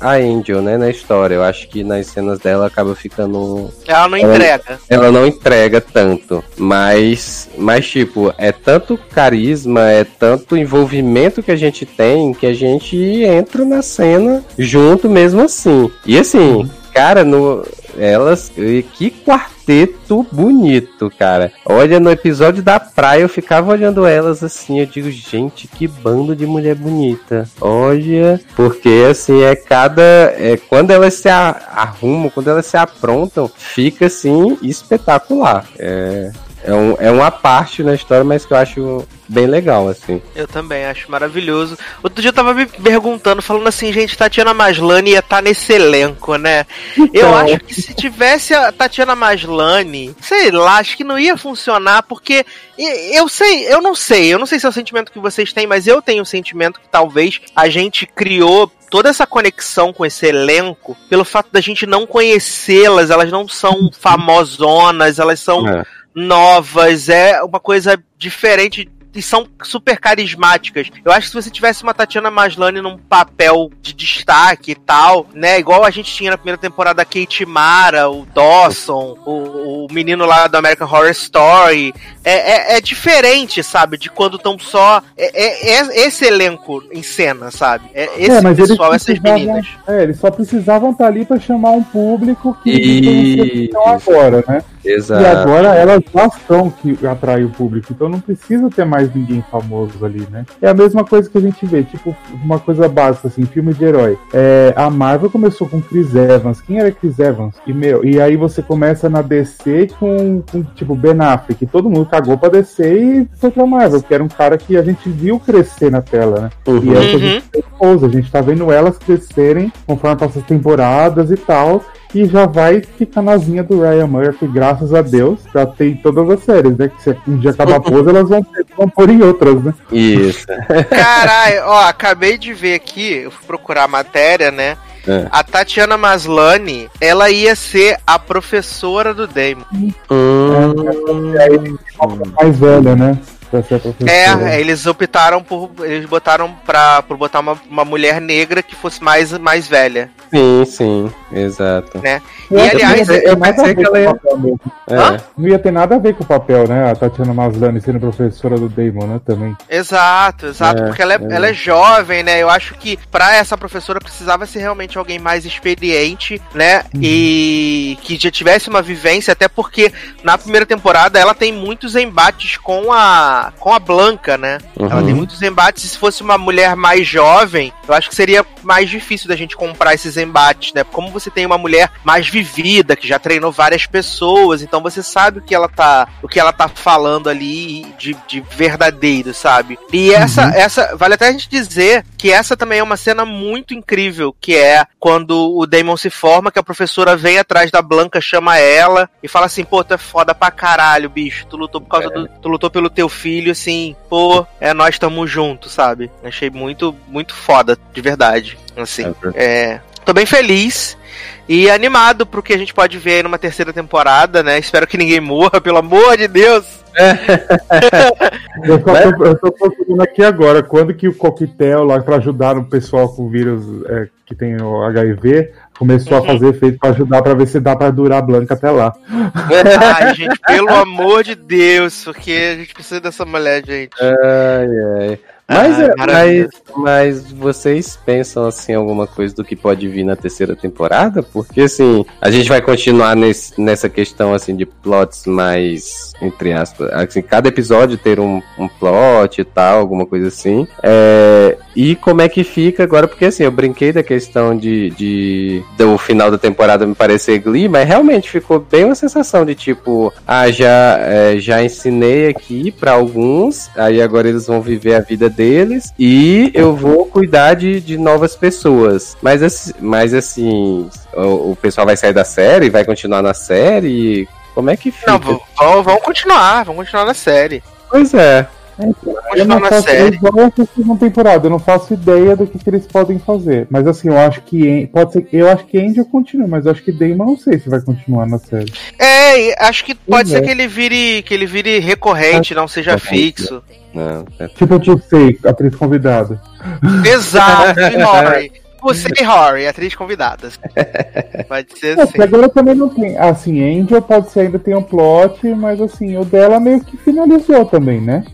a, a Angel, né? Na história. Eu acho que nas cenas dela acaba ficando. Ela não Ela- entrega. Ela não entrega tanto. Mas, mas tipo, é tanto carisma, é tanto envolvimento que a gente tem que a gente entra na cena junto mesmo assim. E assim, cara, no, elas. e Que quarteto bonito, cara. Olha, no episódio da praia eu ficava olhando elas assim. Eu digo, gente, que bando de mulher bonita. Olha, porque assim, é cada. É, quando elas se arrumam, quando elas se aprontam, fica assim espetacular. É. É, um, é uma parte na história, mas que eu acho bem legal, assim. Eu também acho maravilhoso. Outro dia eu tava me perguntando, falando assim, gente, Tatiana Maslany ia estar nesse elenco, né? Eu Então. acho que se tivesse a Tatiana Maslany, sei lá, acho que não ia funcionar, porque eu sei, eu não sei, eu não sei se é o sentimento que vocês têm, mas eu tenho o sentimento que talvez a gente criou toda essa conexão com esse elenco pelo fato da gente não conhecê-las, elas não são famosonas, elas são É. novas, é uma coisa diferente e são super carismáticas. Eu acho que se você tivesse uma Tatiana Maslany num papel de destaque e tal, né? Igual a gente tinha na primeira temporada a Kate Mara, o Dawson, o, o menino lá do American Horror Story. É, é, é diferente, sabe? De quando estão só. É, é- é esse elenco em cena, sabe? É esse É, mas eles pessoal, essas meninas. É, eles só precisavam estar ali pra chamar um público que eles não agora, né? E Exato. agora elas já são que atrai o público, então não precisa ter mais ninguém famoso ali, né? É a mesma coisa que a gente vê, tipo, uma coisa básica, assim, filme de herói. É, a Marvel começou com Chris Evans. Quem era Chris Evans? E, meu, e aí você começa na DC com, com tipo, Ben Affleck. E todo mundo cagou pra DC e foi pra Marvel, que era um cara que a gente viu crescer na tela, né? E é o que a Uhum. gente depois, a gente tá vendo elas crescerem conforme passam as temporadas e tal. E já vai ficar na linha do Ryan Murphy, graças a Deus. Já tem todas as séries, né? Que se um dia acabar a pose, elas vão, ter, vão pôr em outras, né? Isso. Caralho, ó, acabei de ver aqui, eu fui procurar a matéria, né? É. A Tatiana Maslany, ela ia ser a professora do Damon. Hum, E aí, mais velha, né? É, [LAUGHS] eles optaram por. Eles botaram pra, por botar uma, uma mulher negra que fosse mais, mais velha. sim, sim, exato. Né? Eu E que aliás, não ia ter eu pensei a ver que ela com o ia-. É. Não ia ter nada a ver com o papel, né? A Tatiana Maslany sendo professora do Damon, né? Também. Exato, exato, É, porque ela é, é. ela é jovem, né? Eu acho que pra essa professora precisava ser realmente alguém mais experiente, né? E que já tivesse uma vivência, até porque na primeira temporada ela tem muitos embates com a com a Blanca, né? Ela tem Uhum. muitos embates. E se fosse uma mulher mais jovem, eu acho que seria mais difícil da gente comprar esses embates, né? Como você tem uma mulher mais vivida, que já treinou várias pessoas, então você sabe o que ela tá, o que ela tá falando ali de, de verdadeiro, sabe? E essa, essa, vale até a gente dizer que essa também é uma cena muito incrível, que é quando o Damon se forma, que a professora vem atrás da Blanca, chama ela e fala assim, pô, tu é foda pra caralho, bicho, tu lutou por causa do, tu lutou pelo teu filho, assim, pô, é, nós tamo junto, sabe? Achei muito, muito foda, de verdade, assim. É, tô bem feliz e animado pro que a gente pode ver aí numa terceira temporada, né? Espero que ninguém morra, [LAUGHS] pelo amor de Deus. [LAUGHS] Eu só tô, eu tô procurando aqui agora, quando que o coquetel lá pra ajudar o pessoal com o vírus é, que tem o HIV começou Uhum. a fazer efeito pra ajudar pra ver se dá pra durar a Blanca até lá. Ai, gente, pelo amor de Deus, porque a gente precisa dessa mulher, gente. Ai, ai. Mas, Ai, é- mas, mas vocês pensam assim alguma coisa do que pode vir na terceira temporada? Porque assim, a gente vai continuar nesse, nessa questão assim de plots mais entre aspas, assim, cada episódio ter um, um plot e tal, alguma coisa assim. É, e como é que fica agora? Porque assim, eu brinquei da questão de, de do final da temporada me parecer Glee, mas realmente ficou bem uma sensação de tipo, ah, já, é, já ensinei aqui pra alguns, aí agora eles vão viver a vida deles e eu vou cuidar de, de novas pessoas. Mas, assim- mas assim, o, o pessoal vai sair da série, vai continuar na série. Como é que fica? Não, vamos, vamos continuar, vamos continuar na série. Pois é. Vamos Eu continuar não na faço, série. igual segunda temporada, eu não faço ideia do que, que eles podem fazer. Mas assim, eu acho que pode ser, eu acho que Angel continua, mas eu acho que Damon não sei se vai continuar na série. É, acho que pode Pois ser é. que ele vire, que ele vire recorrente, não seja Recorrente. fixo. Não, é- Tipo eu sei, atriz convidada. Exato, [LAUGHS] e Rory. Você e Rory, atriz convidada. Pode [LAUGHS] ser É, assim. agora também não tem. Assim, Angel pode ser ainda tem um plot, mas assim, o dela meio que finalizou também, né?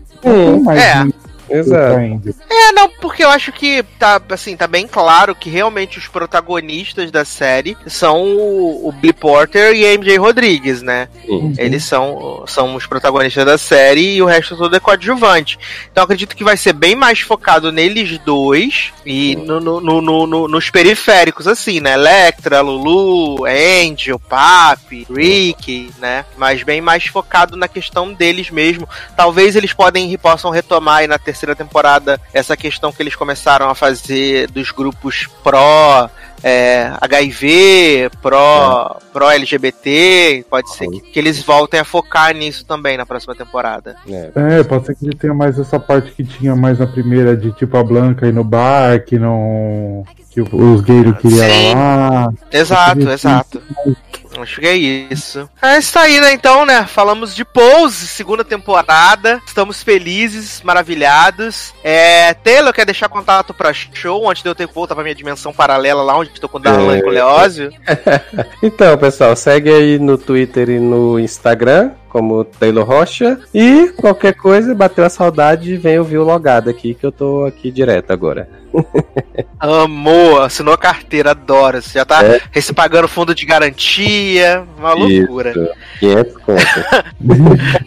Mais É. Exato. É, não, porque eu acho que tá, assim, tá bem claro que realmente os protagonistas da série são o, o Billy Porter e a MJ Rodrigues, né? Sim. Eles são, são os protagonistas da série e o resto todo é coadjuvante. Então eu acredito que vai ser bem mais focado neles dois e no, no- no- no- no- nos periféricos, assim, né? Electra, Lulu, Angel, Papi, Rick, né? Mas bem mais focado na questão deles mesmo. Talvez eles podem, possam retomar aí na terceira temporada essa questão que eles começaram a fazer dos grupos pró. é, HIV, pró, pró LGBT, pode ser que, que eles voltem a focar nisso também na próxima temporada. É. É, pode ser que ele tenha mais essa parte que tinha mais na primeira, de tipo a Blanca ir no bar, que não. que os gays não queriam lá. Exato, sim. Exato. Acho que é isso. É isso aí, né? Então, né? Falamos de Pose, segunda temporada. Estamos felizes, maravilhados. É, Taylor quer deixar contato pra show antes de eu ter que voltar pra minha dimensão paralela lá onde estou com o Darlan É. e com o Leózio. [LAUGHS] Então, pessoal, segue aí no Twitter e no Instagram, como Taylor Rocha. E qualquer coisa, bateu a saudade, vem ouvir o logado aqui, que eu tô aqui direto agora. [LAUGHS] Amor, assinou a carteira, adoro. Você já tá É. pagando fundo de garantia. Uma loucura. Isso, 500 contas.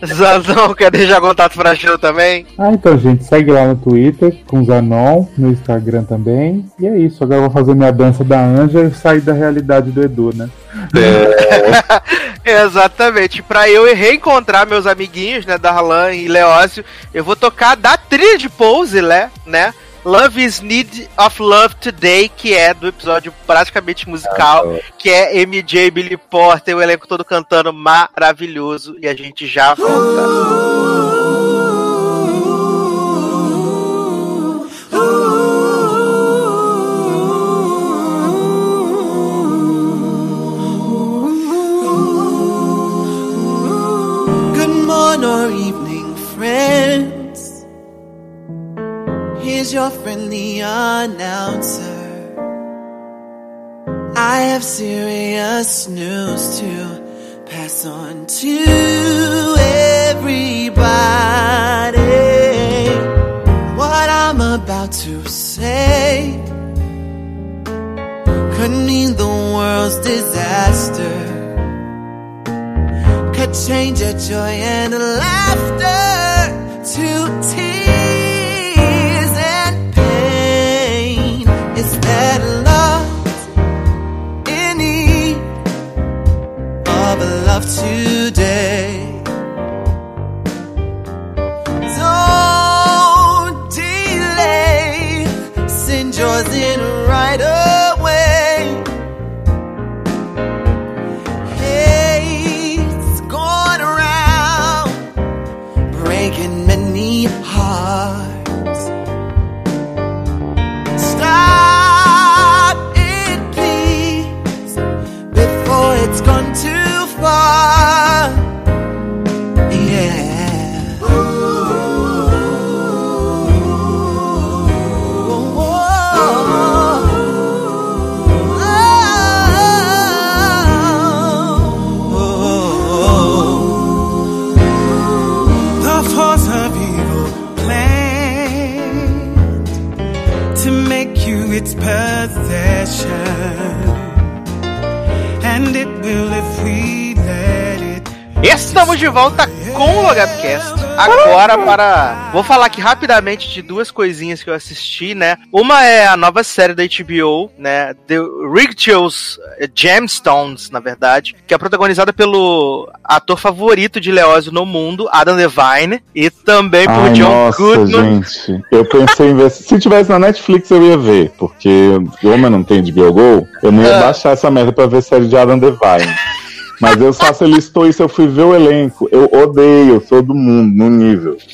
[LAUGHS] Zanão quer deixar contato pra show também? Ah, então, gente, segue lá no Twitter, com Zanon, no Instagram também. E é isso, agora eu vou fazer minha dança da Anja e sair da realidade do Edu, né? [LAUGHS] Exatamente. Pra eu reencontrar meus amiguinhos, né, Darlan e Leózio, eu vou tocar da trilha de Pose, né? né? Love is Need of Love Today, que é do episódio praticamente musical, que é MJ Billy Porter, o elenco todo cantando maravilhoso, e a gente já volta. Here's your friendly announcer. I have serious news to pass on to everybody. What I'm about to say could mean the world's disaster could change your joy and laughter to tears love today. Estamos de volta com o LogadoCast. Agora para. Vou falar aqui rapidamente de duas coisinhas que eu assisti, né? Uma é a nova série da HBO, né? The Rituals Gemstones, na verdade, que é protagonizada pelo ator favorito de Leózio no mundo, Adam Devine, e também por Ai, John nossa, Goodman. gente. Eu pensei em ver. Se tivesse na Netflix, eu ia ver. Porque, como eu não tenho de Go, eu não ia Ah. baixar essa merda pra ver série de Adam Devine. Mas eu só se listou isso, eu fui ver o elenco. Eu odeio, eu sou do mundo, no nível. [LAUGHS]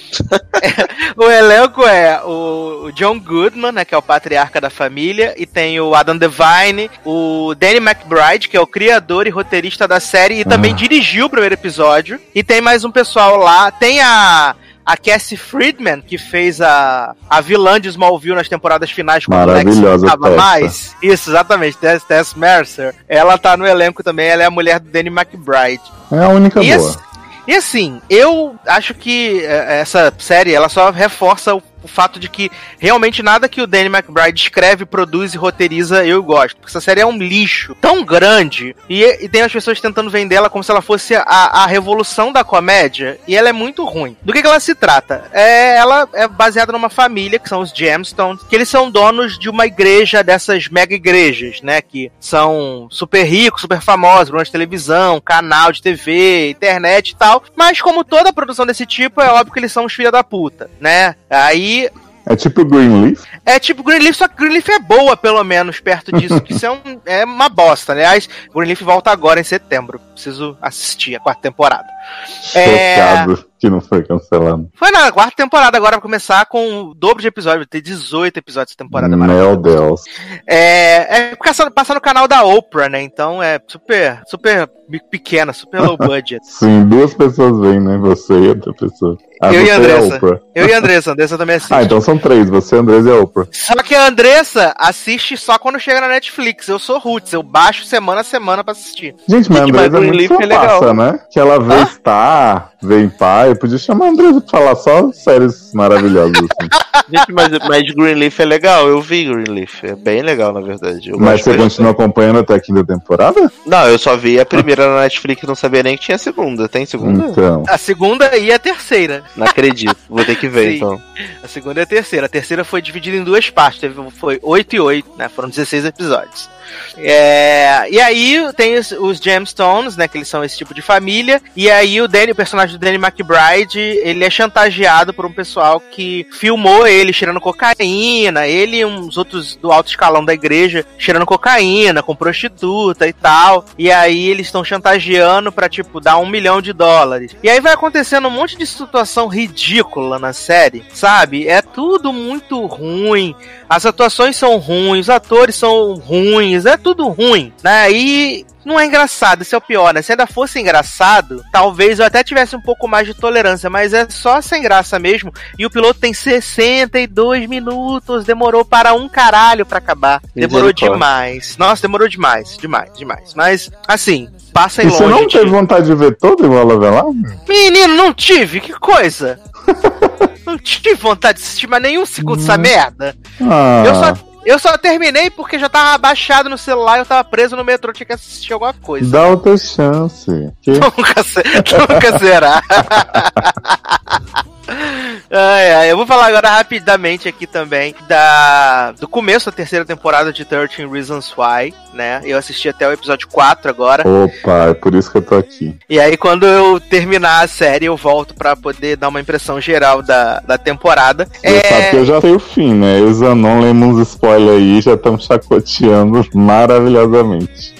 O elenco é o o John Goodman, né, que é o patriarca da família, e tem o Adam Devine, o Danny McBride, que é o criador e roteirista da série, e também Ah. dirigiu o primeiro episódio. E tem mais um pessoal lá. Tem a a Cassie Friedman, que fez a, a vilã de Smallville nas temporadas finais quando o Lex não Maravilhosa tava Tessa. mais. Isso, exatamente, Tess, Tess Mercer. Ela tá no elenco também, ela é a mulher do Danny McBride. É a única E, boa. ass- e assim, eu acho que é, essa série ela só reforça o, o fato de que realmente nada que o Danny McBride escreve, produz e roteiriza eu gosto. Porque essa série é um lixo tão grande e, e tem as pessoas tentando vender ela como se ela fosse a, a revolução da comédia e ela é muito ruim. Do que, que ela se trata? É, ela é baseada numa família que são os Gemstones, que eles são donos de uma igreja dessas mega igrejas, né? Que são super ricos, super famosos, programas televisão, canal de TV, internet e tal. Mas como toda produção desse tipo, é óbvio que eles são os filha da puta, né? Aí É tipo Greenleaf. é tipo Greenleaf, só que Greenleaf é boa, pelo menos, perto disso, que isso é, um- é uma bosta. Aliás, Greenleaf volta agora em setembro. Preciso assistir a quarta temporada. É, Chocado. que não foi cancelado. Foi na quarta temporada agora vai começar com o dobro de episódios, vai ter 18 episódios de temporada. Meu. Deus. É, é passando, passando no canal da Oprah, né? Então é super, super pequena, super low budget. [LAUGHS] Sim, duas pessoas vêm, né? Você e outra pessoa. Ah, Eu e a a Andressa. Oprah. Eu e a Andressa, a [LAUGHS] Andressa também assiste. Ah, então são três, você, Andrés e a Oprah. Só que a Andressa assiste só quando chega na Netflix. Eu sou Roots, eu baixo semana a semana pra assistir. Gente, mas a mas Andresa é muito é legal. passa, né? Que ela vê Hã? Star, Empire, podia chamar a Andresa pra falar só séries maravilhosas, assim. Gente, mas, mas Greenleaf é legal, eu vi Greenleaf. É bem legal, na verdade. Eu Mas você continua acompanhando até a quinta temporada? Não, eu só vi a primeira na Netflix, não sabia nem que tinha segunda. Tem segunda? Então. A segunda e a terceira. Não acredito. Vou ter que ver, Sim. então. A segunda e a terceira. A terceira foi dividida em duas partes. Teve, foi 8 e 8, né? Foram 16 episódios. É, e aí tem os, os Gemstones, né? Que eles são esse tipo de família. E aí o Danny, o personagem do Danny McBride, ele é chantageado por um pessoal que filmou ele cheirando cocaína. Ele e uns outros do alto escalão da igreja cheirando cocaína, com prostituta e tal. E aí eles estão chantageando pra, tipo, dar um milhão de dólares. E aí vai acontecendo um monte de situação ridícula na série, sabe? É tudo muito ruim. As atuações são ruins, os atores são ruins, é tudo ruim, né? E não é engraçado, esse é o pior, né? Se ainda fosse engraçado, talvez eu até tivesse um pouco mais de tolerância, mas é só sem graça mesmo. E o piloto tem 62 minutos, demorou para um caralho pra acabar. Demorou demais. Nossa, demorou demais, demais, demais. Mas, assim, passem E você longe. não de- teve vontade de ver todo igual a Velar? Menino, não tive, que coisa! [LAUGHS] não tive vontade de assistir mais nenhum segundo dessa merda. Ah, Eu só, eu só terminei porque já tava baixado no celular, eu tava preso no metrô, tinha que assistir alguma coisa. dá outra chance. [LAUGHS] Que... Nunca, se- nunca será. [LAUGHS] Ai, ai, eu vou falar agora rapidamente aqui também da do começo da terceira temporada de 13 Reasons Why, né? Eu assisti até o episódio 4 agora. Opa, é por isso que eu tô aqui. E aí, quando eu terminar a série, eu volto pra poder dar uma impressão geral da, da temporada. Você É, sabe que eu já sei o fim, né? Eu e o Zanon lemos uns spoilers aí já estamos chacoteando maravilhosamente.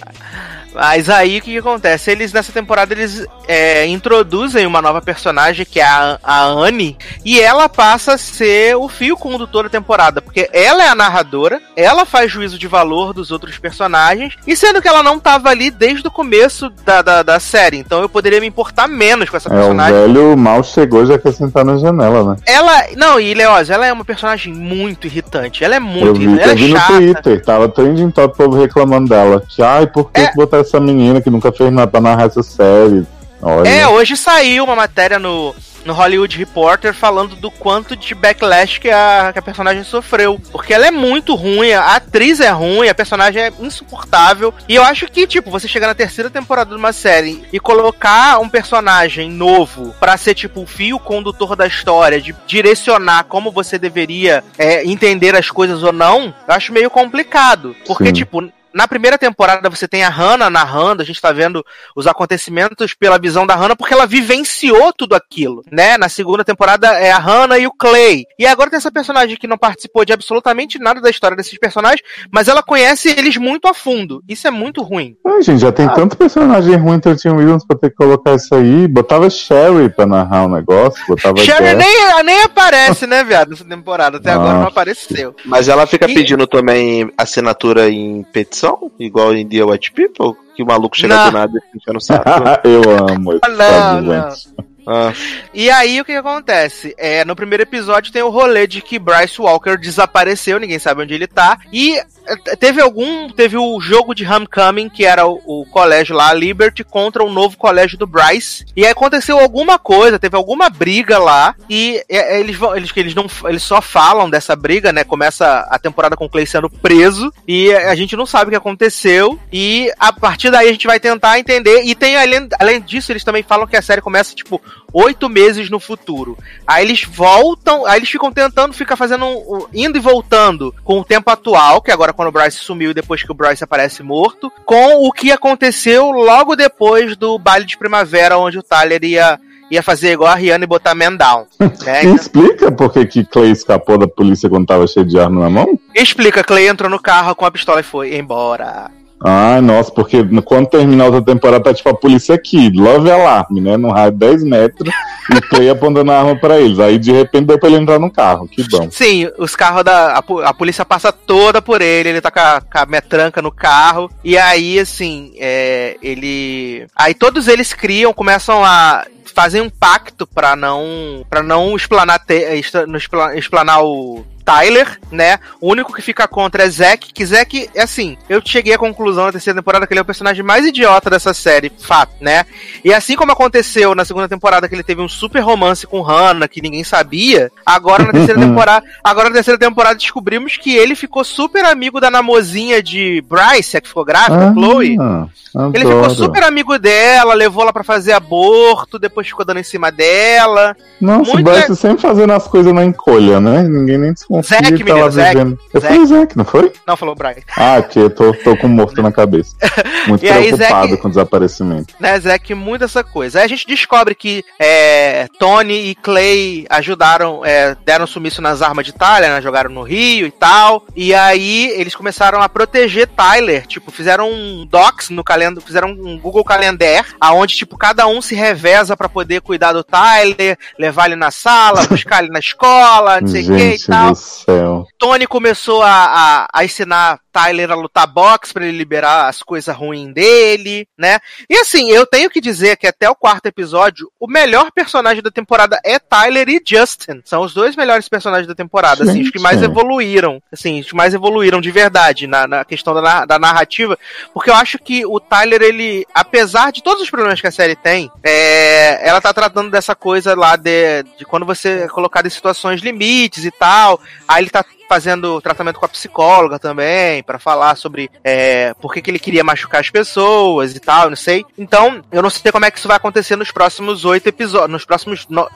Mas aí o que, que acontece? Eles nessa temporada eles é, introduzem uma nova personagem que é a, a Anne e ela passa a ser o fio condutor da temporada, porque ela é a narradora, ela faz juízo de valor dos outros personagens, e sendo que ela não tava ali desde o começo da, da, da série, então eu poderia me importar menos com essa É, o personagem. velho mal chegou já quer sentar na janela, né? Ela. Não, e Leoz, ela é uma personagem muito irritante. Ela é Eu muito vi, irritante. Ela eu vi é no chata. Twitter, tava trending top o povo reclamando dela. Que, ai, por que, É. botar essa menina que nunca fez nada pra narrar essa série? Olha. É, hoje saiu uma matéria no, no Hollywood Reporter falando do quanto de backlash que a, que a personagem sofreu. Porque ela é muito ruim, a atriz é ruim, a personagem é insuportável. E eu acho que, tipo, você chegar na terceira temporada de uma série e colocar um personagem novo pra ser, tipo, o fio condutor da história, de direcionar como você deveria é, entender as coisas ou não, eu acho meio complicado. Porque, Sim. tipo, na primeira temporada você tem a Hannah narrando, a gente tá vendo os acontecimentos pela visão da Hannah, porque ela vivenciou tudo aquilo, né? Na segunda temporada é a Hannah e o Clay. E agora tem essa personagem que não participou de absolutamente nada da história desses personagens, mas ela conhece eles muito a fundo. Isso é muito ruim. Ai, gente, já tem tanto personagem ruim em 13 Williams pra ter que colocar isso aí. Botava Sherry pra narrar o negócio, botava Sherry nem, nem aparece, né, viado, nessa temporada. Até agora Ah. não apareceu. Mas ela fica E- pedindo também assinatura em petição, igual em The White People? Que o maluco chega Não. do nada e fica no saco. [LAUGHS] eu amo esse Ah, Não, coadjuvante. Ah, E aí o que, que acontece? É, no primeiro episódio tem o rolê de que Bryce Walker desapareceu, ninguém sabe onde ele tá. E é, teve algum. Teve o jogo de Homecoming, que era o, o colégio lá, Liberty, contra o novo colégio do Bryce. E aí aconteceu alguma coisa, teve alguma briga lá. E é, eles vão. Eles, eles, não, eles só falam dessa briga, né? Começa a temporada com o Clay sendo preso. E a gente não sabe o que aconteceu. E a partir daí a gente vai tentar entender. E tem além, além disso, eles também falam que a série começa, tipo, oito meses no futuro. Aí eles voltam, aí eles ficam tentando, fica fazendo um, indo e voltando com o tempo atual, que agora quando o Bryce sumiu e depois que o Bryce aparece morto, com o que aconteceu logo depois do baile de primavera, onde o Tyler ia, ia fazer igual a Rihanna e botar Man Down. [LAUGHS] né? Explica por que, que Clay escapou da polícia quando tava cheio de arma na mão? Explica, Clay entrou no carro com a pistola e foi embora. Ai, nossa, porque quando terminar outra temporada tá tipo a polícia aqui, Love Alarm, né? No raio de 10 metros, e Clay [LAUGHS] apontando a arma pra eles. Aí de repente deu pra ele entrar no carro. Que bom. Sim, os carros da. A, a polícia passa toda por ele, ele tá com a, com a metranca no carro. E aí, assim, é, ele. Aí todos eles criam, começam a. Fazem um pacto pra não. para não explanar, te, extra- não expla- explanar o. Tyler, né? O único que fica contra é Zack, que Zack, é assim, eu cheguei à conclusão na terceira temporada que ele é o personagem mais idiota dessa série, fato, né? E assim como aconteceu na segunda temporada que ele teve um super romance com Hannah, que ninguém sabia, agora na terceira [LAUGHS] temporada, agora na terceira temporada descobrimos que ele ficou super amigo da namozinha de Bryce, a que ficou grávida, Chloe. Ah, Ele ficou adoro. super amigo dela, levou ela pra fazer aborto, depois ficou dando em cima dela. Nossa, o muito Bryce le- sempre fazendo as coisas na encolha, né? Ninguém nem Zack, tá lá menino, Zack. vivendo. Eu fui o Zack, não foi? Não, falou Bryce. Ah, eu tô, tô com morto na cabeça. [LAUGHS] Muito E aí, preocupado Zack- com o desaparecimento. né, Zack, muito essa coisa. Aí a gente descobre que é, Tony e Clay ajudaram, é, deram sumiço nas armas de Tyler, né, jogaram no Rio e tal. E aí eles começaram a proteger Tyler, tipo, fizeram um docs no calendário, fizeram um Google Calendar, aonde tipo cada um se reveza pra poder cuidar do Tyler, levar ele na sala, buscar ele na escola, não sei o que e tal. Céu. Tony começou a, a, a ensinar Tyler a lutar boxe pra ele liberar as coisas ruins dele, né? E assim, eu tenho que dizer que até o quarto episódio, o melhor personagem da temporada é Tyler e Justin. São os dois melhores personagens da temporada, assim, os que mais evoluíram, assim, os que mais evoluíram de verdade na, na questão da, da narrativa, porque eu acho que o Tyler, ele, apesar de todos os problemas que a série tem, é, ela tá tratando dessa coisa lá de, de quando você é colocado em situações limites e tal, aí ele tá fazendo tratamento com a psicóloga também, pra falar sobre é, por que, que ele queria machucar as pessoas e tal, não sei. Então, eu não sei como é que isso vai acontecer nos próximos oito episódios, nos próximos no-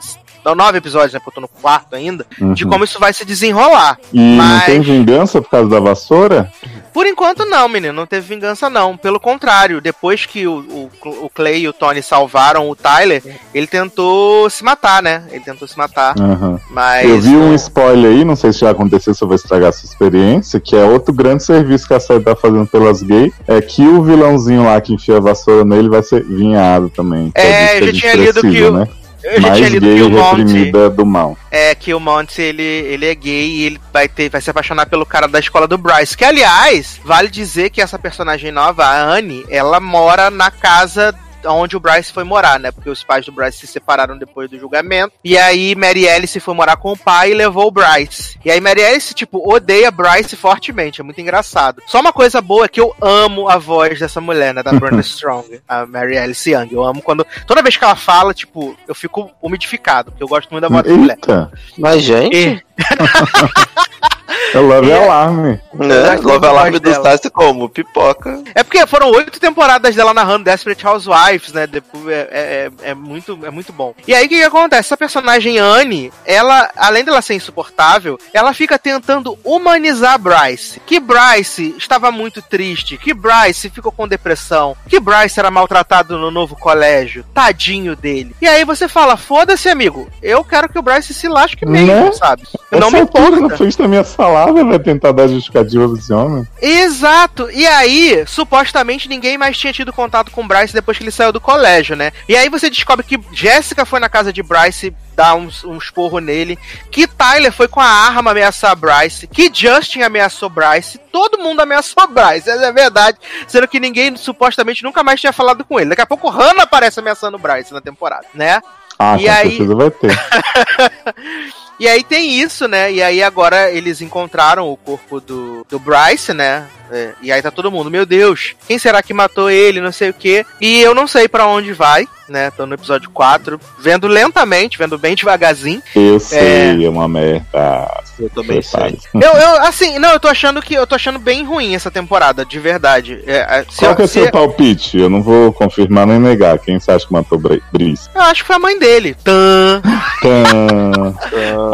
não, nove episódios, né, porque eu tô no quarto ainda, de Uhum. como isso vai se desenrolar. E não Mas- tem vingança por causa da vassoura? Por enquanto não, menino, não teve vingança não. Pelo contrário, depois que o, o, o Clay e o Tony salvaram o Tyler, ele tentou se matar, né? Ele tentou se matar, Aham. mas... Eu vi um não- spoiler aí, não sei se já aconteceu, se eu vou estragar essa experiência, que é outro grande serviço que a série tá fazendo pelas gays, é que o vilãozinho lá que enfia a vassoura nele vai ser vinhado também. É, disso eu já tinha lido que precisa, o- Eu já Mais tinha lido que o reprimida do mal. É, que o Monty, ele, ele é gay e ele vai, ter, vai se apaixonar pelo cara da escola do Bryce. Que, aliás, vale dizer que essa personagem nova, a Anne, ela mora na casa onde o Bryce foi morar, né? Porque os pais do Bryce se separaram depois do julgamento. E aí Mary Alice foi morar com o pai e levou o Bryce. E aí Mary Alice, tipo, odeia Bryce fortemente. É muito engraçado. Só uma coisa boa é que eu amo a voz dessa mulher, né? Da [LAUGHS] Brenda Strong. A Mary Alice Young. Eu amo quando... Toda vez que ela fala, tipo, eu fico umidificado. Porque eu gosto muito da voz dessa mulher. Eita, Mas, gente, E- [LAUGHS] é Love É. Alarme. né? gosto Love voz do dela. Stassi como? Pipoca. É porque foram oito temporadas dela narrando Desperate Housewives, né? Depois é, é, é muito, é muito bom. E aí o que, que acontece? Essa personagem Anne, ela, além dela ser insuportável, ela fica tentando humanizar Bryce. Que Bryce estava muito triste, que Bryce ficou com depressão, que Bryce era maltratado no novo colégio, tadinho dele. E aí você fala, foda-se, amigo, eu quero que o Bryce se lasque mesmo, Né? sabe? Eu não me importa. na frente da minha salada, vai tentar dar justificativa pra esse homem. Exato. E aí, supostamente ninguém mais tinha tido contato com o Bryce depois que ele saiu do colégio, né? E aí você descobre que Jéssica foi na casa de Bryce dar um, um esporro nele, que Tyler foi com a arma ameaçar Bryce, que Justin ameaçou Bryce, todo mundo ameaçou Bryce, essa é verdade, sendo que ninguém supostamente nunca mais tinha falado com ele. Daqui a pouco Hannah aparece ameaçando Bryce na temporada, né? Ah, E com aí- certeza vai ter. [LAUGHS] E aí tem isso, né? E aí agora eles encontraram o corpo do, do Bryce, né? É, e aí tá todo mundo, meu Deus, quem será que matou ele? Não sei o quê. E eu não sei pra onde vai, né? Tô no episódio 4, vendo lentamente, vendo bem devagarzinho. Eu sei, é uma merda. Eu também sei. Prepare-se. Eu, eu, assim, não, eu tô achando que eu tô achando bem ruim essa temporada, de verdade. É, é, se Qual eu, que é se- seu palpite? Eu não vou confirmar nem negar. Quem você acha que matou Bri- Brice? eu acho que foi a mãe dele. Tã. Tã.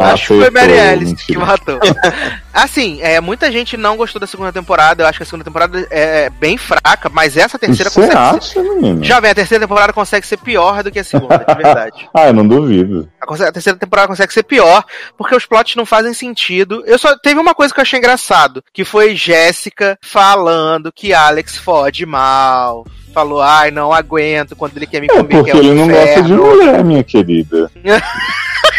[LAUGHS] Acho que foi Mary Alice que matou. Assim, é, muita gente não gostou da segunda temporada. Eu acho que a segunda temporada é bem fraca, mas essa terceira Você consegue acha, ser. Já vem, a terceira temporada consegue ser pior do que a segunda, de verdade. [LAUGHS] Ah, eu não duvido. A, terceira temporada consegue ser pior, porque os plots não fazem sentido. Eu só teve uma coisa que eu achei engraçado, que foi Jéssica falando que Alex fode mal. falou, ai, não aguento quando ele quer me É comer, porque que é o ele não gosta de mulher, minha querida. [LAUGHS]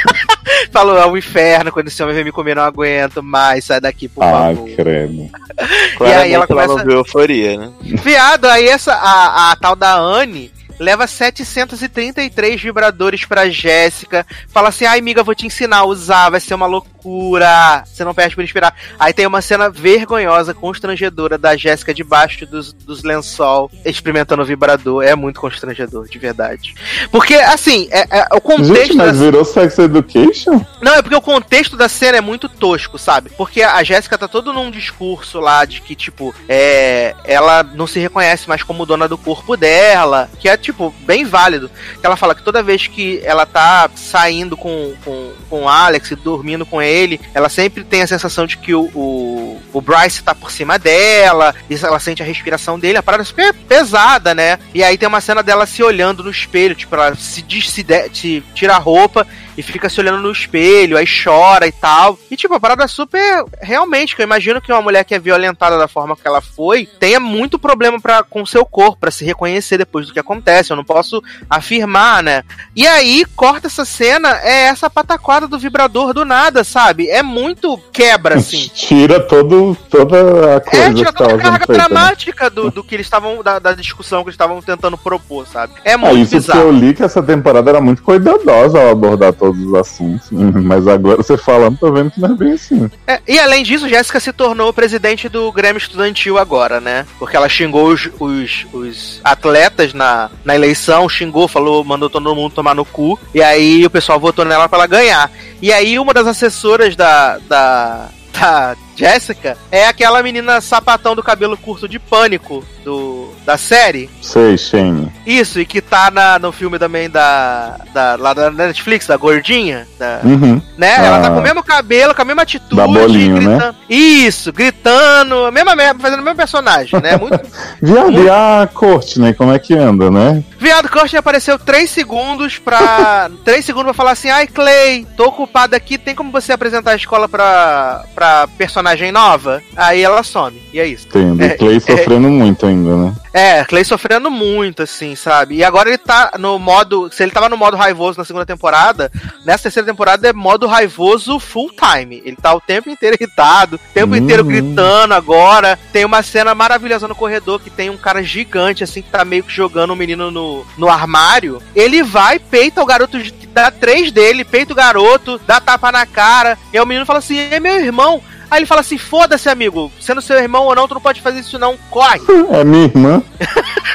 [LAUGHS] Falou, é o inferno, quando esse homem vem me comer, não aguento mais, sai daqui, por Ai, favor. credo. [LAUGHS] Claramente ela ela, começa- não viu euforia, né? Viado, aí essa, a, a tal da Anne leva 733 vibradores pra Jéssica. Fala assim, ai, amiga, vou te ensinar a usar, vai ser uma loucura. Você não perde por inspirar. Aí tem uma cena vergonhosa, constrangedora da Jéssica debaixo dos, dos lençol, experimentando o vibrador. É muito constrangedor, de verdade. Porque, assim, é, é- o contexto Gente, mas da virou Sex Education? não, é porque o contexto da cena é muito tosco, sabe? Porque a Jéssica tá todo num discurso lá de que, tipo, é, ela não se reconhece mais como dona do corpo dela, que é, tipo, bem válido. Ela fala que toda vez que ela tá saindo com, com, com o Alex e dormindo com ele, ela sempre tem a sensação de que o, o, o Bryce tá por cima dela, e ela sente a respiração dele, a parada é super pesada, né? E aí tem uma cena dela se olhando no espelho, tipo, ela se, des- se, de- se tira a roupa e fica se olhando no espelho, aí chora e tal. E tipo, a parada é super. Realmente, que eu imagino que uma mulher que é violentada da forma que ela foi tenha muito problema pra, com seu corpo, pra se reconhecer depois do que acontece. Eu não posso afirmar, né? E aí, corta essa cena, é essa pataquada do vibrador do nada, sabe? É muito quebra, [LAUGHS] assim. Tira todo, toda a coisa É, tira que toda a carga né? dramática do, do que eles estavam. Da, da discussão que eles estavam tentando propor, sabe? É Ah, muito isso que bizarro. eu li que essa temporada era muito cuidadosa ao abordar todos os assuntos. [LAUGHS] Mas agora você falando, tô vendo que não é bem assim. É, e além disso, Jéssica se tornou presidente do Grêmio Estudantil agora, né? Porque ela xingou os, os, os atletas na, na eleição, xingou, falou, mandou todo mundo tomar no cu. E aí o pessoal votou nela pra ela ganhar. E aí uma das assessoras da, da, da Jéssica é aquela menina sapatão do cabelo curto de pânico do, da série. Sei, Shane. Isso, e que tá na, no filme também da, da, lá da Netflix, da gordinha. Da, Uhum. né? Ela tá Ah. com o mesmo cabelo, com a mesma atitude, Da bolinho, né? gritando. Isso, gritando, mesma merda, fazendo o mesmo personagem, né? Muito. [LAUGHS] Viado, e a Courtney, como é que anda, né? Viado Kirsten apareceu 3 segundos pra. [LAUGHS] 3 segundos pra falar assim: ai, Clay, tô ocupado aqui, tem como você apresentar a escola pra, pra personagem nova? Aí ela some, e é isso. Entendo. É, o Clay sofrendo muito ainda, né? É, Clay sofrendo muito, assim, sabe? E agora ele tá no modo. Se ele tava no modo raivoso na segunda temporada, nessa terceira temporada é modo raivoso full time. Ele tá o tempo inteiro [LAUGHS] irritado, o tempo Uhum. inteiro gritando agora. Tem uma cena maravilhosa no corredor que tem um cara gigante, assim, que tá meio que jogando o menino no, no armário. Ele vai, peita o garoto, dá três dele, peita o garoto, dá tapa na cara. E o menino fala assim: é meu irmão. Aí ele fala assim: foda-se, amigo, sendo seu irmão ou não, tu não pode fazer isso, não, corre. É minha irmã. [LAUGHS]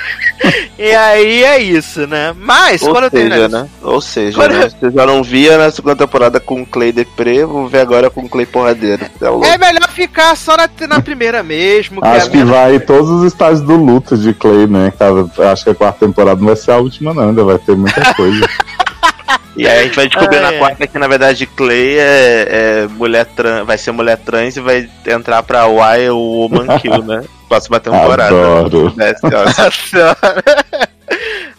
E aí é isso, né? Mas, Ou quando eu seja, isso- né? Ou seja, Quando- né? Você já não via na segunda temporada com o Clay Deprê, vou ver agora com o Clay Porradeiro. É. É melhor ficar só na, na primeira mesmo. Acho é que vai todos os estágios do luto de Clay, né? Cara, acho que a quarta temporada não vai ser a última, não. Ainda vai ter muita coisa. [LAUGHS] E aí a gente vai descobrir Ah, na é. quarta que na verdade Clay é, é mulher trans, vai ser mulher trans e vai entrar pra Why Woman [LAUGHS] Kill, né? Próxima temporada. Adoro. Ó. [LAUGHS]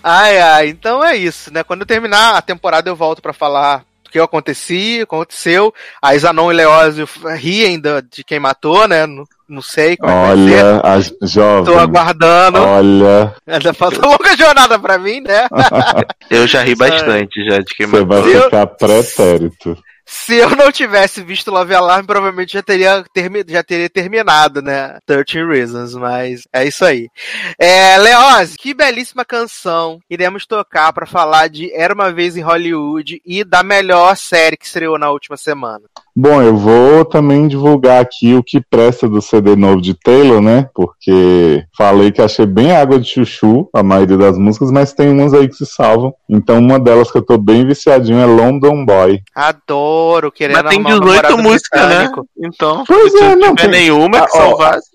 ai, ai, então é isso, né? Quando eu terminar a temporada eu volto pra falar o que aconteci, aconteceu. A Zanon e Leózio riem da- de quem matou, né? Não, não sei como é que vai ser. Olha, a jovem. Tô aguardando. Olha, Ainda falta longa jornada pra mim, né? [LAUGHS] [LAUGHS] Eu já ri bastante já de quem você vai Eu- ficar pretérito. Se eu não tivesse visto Love Alarm, provavelmente já teria, já teria terminado, né? 13 Reasons, mas é isso aí. É, Leoz, que belíssima canção iremos tocar pra falar de Era Uma Vez em Hollywood e da melhor série que estreou na última semana. Bom, eu vou também divulgar aqui o que presta do CD novo de Taylor, né? Porque falei que achei bem água de chuchu a maioria das músicas, mas tem umas aí que se salvam. Então, uma delas que eu tô bem viciadinho é London Boy. Adoro, querendo Mas tem arrumar um 18 namorado músicas, né? Então, Pois se é, não não tiver tem- nenhuma Ah, que salvasse,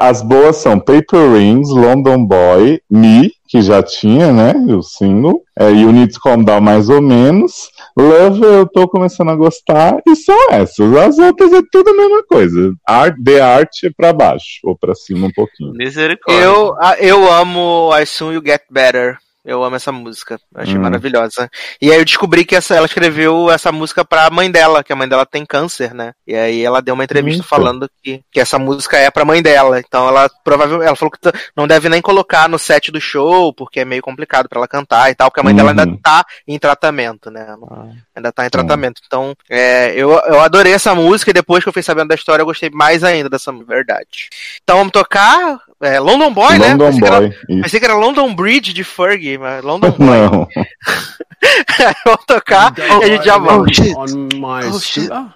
as boas são Paper Rings, London Boy, Me, que já tinha, né? O single. É, You Need to Calm Down mais ou menos. Love eu tô começando a gostar. E são essas. As outras é tudo a mesma coisa. Art, The Art é pra baixo, ou pra cima um pouquinho. Misericórdia. Eu, a- eu amo I Soon You Get Better. Eu amo essa música. Eu achei Hum. maravilhosa. E aí eu descobri que essa, ela escreveu essa música pra mãe dela, que a mãe dela tem câncer, né? E aí ela deu uma entrevista Eita. falando que, que essa música é pra mãe dela. Então ela provavelmente. Ela falou que não deve nem colocar no set do show, porque é meio complicado pra ela cantar e tal, porque a mãe dela Uhum. ainda tá em tratamento, né? Ah. Ainda tá em tratamento. Então, é, eu, eu adorei essa música e depois que eu fiquei sabendo da história, eu gostei mais ainda dessa verdade. Então vamos tocar é, London Boy, né? London que, era, Boy. Isso. pensei que era London Bridge de Fergie, mas London [LAUGHS] Boy. Não. [LAUGHS] vamos tocar e a gente já volta. on my Oh, shit. uh,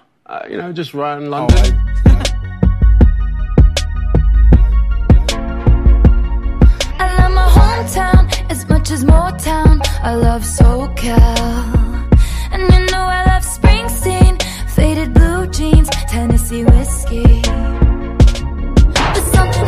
you know, just around London. I love my hometown as much as Motown. I love SoCal. And you know I love Springsteen, faded blue jeans, Tennessee whiskey. But something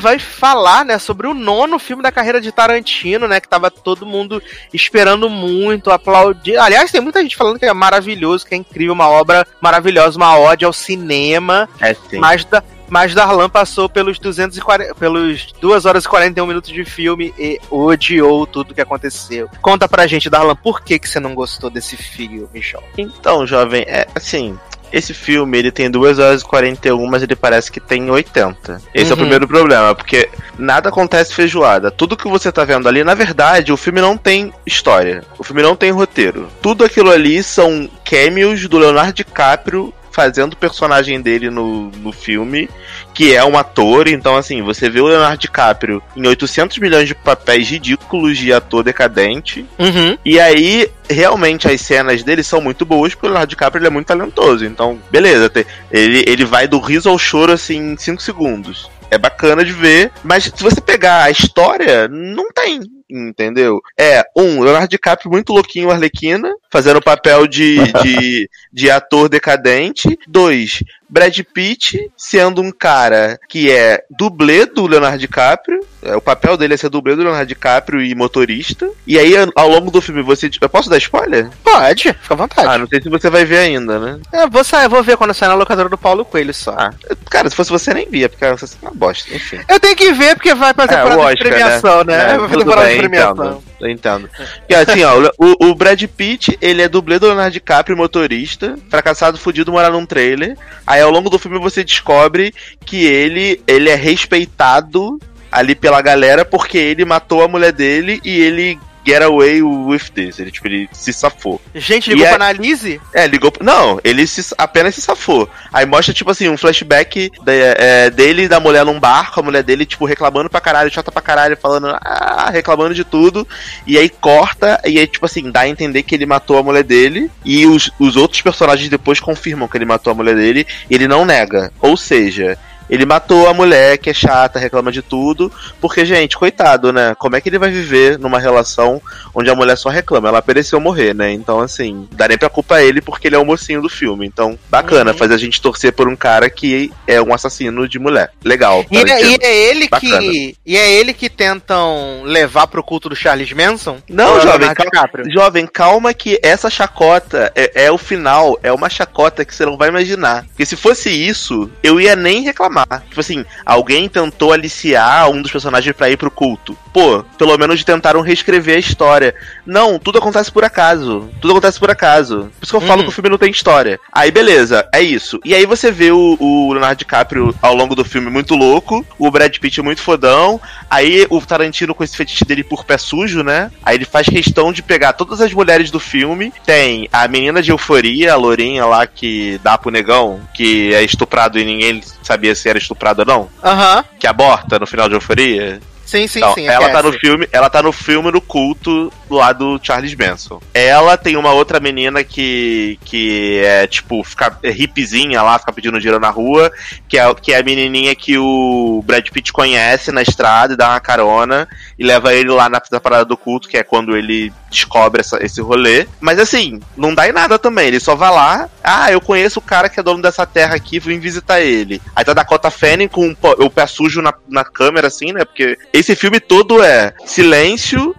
vai falar, né, sobre o nono filme da carreira de Tarantino, né, que tava todo mundo esperando muito, aplaudir. Aliás, tem muita gente falando que é maravilhoso, que é incrível, uma obra maravilhosa, uma ode ao cinema. É sim. Mas, da, mas Darlan passou pelos 240, pelos 2 horas e 41 minutos de filme e odiou tudo que aconteceu. Conta pra gente, Darlan, por que, que você não gostou desse filme, Michel? Então, jovem, é assim. Esse filme, ele tem 2 horas e 41, mas ele parece que tem 80. Esse é o Uhum. primeiro problema, porque nada acontece feijoada. Tudo que você tá vendo ali, na verdade, o filme não tem história. O filme não tem roteiro. Tudo aquilo ali são cameos do Leonardo DiCaprio fazendo o personagem dele no, no filme, que é um ator, então assim, você vê o Leonardo DiCaprio em 800 milhões de papéis ridículos de ator decadente, Uhum. e aí, realmente, as cenas dele são muito boas, porque o Leonardo DiCaprio ele é muito talentoso. Então, beleza, ele, ele vai do riso ao choro, assim, em 5 segundos. É bacana de ver, mas se você pegar a história, não tem, entendeu? É, um, Leonardo DiCaprio muito louquinho, Arlequina, fazendo o papel de, de, [LAUGHS] de ator decadente. Dois, Brad Pitt sendo um cara que é dublê do Leonardo DiCaprio. É, o papel dele é ser dublê do Leonardo DiCaprio e motorista. E aí, ao longo do filme, você. Eu posso dar spoiler? Pode, fica à vontade. Ah, não sei se você vai ver ainda, né? É, vou sair, vou ver quando sair na locadora do Paulo Coelho só. Ah, cara, se fosse você, nem via, porque você é uma bosta, enfim. Eu tenho que ver porque vai pra É, temporada o de Oscar, premiação, né? É, Vai pra tudo temporada bem, de premiação. entendo. Entendo. E assim, ó, o, o Brad Pitt, ele é dublê do Leonardo DiCaprio, motorista, fracassado, fudido, morar num trailer. Aí ao longo do filme você descobre que ele, ele é respeitado ali pela galera porque ele matou a mulher dele e ele get away with this. Ele, tipo, ele se safou. Gente, ligou E pra é- análise? É, ligou. Não, ele se- apenas se safou. Aí mostra, tipo assim, um flashback de- é, dele e da mulher num bar, com a mulher dele, tipo, reclamando pra caralho, chata pra caralho, falando, ah, reclamando de tudo. E aí corta, e aí, tipo assim, dá a entender que ele matou a mulher dele. E os, os outros personagens depois confirmam que ele matou a mulher dele. E ele não nega. Ou seja. Ele matou a mulher que é chata, reclama de tudo, porque, gente, coitado, né? Como é que ele vai viver numa relação onde a mulher só reclama? Ela pereceu morrer, né? Então, assim, dá nem pra culpa ele porque ele é o mocinho do filme. Então, bacana, Uhum. fazer a gente torcer por um cara que é um assassino de mulher. Legal. E, é- e é ele Bacana. que. E é ele que tentam levar pro culto do Charles Manson? Não, é jovem, calma, jovem, calma que essa chacota é, é o final, é uma chacota que você não vai imaginar. Porque se fosse isso, eu ia nem reclamar. Tipo assim, alguém tentou aliciar um dos personagens pra ir pro culto. Pô, pelo menos tentaram reescrever a história. Não, tudo acontece por acaso. Tudo acontece por acaso. Por isso que eu falo Uhum. que o filme não tem história. Aí, beleza, é isso. E aí você vê o, o Leonardo DiCaprio ao longo do filme muito louco, o Brad Pitt muito fodão, aí o Tarantino com esse fetiche dele por pé sujo, né? Aí ele faz questão de pegar todas as mulheres do filme. Tem a menina de euforia, a lourinha lá que dá pro negão, que é estuprado e ninguém sabia se era estuprado ou não, Aham. que aborta no final de euforia. Sim, sim, Então, sim. ela tá no filme, ela tá no filme no culto lá do Charles Manson. Ela tem uma outra menina que que é tipo fica é hippiezinha lá, fica pedindo dinheiro na rua, que é que é a menininha que o Brad Pitt conhece na estrada e dá uma carona e leva ele lá na, na parada do culto, que é quando ele descobre essa- esse rolê. Mas assim, não dá em nada também. Ele só vai lá, ah, eu conheço o cara que é dono dessa terra aqui, vim visitar ele. Aí tá Dakota Fanning com o pé sujo na, na câmera, assim, né? Porque esse filme todo é silêncio.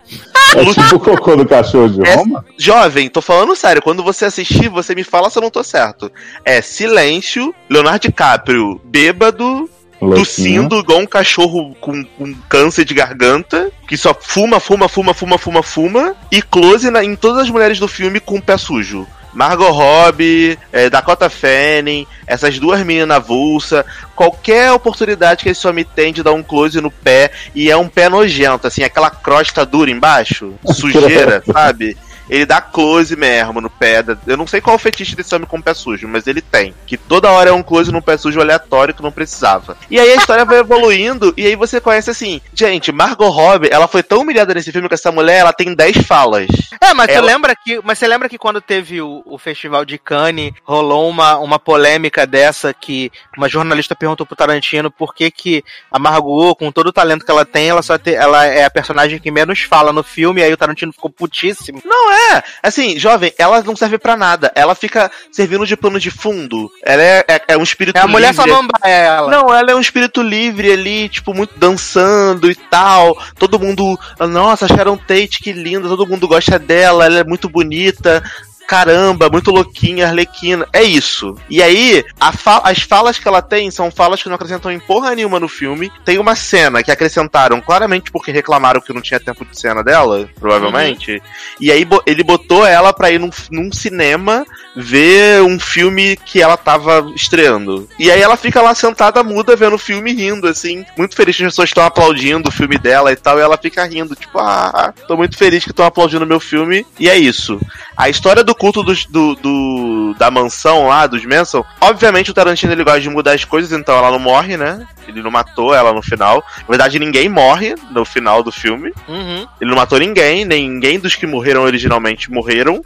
É tipo o cocô do cachorro de [LAUGHS] É- Roma? Jovem, tô falando sério, quando você assistir, você me fala se eu não tô certo. É silêncio, Leonardo DiCaprio bêbado, Louquinho. tossindo igual um cachorro com, com câncer de garganta, que só fuma, fuma, fuma, fuma, fuma, fuma, e close na- em todas as mulheres do filme com o pé sujo. Margot Robbie, eh, Dakota Fanning, essas duas meninas avulsa, qualquer oportunidade que esse homem tem de dar um close no pé, e é um pé nojento, assim, aquela crosta dura embaixo, [LAUGHS] sujeira, sabe? Ele dá close mesmo no pé. da- Eu não sei qual é o fetiche desse homem com o pé sujo, mas ele tem. Que toda hora é um close no pé sujo aleatório que não precisava. E aí a história vai evoluindo, e aí você conhece assim, gente, Margot Robbie, ela foi tão humilhada nesse filme que essa mulher, ela tem 10 falas. É, mas você Ela- lembra que, mas você lembra que quando teve o, o festival de Cannes, rolou uma, uma polêmica dessa que uma jornalista perguntou pro Tarantino por que que a Margot, com todo o talento que ela tem, ela só te- ela é a personagem que menos fala no filme, e aí o Tarantino ficou putíssimo. Não é, assim, jovem, ela não serve pra nada. Ela fica servindo de pano de fundo. Ela é, é, é um espírito É a mulher livre. samambaia, ela. Não, ela é um espírito livre ali, tipo, muito dançando e tal. Todo mundo, nossa, Sharon Tate, que linda, todo mundo gosta dela, ela é muito bonita. Caramba, muito louquinha, arlequina. É isso. E aí, fa- as falas que ela tem são falas que não acrescentam em porra nenhuma no filme. Tem uma cena que acrescentaram claramente porque reclamaram que não tinha tempo de cena dela, provavelmente. E aí ele botou ela pra ir num, num cinema ver um filme que ela tava estreando. E aí ela fica lá sentada muda vendo o filme rindo, assim, muito feliz que as pessoas estão aplaudindo o filme dela e tal, e ela fica rindo, tipo, ah, tô muito feliz que estão aplaudindo meu filme, e é isso. A história do culto dos- do, do- da mansão lá, dos Manson, obviamente o Tarantino ele gosta de mudar as coisas, então ela não morre, né? Ele não matou ela no final. Na verdade, ninguém morre no final do filme. Uhum. Ele não matou ninguém, nem ninguém dos que morreram originalmente morreram.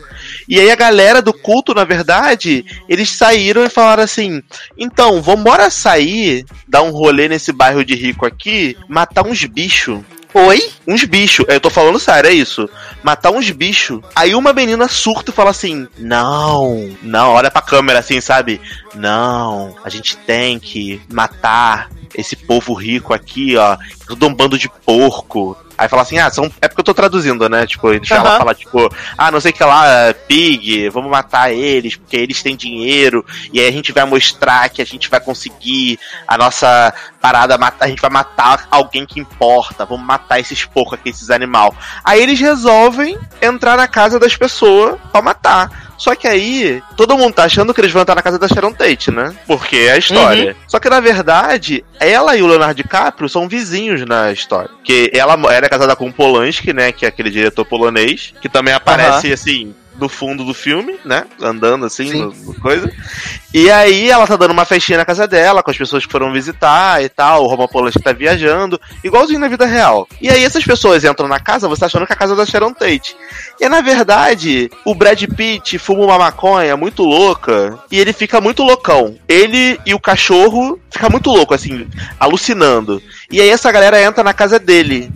E aí a galera do culto, na verdade, eles saíram e falaram assim: então, vambora sair, dar um rolê nesse bairro de rico aqui, matar uns bichos. Oi? Uns bichos, eu tô falando sério, é isso. Matar uns bichos. Aí uma menina surta e fala assim: Não, não, olha pra câmera assim, sabe? Não, a gente tem que matar esse povo rico aqui, ó. Tudo um bando de porco. Aí fala assim, ah, são... é porque eu tô traduzindo, né? Tipo, eles Aham. ela fala, tipo, ah, não sei o que lá, pig, vamos matar eles, porque eles têm dinheiro, e aí a gente vai mostrar que a gente vai conseguir a nossa parada, matar, a gente vai matar alguém que importa, vamos matar esses porcos aqui, esses animal. Aí eles resolvem entrar na casa das pessoas pra matar. Só que aí, todo mundo tá achando que eles vão entrar na casa da Sharon Tate, né? Porque é a história. Só que na verdade, ela e o Leonardo DiCaprio são vizinhos na história. Porque ela era casada com o Polanski, né? Que é aquele diretor polonês, que também aparece assim. No fundo do filme, né? Andando assim, no, no coisa. E aí ela tá dando uma festinha na casa dela, com as pessoas que foram visitar e tal, o Roman Polanski tá viajando, igualzinho na vida real. E aí essas pessoas entram na casa, você tá achando que é a casa da Sharon Tate. E na verdade, o Brad Pitt fuma uma maconha muito louca e ele fica muito loucão. Ele e o cachorro fica muito louco, assim, alucinando. E aí essa galera entra na casa dele.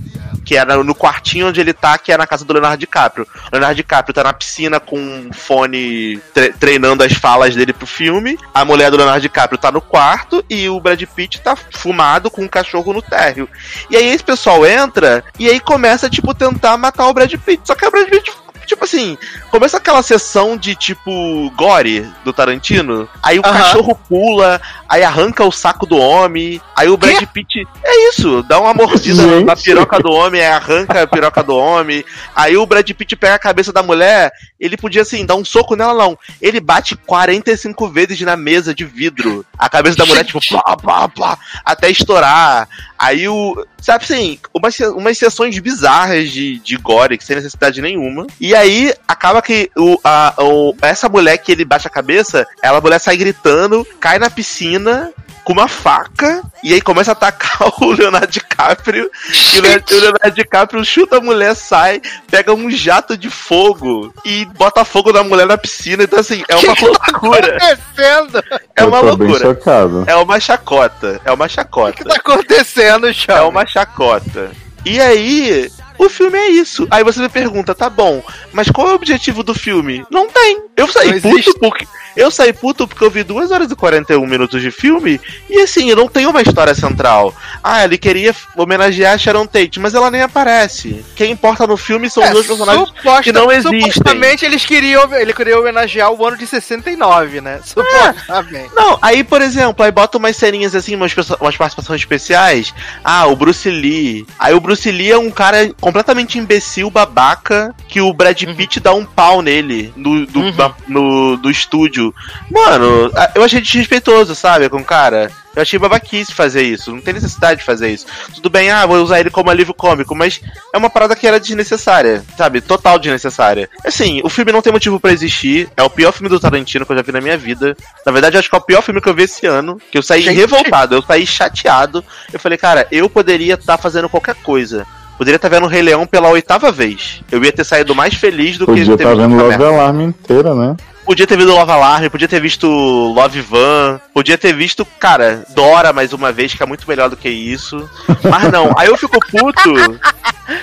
Que era no quartinho onde ele tá, que é na casa do Leonardo DiCaprio. O Leonardo DiCaprio tá na piscina com um fone tre- treinando as falas dele pro filme. A mulher do Leonardo DiCaprio tá no quarto e o Brad Pitt tá fumado com um cachorro no térreo. E aí esse pessoal entra e aí começa, tipo, tentar matar o Brad Pitt. Só que o Brad Pitt Tipo assim, começa aquela sessão de tipo gore do Tarantino, aí o Aham. cachorro pula, aí arranca o saco do homem, aí o Brad Pitt. É isso, dá uma mordida Gente. na piroca do homem, aí arranca a piroca do homem, aí o Brad Pitt pega a cabeça da mulher, ele podia assim, dar um soco nela, não. Ele bate 45 vezes na mesa de vidro. A cabeça da mulher, tipo, plá, plá, plá, até estourar. Aí o. Sabe assim, umas, umas sessões bizarras de, de gore, que sem necessidade nenhuma. E aí acaba que o, a, o- essa mulher que ele bate a cabeça, ela a mulher sai gritando, cai na piscina. Com uma faca, e aí começa a atacar [LAUGHS] o Leonardo DiCaprio. E o Le- o Leonardo DiCaprio chuta a mulher, sai, pega um jato de fogo e bota fogo na mulher na piscina. Então, assim, é uma loucura. [LAUGHS] acontecendo? É eu uma loucura. chocado. É uma chacota. É uma O que chacota. tá acontecendo, É Chão? uma chacota. E aí, o filme é isso. Aí você me pergunta, tá bom, mas qual é o objetivo do filme? Não tem. Eu saí Não puto existe. porque. Eu saí puto porque eu vi 2 horas e 41 minutos de filme e assim, eu não tenho uma história central. Ah, ele queria homenagear a Sharon Tate, mas ela nem aparece. Quem importa no filme são os dois personagens suposta- que não existem. Supostamente eles queriam, ele queria homenagear o ano de 69, né? Supostamente. Não, aí, por exemplo, aí bota umas serinhas assim, umas, umas participações especiais. Ah, o Bruce Lee. Aí o Bruce Lee é um cara completamente imbecil, babaca, que o Brad Pitt dá um pau nele no, do, Uhum. da- no, do estúdio. Mano, eu achei desrespeitoso, sabe, com o cara. Eu achei babaquice fazer isso. Não tem necessidade de fazer isso. Tudo bem, ah, vou usar ele como alívio cômico, mas é uma parada que era desnecessária, sabe? Total desnecessária. Assim, o filme não tem motivo pra existir. É o pior filme do Tarantino que eu já vi na minha vida. Na verdade, acho que é o pior filme que eu vi esse ano. Que eu saí Gente. revoltado, eu saí chateado. Eu falei, cara, eu poderia estar fazendo qualquer coisa. Poderia estar vendo o Rei Leão pela oitava vez. Eu ia ter saído mais feliz do que Podia ter estar visto vendo Love. Alarm inteira, né? Podia ter visto Love Alarm, podia ter visto Love Van, podia ter visto, cara, Dora mais uma vez, que é muito melhor do que isso. Mas não, aí eu fico puto.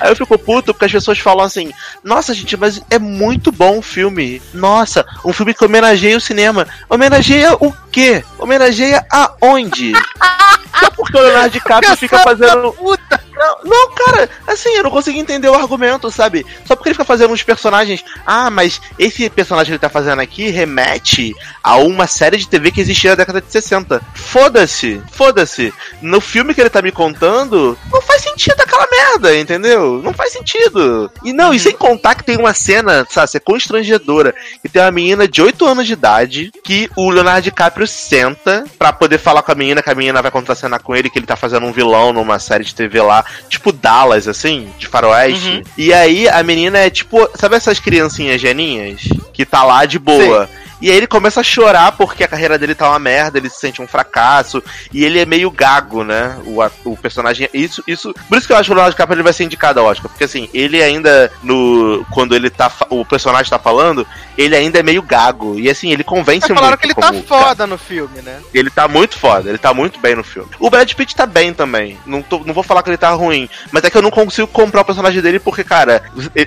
Aí eu fico puto porque as pessoas falam assim: Nossa, gente, mas é muito bom o filme. Nossa, um filme que homenageia o cinema. Homenageia o quê? Homenageia aonde? [LAUGHS] Só porque o Leonardo DiCaprio fica fazendo. Puta! Não, não, cara, assim, eu não consegui entender o argumento, sabe? Só porque ele fica fazendo uns personagens. Ah, mas esse personagem que ele tá fazendo aqui remete a uma série de TV que existia na década de 60. Foda-se, foda-se. No filme que ele tá me contando, não faz sentido aquela merda, entendeu? Não faz sentido. E não, e sem contar que tem uma cena, sabe, é constrangedora. Que tem uma menina de 8 anos de idade que o Leonardo DiCaprio senta pra poder falar com a menina, que a menina vai contracenar com ele, que ele tá fazendo um vilão numa série de TV lá, tipo Dallas, assim, de faroeste. E aí a menina é tipo, sabe essas criancinhas geninhas? Que tá lá de boa. E aí ele começa a chorar porque a carreira dele tá uma merda, ele se sente um fracasso, e ele é meio gago, né? O, o personagem. Isso, isso. Por isso que eu acho que o Leonardo DiCaprio ele vai ser indicado ao Oscar. Porque assim, ele ainda. no Quando ele tá. O personagem tá falando, ele ainda é meio gago. E assim, ele convence Mas muito. falaram que ele tá foda no filme, né? Ele tá muito foda, ele tá muito bem no filme. O Brad Pitt tá bem também. Não, tô- não vou falar que ele tá ruim. Mas é que eu não consigo comprar o personagem dele porque, cara,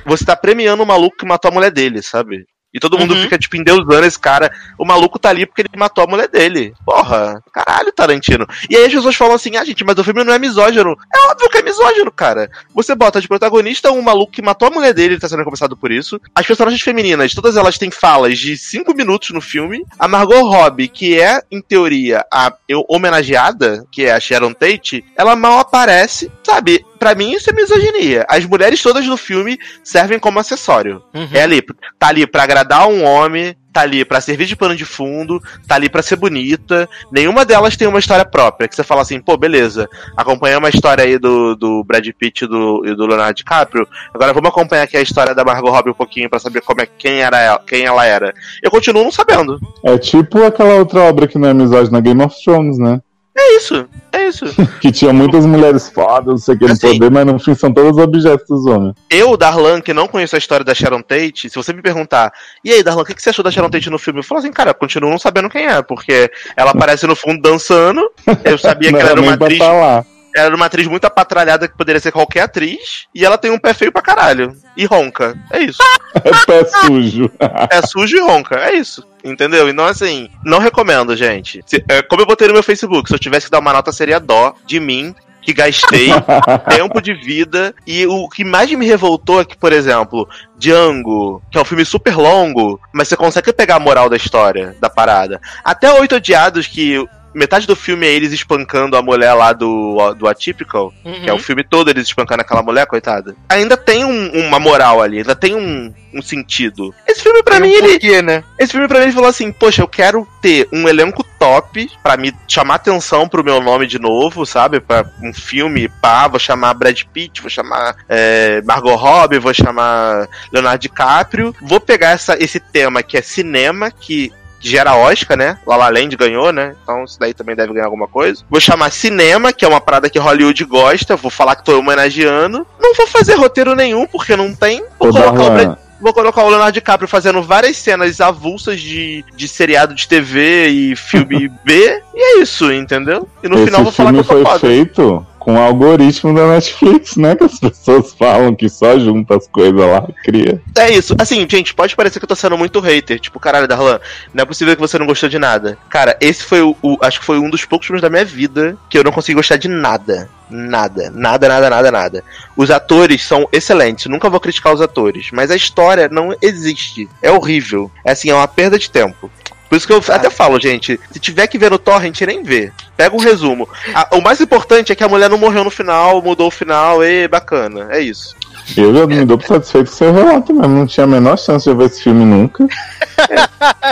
você tá premiando o maluco que matou a mulher dele, sabe? E todo mundo Uhum. fica, tipo, endeusando esse cara. O maluco tá ali porque ele matou a mulher dele. Porra, caralho, Tarantino. E aí as pessoas falam assim, ah, gente, mas o filme não é misógino. É óbvio que é misógino, cara. Você bota de protagonista um maluco que matou a mulher dele, ele tá sendo conversado por isso. As personagens femininas, todas elas têm falas de 5 minutos no filme. A Margot Robbie, que é, em teoria, a homenageada, que é a Sharon Tate, ela mal aparece, sabe? Pra mim isso é misoginia. As mulheres todas no filme servem como acessório. Uhum. É ali, tá ali pra agradar um homem, tá ali pra servir de pano de fundo, tá ali pra ser bonita. Nenhuma delas tem uma história própria, que você fala assim, pô, beleza, acompanhamos a história aí do, do Brad Pitt e do, e do Leonardo DiCaprio, agora vamos acompanhar aqui a história da Margot Robbie um pouquinho pra saber como é, quem, era ela, quem ela era. Eu continuo não sabendo. É tipo aquela outra obra que não é amizade na Game of Thrones, né? É isso, é isso. [LAUGHS] Que tinha muitas mulheres fodas, não sei o que, no Assim. poder, mas no fim são todos objetos dos homens. Eu, Darlan, que não conheço a história da Sharon Tate, se você me perguntar, e aí, Darlan, o que que você achou da Sharon Tate no filme? Eu falo assim, cara, continuo não sabendo quem é, porque ela aparece no fundo dançando, eu sabia que ela era uma atriz tá lá. Era uma atriz muito apatralhada que poderia ser qualquer atriz. E ela tem um pé feio pra caralho. E ronca. É isso. É [LAUGHS] pé sujo. É sujo e ronca. É isso. Entendeu? Então, assim, não recomendo, gente. Se- é, como eu botei no meu Facebook, se eu tivesse que dar uma nota, seria dó de mim. Que gastei [LAUGHS] tempo de vida. E o que mais me revoltou é que, por exemplo, Django, que é um filme super longo, mas você consegue pegar a moral da história, da parada. Até Oito Odiados, que metade do filme é eles espancando a mulher lá do, do Atypical, que é o filme todo eles espancando aquela mulher, coitada. Ainda tem um- uma moral ali, ainda tem um, um sentido. Esse filme, pra Tem mim, um ele, porquê, né? esse filme pra mim ele falou assim, poxa, eu quero ter um elenco top pra me chamar atenção pro meu nome de novo, sabe? Pra um filme, pá, vou chamar Brad Pitt, vou chamar é, Margot Robbie, vou chamar Leonardo DiCaprio. Vou pegar essa, esse tema que é cinema, que gera Oscar, né? La La Land ganhou, né? Então isso daí também deve ganhar alguma coisa. Vou chamar cinema, que é uma parada que Hollywood gosta. Vou falar que tô homenageando. Não vou fazer roteiro nenhum, porque não tem. Vou Ô, colocar o Brad Vou colocar o Leonardo DiCaprio fazendo várias cenas avulsas de, de seriado de TV e filme [LAUGHS] B, e é isso, entendeu? E no esse final vou falar que eu tô foi foda. feito com o algoritmo da Netflix, né? Que as pessoas falam que só junta as coisas lá, cria. É isso. Assim, gente, pode parecer que eu tô sendo muito hater. Tipo, caralho, Darlan, não é possível que você não gostou de nada. Cara, esse foi o, o- Acho que foi um dos poucos filmes da minha vida que eu não consegui gostar de nada. Nada. Nada, nada, nada, nada. Os atores são excelentes. Nunca vou criticar os atores. Mas a história não existe. É horrível. É assim, é uma perda de tempo. Por isso que eu até falo, gente, se tiver que ver no torrent, nem vê. Pega um resumo. A- o mais importante é que a mulher não morreu no final, mudou o final, e bacana. É isso. Eu já me dou por satisfeito com seu relato mesmo. Não tinha a menor chance de eu ver esse filme nunca. [LAUGHS]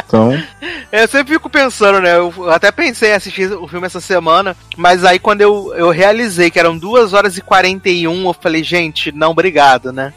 Então, Eu sempre fico pensando, né? Eu até pensei em assistir o filme essa semana, mas aí quando eu, eu realizei que eram 2 horas e 41, eu falei, gente, não, obrigado, né?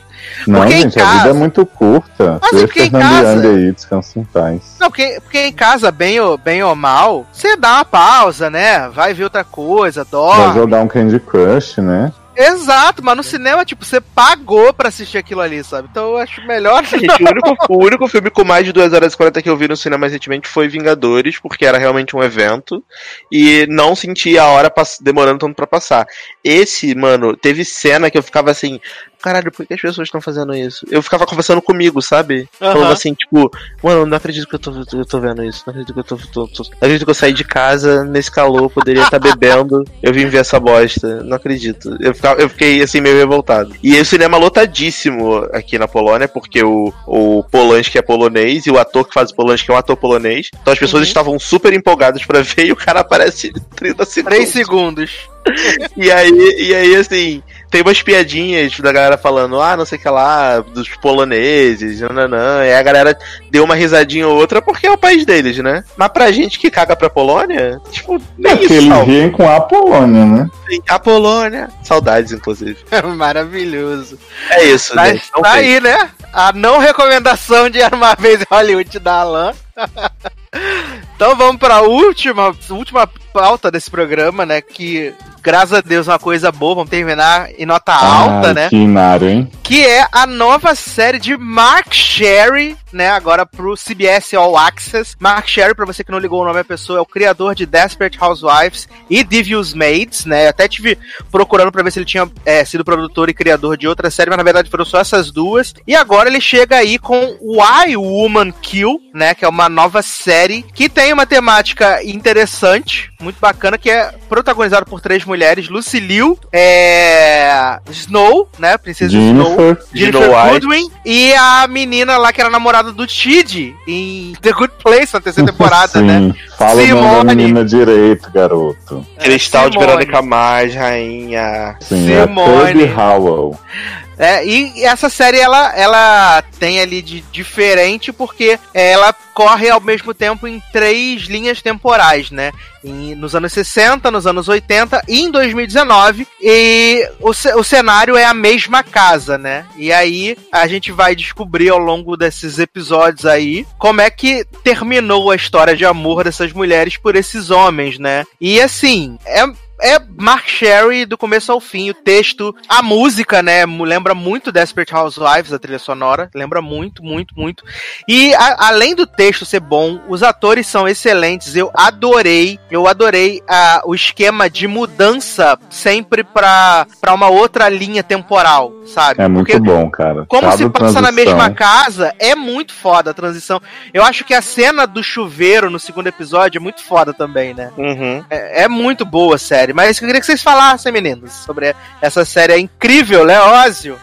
não, Porque em gente, a vida casa- é muito curta. Mas Deixa porque em casa- aí, descansa em paz. Não, porque, porque em casa, bem ou, bem ou mal, você dá uma pausa, né? Vai ver outra coisa, Vai dorme. jogar um Candy Crush, né? Exato, mas no cinema, tipo, você pagou pra assistir aquilo ali, sabe? Então eu acho melhor. Gente, o único, o único filme com mais de 2 horas e 40 que eu vi no cinema recentemente foi Vingadores, porque era realmente um evento. E não senti a hora demorando tanto pra passar. Esse, mano, teve cena que eu ficava assim. Caralho, por que as pessoas estão fazendo isso? Eu ficava conversando comigo, sabe? Aham. Falando assim, tipo, mano, não acredito que eu tô, eu tô vendo isso. Não acredito que eu tô, tô, tô- Não acredito que eu saí de casa nesse calor, poderia estar bebendo. [LAUGHS] Eu vim ver essa bosta. Não acredito. Eu, ficava- eu fiquei assim meio revoltado. E o cinema lotadíssimo aqui na Polônia, porque o, o Polanski é polonês e o ator que faz o Polanski é um ator polonês. Então as pessoas estavam super empolgadas pra ver e o cara aparece em 30 segundos. 3 segundos. [LAUGHS] E aí, e aí, assim, tem umas piadinhas da galera falando, ah, não sei o que lá, dos poloneses, nananã. E aí a galera deu uma risadinha ou outra porque é o país deles, né? Mas pra gente que caga pra Polônia, tipo, É nem que isso. eles salva. riem com a Polônia, né? A Polônia. Saudades, inclusive. [LAUGHS] Maravilhoso. É isso, Tá. Não tá tem. aí, né? A não recomendação de Era uma vez em Hollywood da Alan. [LAUGHS] então vamos pra última, última pauta desse programa, né? Que, graças a Deus, é uma coisa boa. Vamos terminar em nota alta, Ai, né? Que inário, hein? que é a nova série de Mark Sherry, né, agora pro CBS All Access. Mark Sherry, pra você que não ligou o nome à pessoa, é o criador de Desperate Housewives e Devious Maids, né, até tive procurando pra ver se ele tinha é, sido produtor e criador de outra série, mas na verdade foram só essas duas. E agora ele chega aí com Why Woman Kill, né, que é uma nova série que tem uma temática interessante, muito bacana, que é protagonizado por três mulheres, Lucy Liu, é... Snow, né, Princesa Snow, Jennifer. Jennifer Snow White. Goodwin e a menina lá que era namorada do Tid em The Good Place na terceira [LAUGHS] temporada, Sim. né? Fala o nome da Simone. menina direito, garoto. Cristal de Simone. Verônica Mais, rainha. Sim, é Simone. Toby Howell. É, e essa série ela, ela tem ali de diferente porque ela corre ao mesmo tempo em três linhas temporais, né? Em- nos anos 60, nos anos 80 e em 2019. E o, o cenário é a mesma casa, né? E aí a gente vai descobrir ao longo desses episódios aí como é que terminou a história de amor dessas mulheres por esses homens, né? E assim, é é Mark Sherry do começo ao fim, o texto, a música, né, lembra muito Desperate Housewives, a trilha sonora, lembra muito, muito, muito. E a- além do texto ser bom, os atores são excelentes, eu adorei, eu adorei ah, o esquema de mudança sempre pra, pra uma outra linha temporal, sabe? É muito Porque bom, cara. como Cada se passa na transição. mesma casa, é muito foda a transição. Eu acho que a cena do chuveiro no segundo episódio é muito foda também, né? Uhum. É, é muito boa a série, mas eu queria que vocês falassem, meninos, sobre essa série. É incrível, né, Ózio?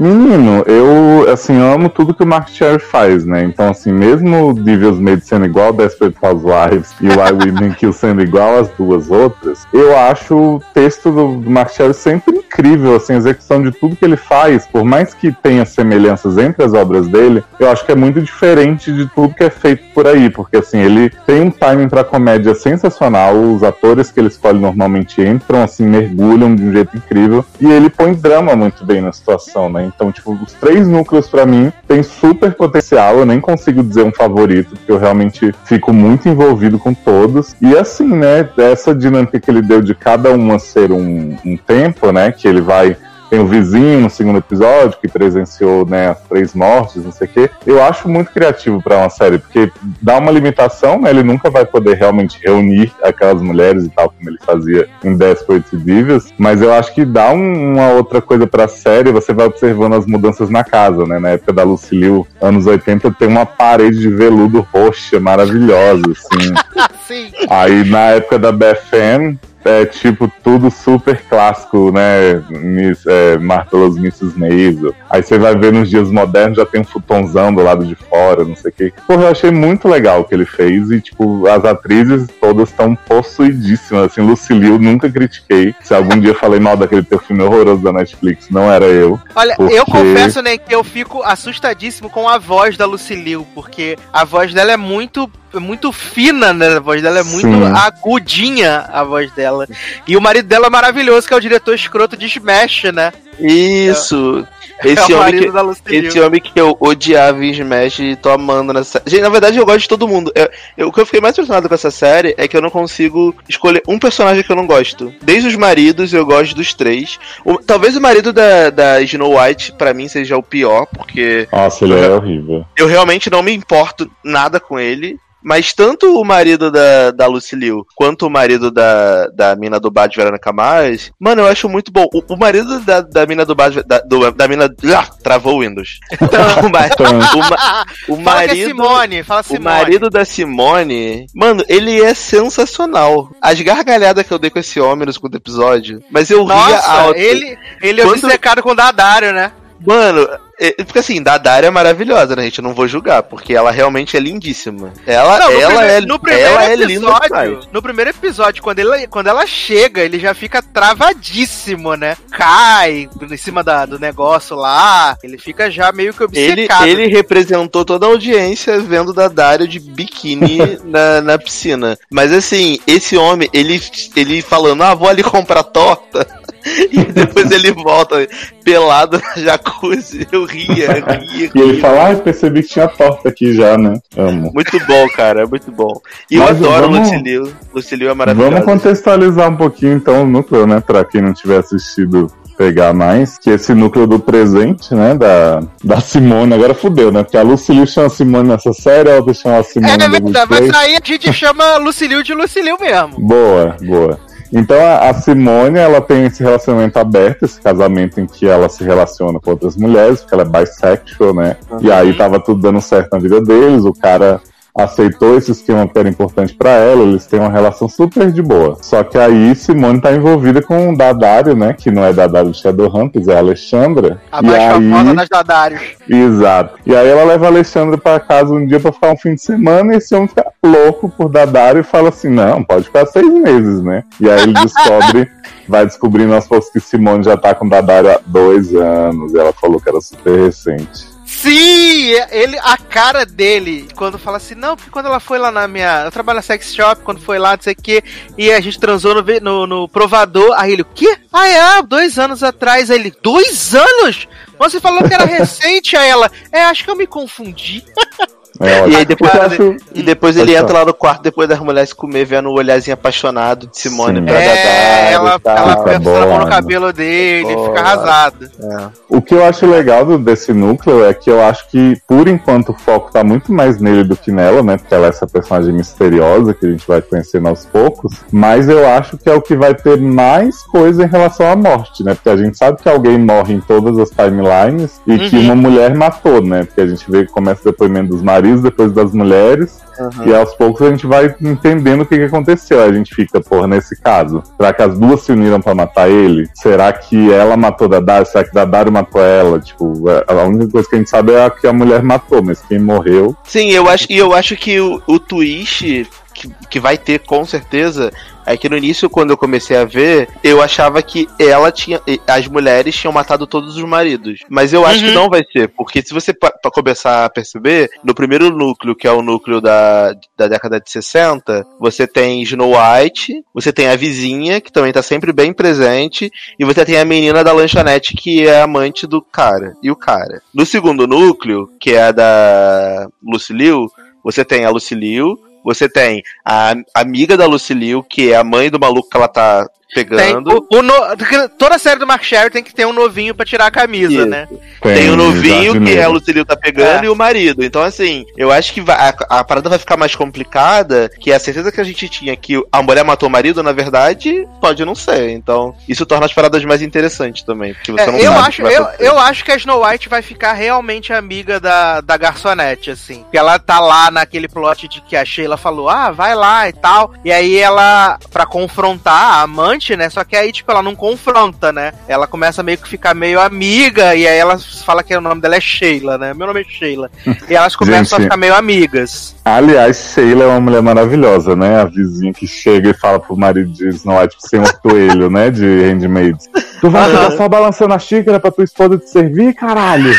Menino, eu, assim, amo tudo que o Mark Cherry faz, né? Então, assim, mesmo o Devil's Made sendo igual Desperate Housewives e o Why Women Kill sendo igual às duas outras, eu acho o texto do, do Mark Cherry sempre incrível, assim, a execução de tudo que ele faz, por mais que tenha semelhanças entre as obras dele, eu acho que é muito diferente de tudo que é feito por aí, porque, assim, ele tem um timing pra comédia sensacional, os atores que ele escolhe normalmente entram, assim, mergulham de um jeito incrível, e ele põe drama muito bem na situação, né? Então, tipo, os três núcleos pra mim têm super potencial. Eu nem consigo dizer um favorito, porque eu realmente fico muito envolvido com todos. E assim, né? Essa dinâmica que ele deu de cada uma ser um, um tempo, né? Que ele vai. Tem o vizinho no segundo episódio que presenciou né, as três mortes, não sei o quê. Eu acho muito criativo pra uma série, porque dá uma limitação, né? Ele nunca vai poder realmente reunir aquelas mulheres e tal, como ele fazia em Desperate Divas, mas eu acho que dá um- uma outra coisa pra série, você vai observando as mudanças na casa, né? Na época da Lucille, anos 80, tem uma parede de veludo roxa maravilhosa, assim. [LAUGHS] Sim. Aí na época da BFM, é tipo tudo super clássico, né? Miss, é, Marvelous Mrs. Maisel. Aí você vai ver nos dias modernos, já tem um futonzão do lado de fora, não sei o quê. Porra, eu achei muito legal o que ele fez e, tipo, as atrizes todas estão possuidíssimas. Assim, Lucille, eu nunca critiquei. Se algum dia falei mal daquele teu filme horroroso da Netflix, não era eu. Olha, Porque- eu confesso, né, que eu fico assustadíssimo com a voz da Lucille, porque a voz dela é muito muito fina, né? A voz dela é muito Sim. agudinha, a voz dela. E o marido dela é maravilhoso, que é o diretor escroto de Smash, né? Isso. é [LAUGHS] Esse o homem marido que. Esse homem que eu odiava em Smash e tô amando nessa Gente, na verdade eu gosto de todo mundo. Eu- eu- o que eu fiquei mais impressionado com essa série é que eu não consigo escolher um personagem que eu não gosto. Desde os maridos, eu gosto dos três. O- talvez o marido da, da Snow White, pra mim, seja o pior, porque Nossa, ele é horrível. eu realmente não me importo nada com ele. Mas tanto o marido da, da Lucy Liu quanto o marido da, da mina do Bad Veronica Mars, mano, eu acho muito bom. O, o marido da, da mina do Bad da, do- da mina. Ah, travou o Windows. [LAUGHS] o, ma- o ma- o Fala que é marido. Simone, fala O Simone. marido da Simone, mano, ele é sensacional. As gargalhadas que eu dei com esse homem no segundo episódio, mas eu ria Nossa, alto. ele, ele é Quando- obcecado com o Dadário, né? Mano, é, porque assim, da Daria é maravilhosa, né, gente? Eu não vou julgar, porque ela realmente é lindíssima. Ela, Não, ela prime- é, no primeiro ela é linda episódio, no primeiro episódio, quando, ele, quando ela chega, ele já fica travadíssimo, né? Cai em cima da- do negócio lá, ele fica já meio que Ele, obcecado. ele representou toda a audiência vendo da Daria de biquíni [LAUGHS] na, na piscina. Mas assim, esse homem, ele, ele falando, ah, vou ali comprar torta. [LAUGHS] E depois ele volta pelado na jacuzzi. Eu ria, ria. E ele fala, ah, eu percebi que tinha torta aqui já, né? Amo. Muito bom, cara, é muito bom. E eu Mas adoro vamos- Lucilio. Lucilio é maravilhoso. Vamos contextualizar um pouquinho então o núcleo, né? Pra quem não tiver assistido pegar mais, que esse núcleo do presente, né? Da, da Simone, agora fudeu, né? Porque a Lucille chama a Simone nessa série, a outra chama a Simone É verdade, mas aí a gente chama Lucilio de Lucilio mesmo. Boa, boa. Então a, a Simone, ela tem esse relacionamento aberto, esse casamento em que ela se relaciona com outras mulheres, porque ela é bisexual, né? E aí tava tudo dando certo na vida deles, o cara aceitou esse esquema que era importante pra ela, eles têm uma relação super de boa. Só que aí Simone tá envolvida com o Dadário, né? Que não é Dadário de Shadowhunters, é a Alexandra. A e aí... das Dadários. Exato. E aí ela leva a Alexandra pra casa um dia pra ficar um fim de semana e esse homem fica louco por Dadário e fala assim: não, pode ficar seis meses, né? E aí ele descobre, [LAUGHS] vai descobrindo aos poucos que Simone já tá com Dadário há dois anos. E ela falou que era super recente. Sim, ele, a cara dele, quando fala assim, não, porque quando ela foi lá na minha. Eu trabalho na sex shop, quando foi lá, não sei o quê, e a gente transou no, no, no provador. Aí ele, o quê? Ah, é, dois anos atrás. Aí ele, dois anos? Você falou que era recente, aí ela, é, acho que eu me confundi. [LAUGHS] É, E aí depois, eu acho- e depois ele entra lá no quarto depois das mulheres se comer, vendo o olharzinho apaixonado de Simone Sim. pra É, Dadá ela, tal. ela Fica pensa a mão no cabelo dele, Bolado. fica arrasado. É. O que eu acho legal desse núcleo é que eu acho que, por enquanto, o foco tá muito mais nele do que nela, né? Porque ela é essa personagem misteriosa que a gente vai conhecendo aos poucos. Mas eu acho que é o que vai ter mais coisa em relação à morte, né? Porque a gente sabe que alguém morre em todas as timelines e que Uhum. uma mulher matou, né? Porque a gente vê que começa o depoimento dos maridos, depois das mulheres. E aos poucos a gente vai entendendo o que, que aconteceu. A gente fica, porra, nesse caso. Será que as duas se uniram pra matar ele? Será que ela matou Dadaro? Será que Dadaro matou ela? Tipo, a a única coisa que a gente sabe é a que a mulher matou, mas quem morreu. Sim, eu acho, e eu acho que o, o twist que, que vai ter com certeza é que no início, quando eu comecei a ver, eu achava que ela tinha. As mulheres tinham matado todos os maridos. Mas eu acho Uhum. que não vai ser, porque se você pra começar a perceber, no primeiro núcleo, que é o núcleo da, da década de 60, você tem Snow White, você tem a vizinha, que também tá sempre bem presente, e você tem a menina da lanchonete, que é amante do cara. E o cara. No segundo núcleo, que é a da Lucy Liu, você tem a Lucy Liu, você tem a amiga da Lucy Liu, que é a mãe do maluco que ela tá Tem pegando. o, o no- toda a série do Mark Sherry tem que ter um novinho pra tirar a camisa, Isso. né? Tem o novinho, que é a Lucy Liu tá pegando, É. e o marido. Então, assim, eu acho que vai- a, a parada vai ficar mais complicada, que a certeza que a gente tinha que a mulher matou o marido, na verdade, pode não ser. Então, isso torna as paradas mais interessantes também, porque você É, não eu, acho, que eu, eu acho que a Snow White vai ficar realmente amiga da, da garçonete, assim. Porque ela tá lá naquele plot de que a Sheila falou, ah, vai lá e tal. E aí ela, pra confrontar a amante, né? Só que aí, tipo, ela não confronta, né? Ela começa meio que ficar meio amiga, e aí ela fala que o nome dela é Sheila, né? Meu nome é Sheila. E elas começam a Gente. ficar meio amigas. Aliás, Sheila é uma mulher maravilhosa, né? A vizinha que chega e fala pro marido de Snow White sem um toelho, né? De handmaids. Tu vai ficar só balançando a xícara pra tua esposa te servir, caralho?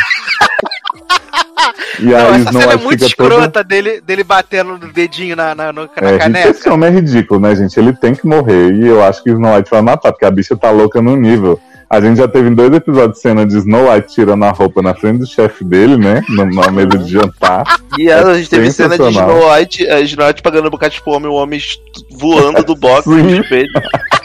E Não, aí essa Snow cena é muito fica toda... escrota dele, dele batendo o dedinho na, na, no- na É, gente, caneca. esse homem é ridículo, né, gente? Ele tem que morrer. E eu acho que Snow White vai matar, porque a bicha tá louca no nível. A gente já teve em dois episódios de cena de Snow White tirando a roupa na frente do chefe dele, né? Numa mesa de jantar. [LAUGHS] E a gente teve cena de. Snow White, a Snow White pagando um bocado de fome, o homem voando do box no espelho. [LAUGHS]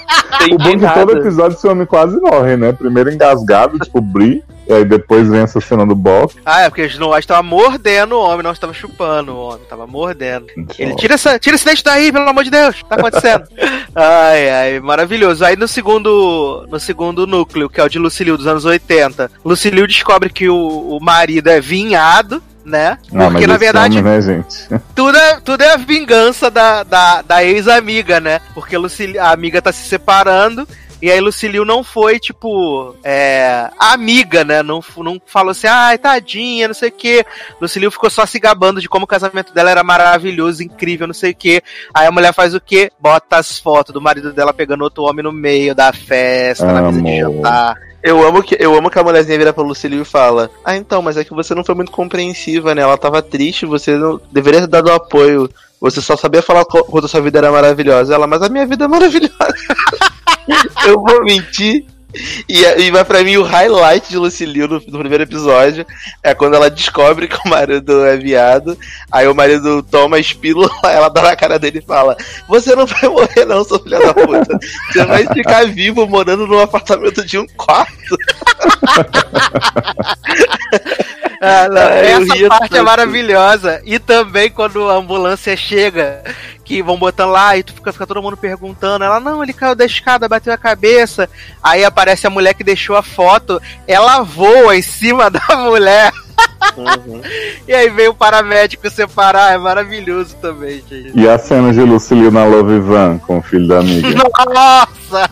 O bom que todo episódio esse homem quase morre, né? Primeiro engasgado, tipo, Brie. E aí depois vem essa cena do box. Ah, é porque o Snow White tava mordendo o homem, não estava chupando o homem, tava mordendo. Ele tira, essa, tira esse dente daí, pelo amor de Deus, o que tá acontecendo? [LAUGHS] ai, ai, maravilhoso. Aí no segundo, no segundo núcleo, que é o de Lucilio dos anos 80, Lucilio descobre que o, o marido é vinhado, né? Ah, mas Porque na verdade homem, né, [LAUGHS] tudo é, tudo é a vingança da, da, da ex-amiga, né? Porque Lucilio, a amiga tá se separando. E aí Lucilio não foi, tipo, é, amiga, né? Não, não falou assim, ai, tadinha, não sei o quê. Lucilio ficou só se gabando de como o casamento dela era maravilhoso, incrível, não sei o quê. Aí a mulher faz o quê? Bota as fotos do marido dela pegando outro homem no meio da festa, na mesa de Amor. jantar. Eu amo, que, eu amo que a mulherzinha vira pra Lucilio e fala: Ah, então, mas é que você não foi muito compreensiva, né? Ela tava triste, você não deveria ter dado apoio. Você só sabia falar quanto a sua vida era maravilhosa. Ela, mas a minha vida é maravilhosa. [LAUGHS] eu vou mentir. [LAUGHS] E, e vai pra mim o highlight de Lucilio no, no primeiro episódio é quando ela descobre que o marido é viado. Aí o marido toma as [LAUGHS] pílulas, ela dá na cara dele e fala: Você não vai morrer, não, seu filho da puta. Você vai ficar vivo morando num apartamento de um quarto. [LAUGHS] Ah, não, essa parte é maravilhosa. E também quando a ambulância chega, que vão botando lá e tu fica, fica todo mundo perguntando. Ela, não, ele caiu da escada, bateu a cabeça. Aí aparece a mulher que deixou a foto. Ela voa em cima [LAUGHS] da mulher. Uhum. E aí vem o paramédico separar, é maravilhoso também, gente. E a cena de Lucille na Love Van com o filho da amiga. Nossa!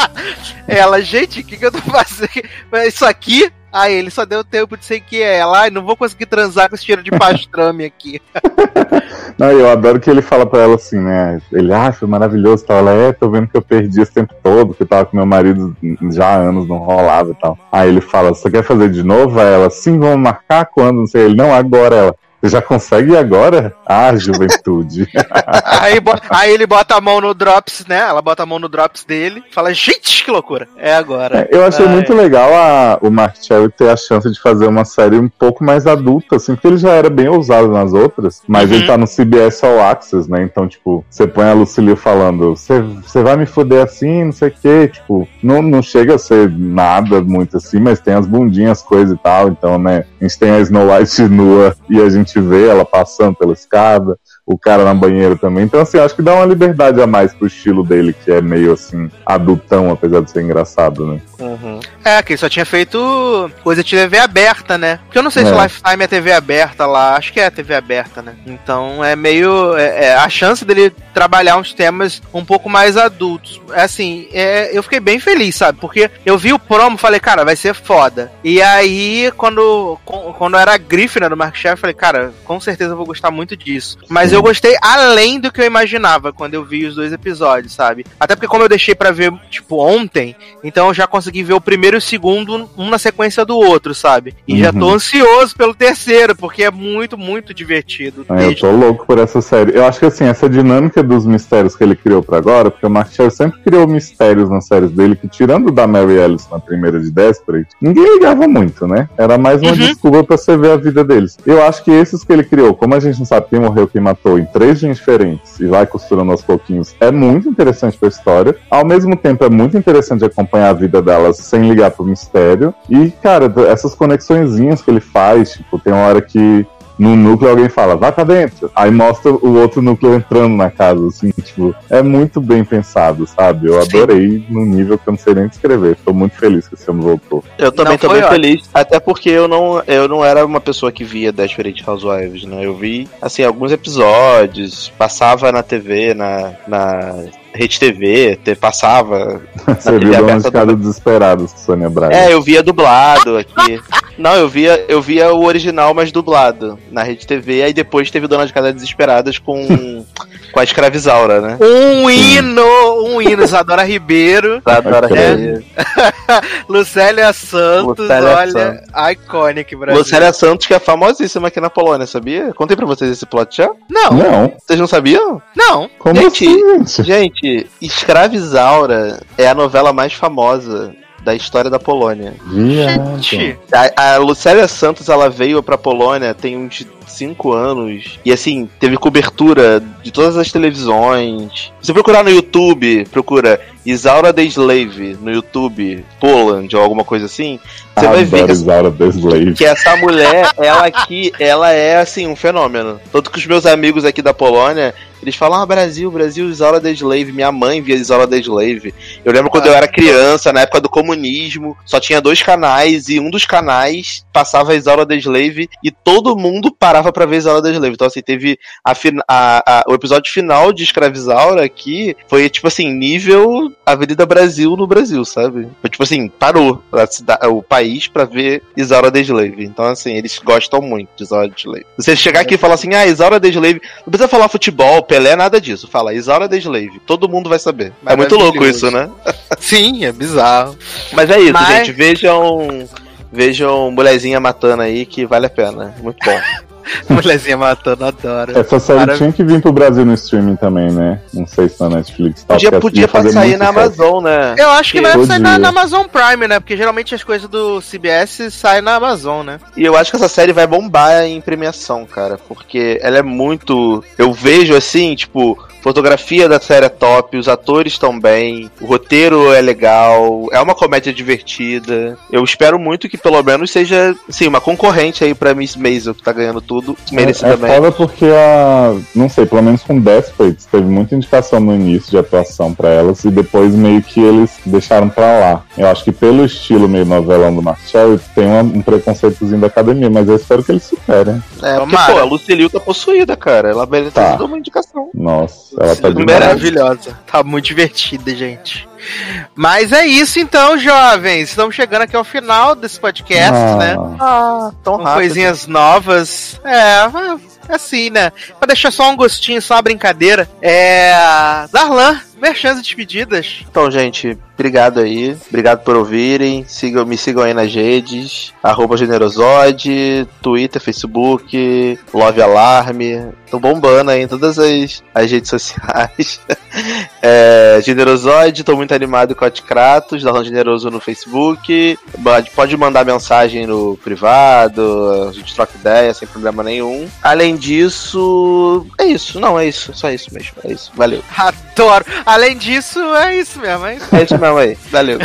[LAUGHS] Ela, gente, o que, que eu tô fazendo? Isso aqui? Aí ele só deu tempo de ser que é ela. Ai, não vou conseguir transar com esse cheiro de pastrame aqui. [LAUGHS] Não, eu adoro que ele fala pra ela assim, né? Ele, ah, foi maravilhoso tal. Ela, é, tô vendo que eu perdi esse tempo todo, que eu tava com meu marido já há anos, não rolava e tal. Aí ele fala, você quer fazer de novo? Aí ela, sim, vamos marcar quando? Não sei. Ele, não, agora. Ela, já consegue ir agora? Ah, juventude. [LAUGHS] aí, aí ele bota a mão no drops, né? Ela bota a mão no drops dele fala, gente, que loucura. É agora. Eu achei Ai. muito legal a- o Mark Cherry ter a chance de fazer uma série um pouco mais adulta, assim, porque ele já era bem ousado nas outras, mas Uhum. ele tá no CBS All Access, né? Então, tipo, você põe a Lucille falando, você você vai me foder assim, não sei o quê, tipo, não, não chega a ser nada muito assim, mas tem as bundinhas, coisa e tal, então, né? A gente tem a Snow White [LAUGHS] nua e a gente vê ela passando pela escada. O cara na banheira também. Então, assim, acho que dá uma liberdade a mais pro estilo dele, que é meio assim, adultão, apesar de ser engraçado, né? Uhum. É, que ele só tinha feito coisa de TV aberta, né? Porque eu não sei se É. o Lifetime é TV aberta lá. Acho que é TV aberta, né? Então é meio. É, é, a chance dele trabalhar uns temas um pouco mais adultos. É assim, é, eu fiquei bem feliz, sabe? Porque eu vi o promo e falei, cara, vai ser foda. E aí, quando, com- quando era a Griffin do Mark Chef, eu falei, cara, com certeza eu vou gostar muito disso. Mas eu gostei além do que eu imaginava quando eu vi os dois episódios, sabe? Até porque, como eu deixei pra ver, tipo, ontem, então eu já consegui ver o primeiro e o segundo, um na sequência do outro, sabe? E já Uhum. tô ansioso pelo terceiro, porque é muito, muito divertido. É, eu tô louco por essa série. Eu acho que assim, essa dinâmica dos mistérios que ele criou pra agora, porque o Mark Cherry sempre criou mistérios nas séries dele, que tirando da Mary Ellis na primeira de Desperate, ninguém ligava muito, né? Era mais uma Uhum. desculpa pra você ver a vida deles. Eu acho que esses que ele criou, como a gente não sabe quem morreu, quem matou, em três dias diferentes, e vai costurando aos pouquinhos, é muito interessante pra história. Ao mesmo tempo, é muito interessante acompanhar a vida delas sem ligar pro mistério. E, cara, essas conexõezinhas que ele faz, tipo, tem uma hora que no núcleo alguém fala, vai pra dentro. Aí mostra o outro núcleo entrando na casa, assim, tipo, é muito bem pensado, sabe? Eu Sim. adorei num nível que eu não sei nem descrever. Tô muito feliz que esse homem voltou. Eu também Não, tô bem ótimo. feliz, até porque eu não, eu não era uma pessoa que via Desperate Housewives, né? Eu vi, assim, alguns episódios, passava na TV, na, na Rede TV, te- passava. [LAUGHS] Você viu Dona aberta de Casa do- Desesperados, Sônia Braga. É, eu via dublado aqui. Não, eu via, eu via o original, mas dublado na Rede TV, aí depois teve Dona de Casa Desesperadas com, [LAUGHS] com a Escravizaura, né? Um hino, um hino, Isadora Ribeiro, [LAUGHS] Da Dora Ok. Reis. Lucélia Santos, Lucélia olha, iconic, Brasil. Lucélia Santos, que é famosíssima aqui na Polônia, sabia? Contei pra vocês esse plot já? Não, Não, Vocês não sabiam? não. como Gente, assim, gente? Gente, Escravizaura é a novela mais famosa da história da Polônia. Gente, A, a Lucélia Santos, ela veio pra Polônia tem uns 5 anos. E assim, teve cobertura de todas as televisões. Se você procurar no YouTube, procura Isaura the Slave no YouTube, Poland ou alguma coisa assim, você vai ver Adoro que Isaura the Slave. que essa mulher, ela aqui, ela é assim, um fenômeno. Tanto que os meus amigos aqui da Polônia, eles falam, ah, Brasil, Brasil, Isaura the Slave. Minha mãe via Isaura the Slave. Eu lembro quando eu era criança, na época do comunismo, só tinha dois canais e um dos canais passava Isaura the Slave e todo mundo parava pra ver Isaura Slave. Então, assim, teve a a- a- o episódio final de Escravizaura aqui foi, tipo assim, nível Avenida Brasil no Brasil, sabe? Foi, tipo assim, parou o país pra ver Isaura the Slave. Então, assim, eles gostam muito de Isaura the Slave. Você chegar aqui e falar assim, ah, Isaura Slave, não precisa falar futebol, Pelé, nada disso. Fala, Isaura Slave. Todo mundo vai saber. É muito louco isso, né? sim, é bizarro. Mas é isso, Mas- gente. Vejam. Vejam mulherzinha matando aí que vale a pena. Muito bom. [LAUGHS] [LAUGHS] Mulherzinha matando, adoro. Essa série Marav- tinha que vir pro Brasil no streaming também, né? Não sei se na Netflix tá. Podia, podia sair na. Amazon, né? Eu acho que vai Podia. sair na, na Amazon Prime, né? Porque geralmente as coisas do CBS saem na Amazon, né? E eu acho que essa série vai bombar em premiação, cara. Porque ela é muito. Eu vejo assim, tipo, fotografia da série é top, os atores estão bem, o roteiro é legal, é uma comédia divertida. Eu espero muito que pelo menos seja, sim, uma concorrente aí pra Miss Maisel, que tá ganhando tudo, É, merecidamente. é foda porque a. Não sei, pelo menos com Desperate teve muita indicação no início de atuação pra elas e depois meio que eles deixaram pra lá. Eu acho que pelo estilo meio novelão do Marcel tem uma- um preconceitozinho da academia, mas eu espero que eles superem. É, porque, Tomara. pô, a Lucy Liu tá possuída, cara. Ela merece Tá. uma indicação. Nossa, ela tá demais. Maravilhosa. Tá muito divertida, gente. Mas é isso então, jovens. Estamos chegando aqui ao final desse podcast, Ah, né? Ah, tão Com rápido. coisinhas novas. É, assim, né? Pra deixar só um gostinho, só uma brincadeira. É. Darlan, merchans e despedidas. Então, gente, obrigado aí. Obrigado por ouvirem. Sigam, me sigam aí nas redes. Arroba Generosode, Twitter, Facebook, Love Alarme. Tô bombando aí em todas as, as redes sociais. [LAUGHS] é, Generosode, tô muito animado com a Kratos, Darlan Generoso no Facebook. Pode- Pode mandar mensagem no privado, a gente troca ideia sem problema nenhum. Além disso, é isso. Não, é isso. Só isso mesmo. É isso. Valeu. Adoro. Além disso, é isso mesmo, é isso. É isso mesmo aí. Valeu.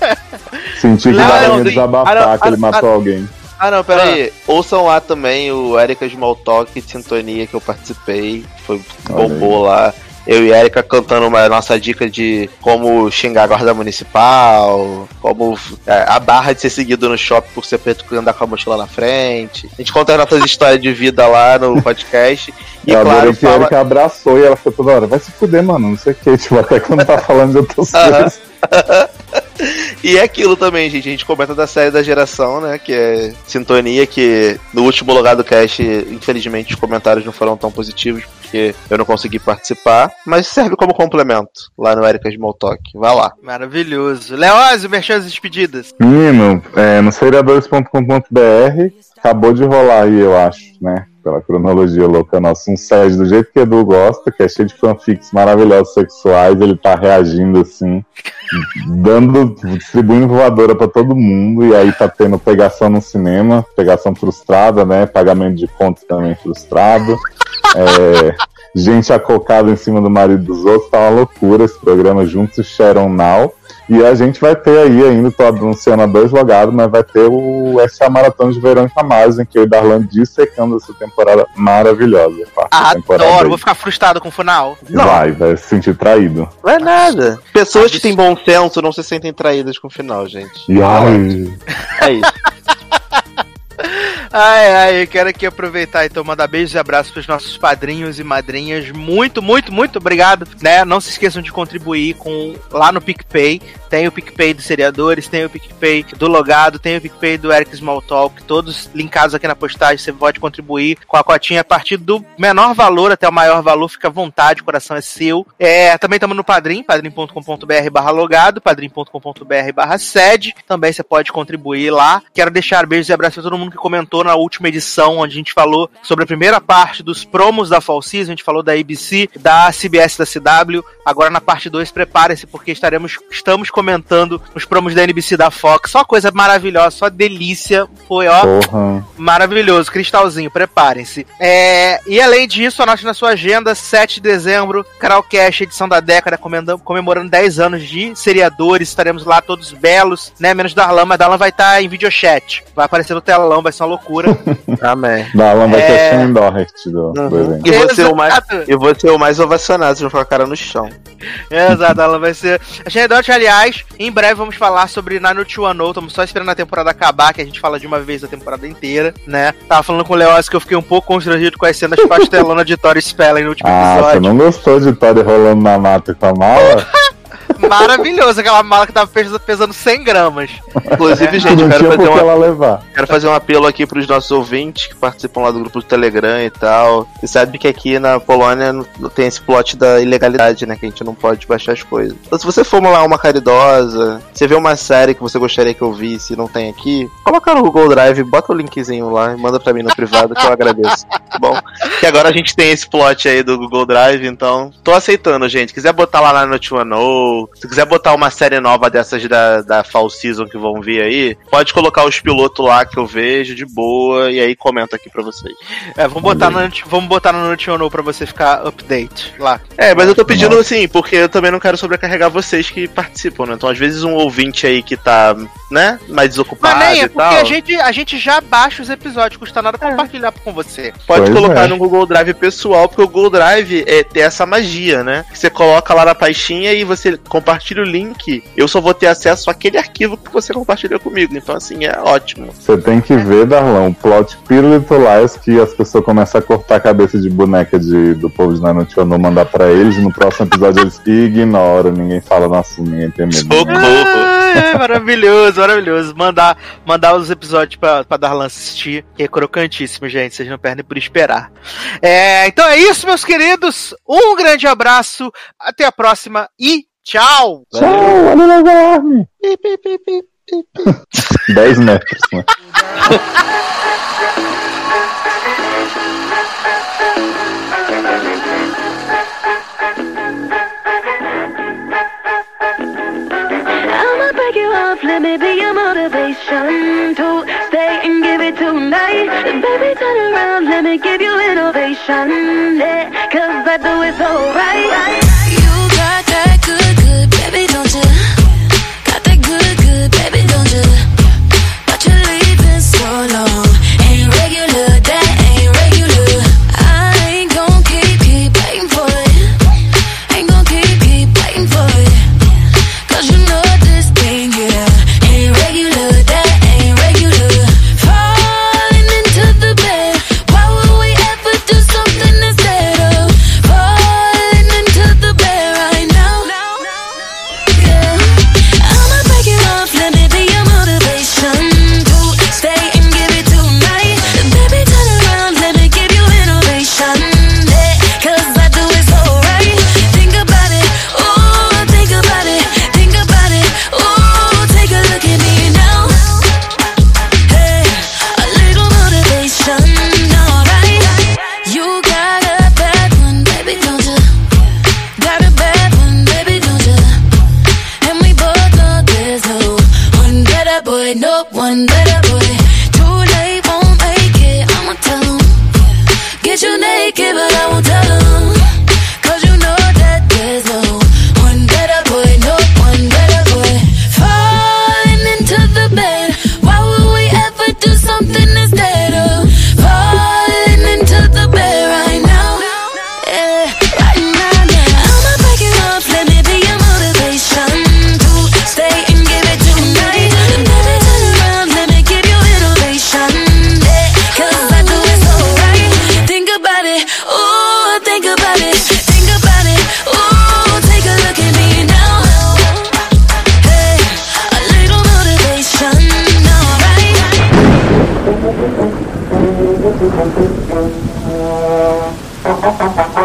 [LAUGHS] Senti que Não, dava não, ia tem- desabafar ah, não, que ele ah, matou alguém. Ah, não, peraí. Ouçam lá também o Erika Smalltalk de Sintonia que eu participei. Foi bombou lá. Eu e Erika cantando uma nossa dica de como xingar a guarda municipal, como é, a barra de ser seguido no shopping por ser preto e andar com a mochila na frente. A gente conta as nossas [LAUGHS] histórias de vida lá no podcast. E eu claro, que a fala... Erika abraçou e ela ficou toda hora, vai se fuder, mano, não sei o que, tipo, até quando tá falando de outras coisas. [LAUGHS] E é aquilo também, gente. A gente comenta da série da geração, né? Que é Sintonia, que no último lugar do cast, infelizmente, os comentários não foram tão positivos, porque eu não consegui participar. Mas serve como complemento lá no Erika Smalltalk. Vai lá. Maravilhoso. Leózio, merchans e despedidas. Menino, é, no seriadores.com.br acabou de rolar aí, eu acho, né? Pela cronologia louca nossa, um sede do jeito que Edu gosta, que é cheio de fanfics maravilhosos sexuais, ele tá reagindo assim, dando, distribuindo voadora pra todo mundo, e aí tá tendo pegação no cinema, pegação frustrada, né? Pagamento de contas também frustrado. É, gente acocada em cima do marido dos outros, tá uma loucura esse programa Juntos Sharon Now. E a gente vai ter aí ainda, tô anunciando a dois logados, mas vai ter o SA Maratona de Verão em Camargo, em que eu e Darlan dissecando essa temporada maravilhosa. temporada Adoro, aí. vou ficar frustrado com o final. Vai, vai se sentir traído. Não é nada. Pessoas que têm bom senso não se sentem traídas com o final, gente. E ai, É isso. [LAUGHS] Ai, ai, eu quero aqui aproveitar então mandar beijos e abraços pros nossos padrinhos e madrinhas. Muito, muito, muito obrigado, né? Não se esqueçam de contribuir com lá no PicPay. Tem o PicPay dos seriadores, tem o PicPay do Logado, tem o PicPay do Eric Smalltalk, todos linkados aqui na postagem. Você pode contribuir com a cotinha a partir do menor valor até o maior valor. Fica à vontade, o coração é seu. É, também estamos no Padrim, padrim.com.br barra logado, padrim.com.br barra sede. Também você pode contribuir lá. Quero deixar beijos e abraços pra todo mundo que comentou na última edição, onde a gente falou sobre a primeira parte dos promos da Fall Season. A gente falou da ABC, da CBS da CW. Agora na parte 2, preparem-se, porque estaremos, estamos comentando os promos da NBC da Fox. Só coisa maravilhosa, só delícia. Foi, ó, porra. Maravilhoso, cristalzinho, preparem-se. É, e além disso, anote na sua agenda, 7 de dezembro, Carolcast, edição da década, comemorando, comemorando 10 anos de seriadores. Estaremos lá todos belos, né? Menos Darlan, mas Darlan vai estar em videochat. Vai aparecer no telão, vai ser uma loucura. [LAUGHS] Amém. Darlan vai É. ter Shannon Doherty do, do Uhum. evento. E você, o mais, e você o mais ovacionado, vão ficar com a cara no chão. Exato, Darlan vai ser. A Xenedot, aliás, em breve vamos falar sobre Naruto Wano. Estamos só esperando a temporada acabar, que a gente fala de uma vez a temporada inteira, né? Tava falando com o Leoz que eu fiquei um pouco constrangido com as cenas pastelonas de Tori Spelling no último Ah, episódio. você não gostou de Tori rolando na mata com a mala? Maravilhoso, aquela mala que tava pesando, pesando 100 gramas. Inclusive, gente, eu quero fazer, uma, ela levar. quero fazer um apelo aqui pros nossos ouvintes que participam lá do grupo do Telegram e tal. Você sabe que aqui na Polônia tem esse plot da ilegalidade, né? Que a gente não pode baixar as coisas. Então, se você for lá uma caridosa, você vê uma série que você gostaria que eu visse e não tem aqui, coloca no Google Drive, bota o linkzinho lá e manda pra mim no privado que eu agradeço. Tá bom? Que agora a gente tem esse plot aí do Google Drive, então tô aceitando, gente. Quiser botar lá na Note One, Se quiser botar uma série nova dessas da, da Fall Season que vão vir aí, pode colocar os pilotos lá que eu vejo de boa e aí comento aqui pra vocês. É, vamos botar, no, vamos botar no Notiono pra você ficar update lá. É, mas eu tô pedindo assim, porque eu também não quero sobrecarregar vocês que participam, né? Então, às vezes, um ouvinte aí que tá, né, mais desocupado Mas nem é e porque tal. a gente, a gente já baixa os episódios, custa nada compartilhar com você. Pode Pois colocar é. no Google Drive pessoal, porque o Google Drive é, tem essa magia, né? Que você coloca lá na pastinha e você compartilha o link. Eu só vou ter acesso àquele arquivo que você compartilhou comigo. Então, assim, é ótimo. Você tem que ver, Darlão, o plot Pirulito Lies que as pessoas começam a cortar a cabeça de boneca de, do povo de Nanotiono, mandar pra eles, no próximo episódio eles [LAUGHS] ignoram, ninguém fala no assunto, ninguém tem medo. Socorro! Ah, maravilhoso, maravilhoso. Mandar, mandar os episódios pra, pra Darlan assistir, que é crocantíssimo, gente. Vocês não perdem por esperar. É, então é isso, meus queridos. Um grande abraço, até a próxima e tchau! Tchau, olha o alarme! 10 metros, né? I'ma break you off, let me be your motivation to stay and give it tonight. Baby, turn around, let me give you innovation. Yeah, cause I do it so right. Gracias. [LAUGHS]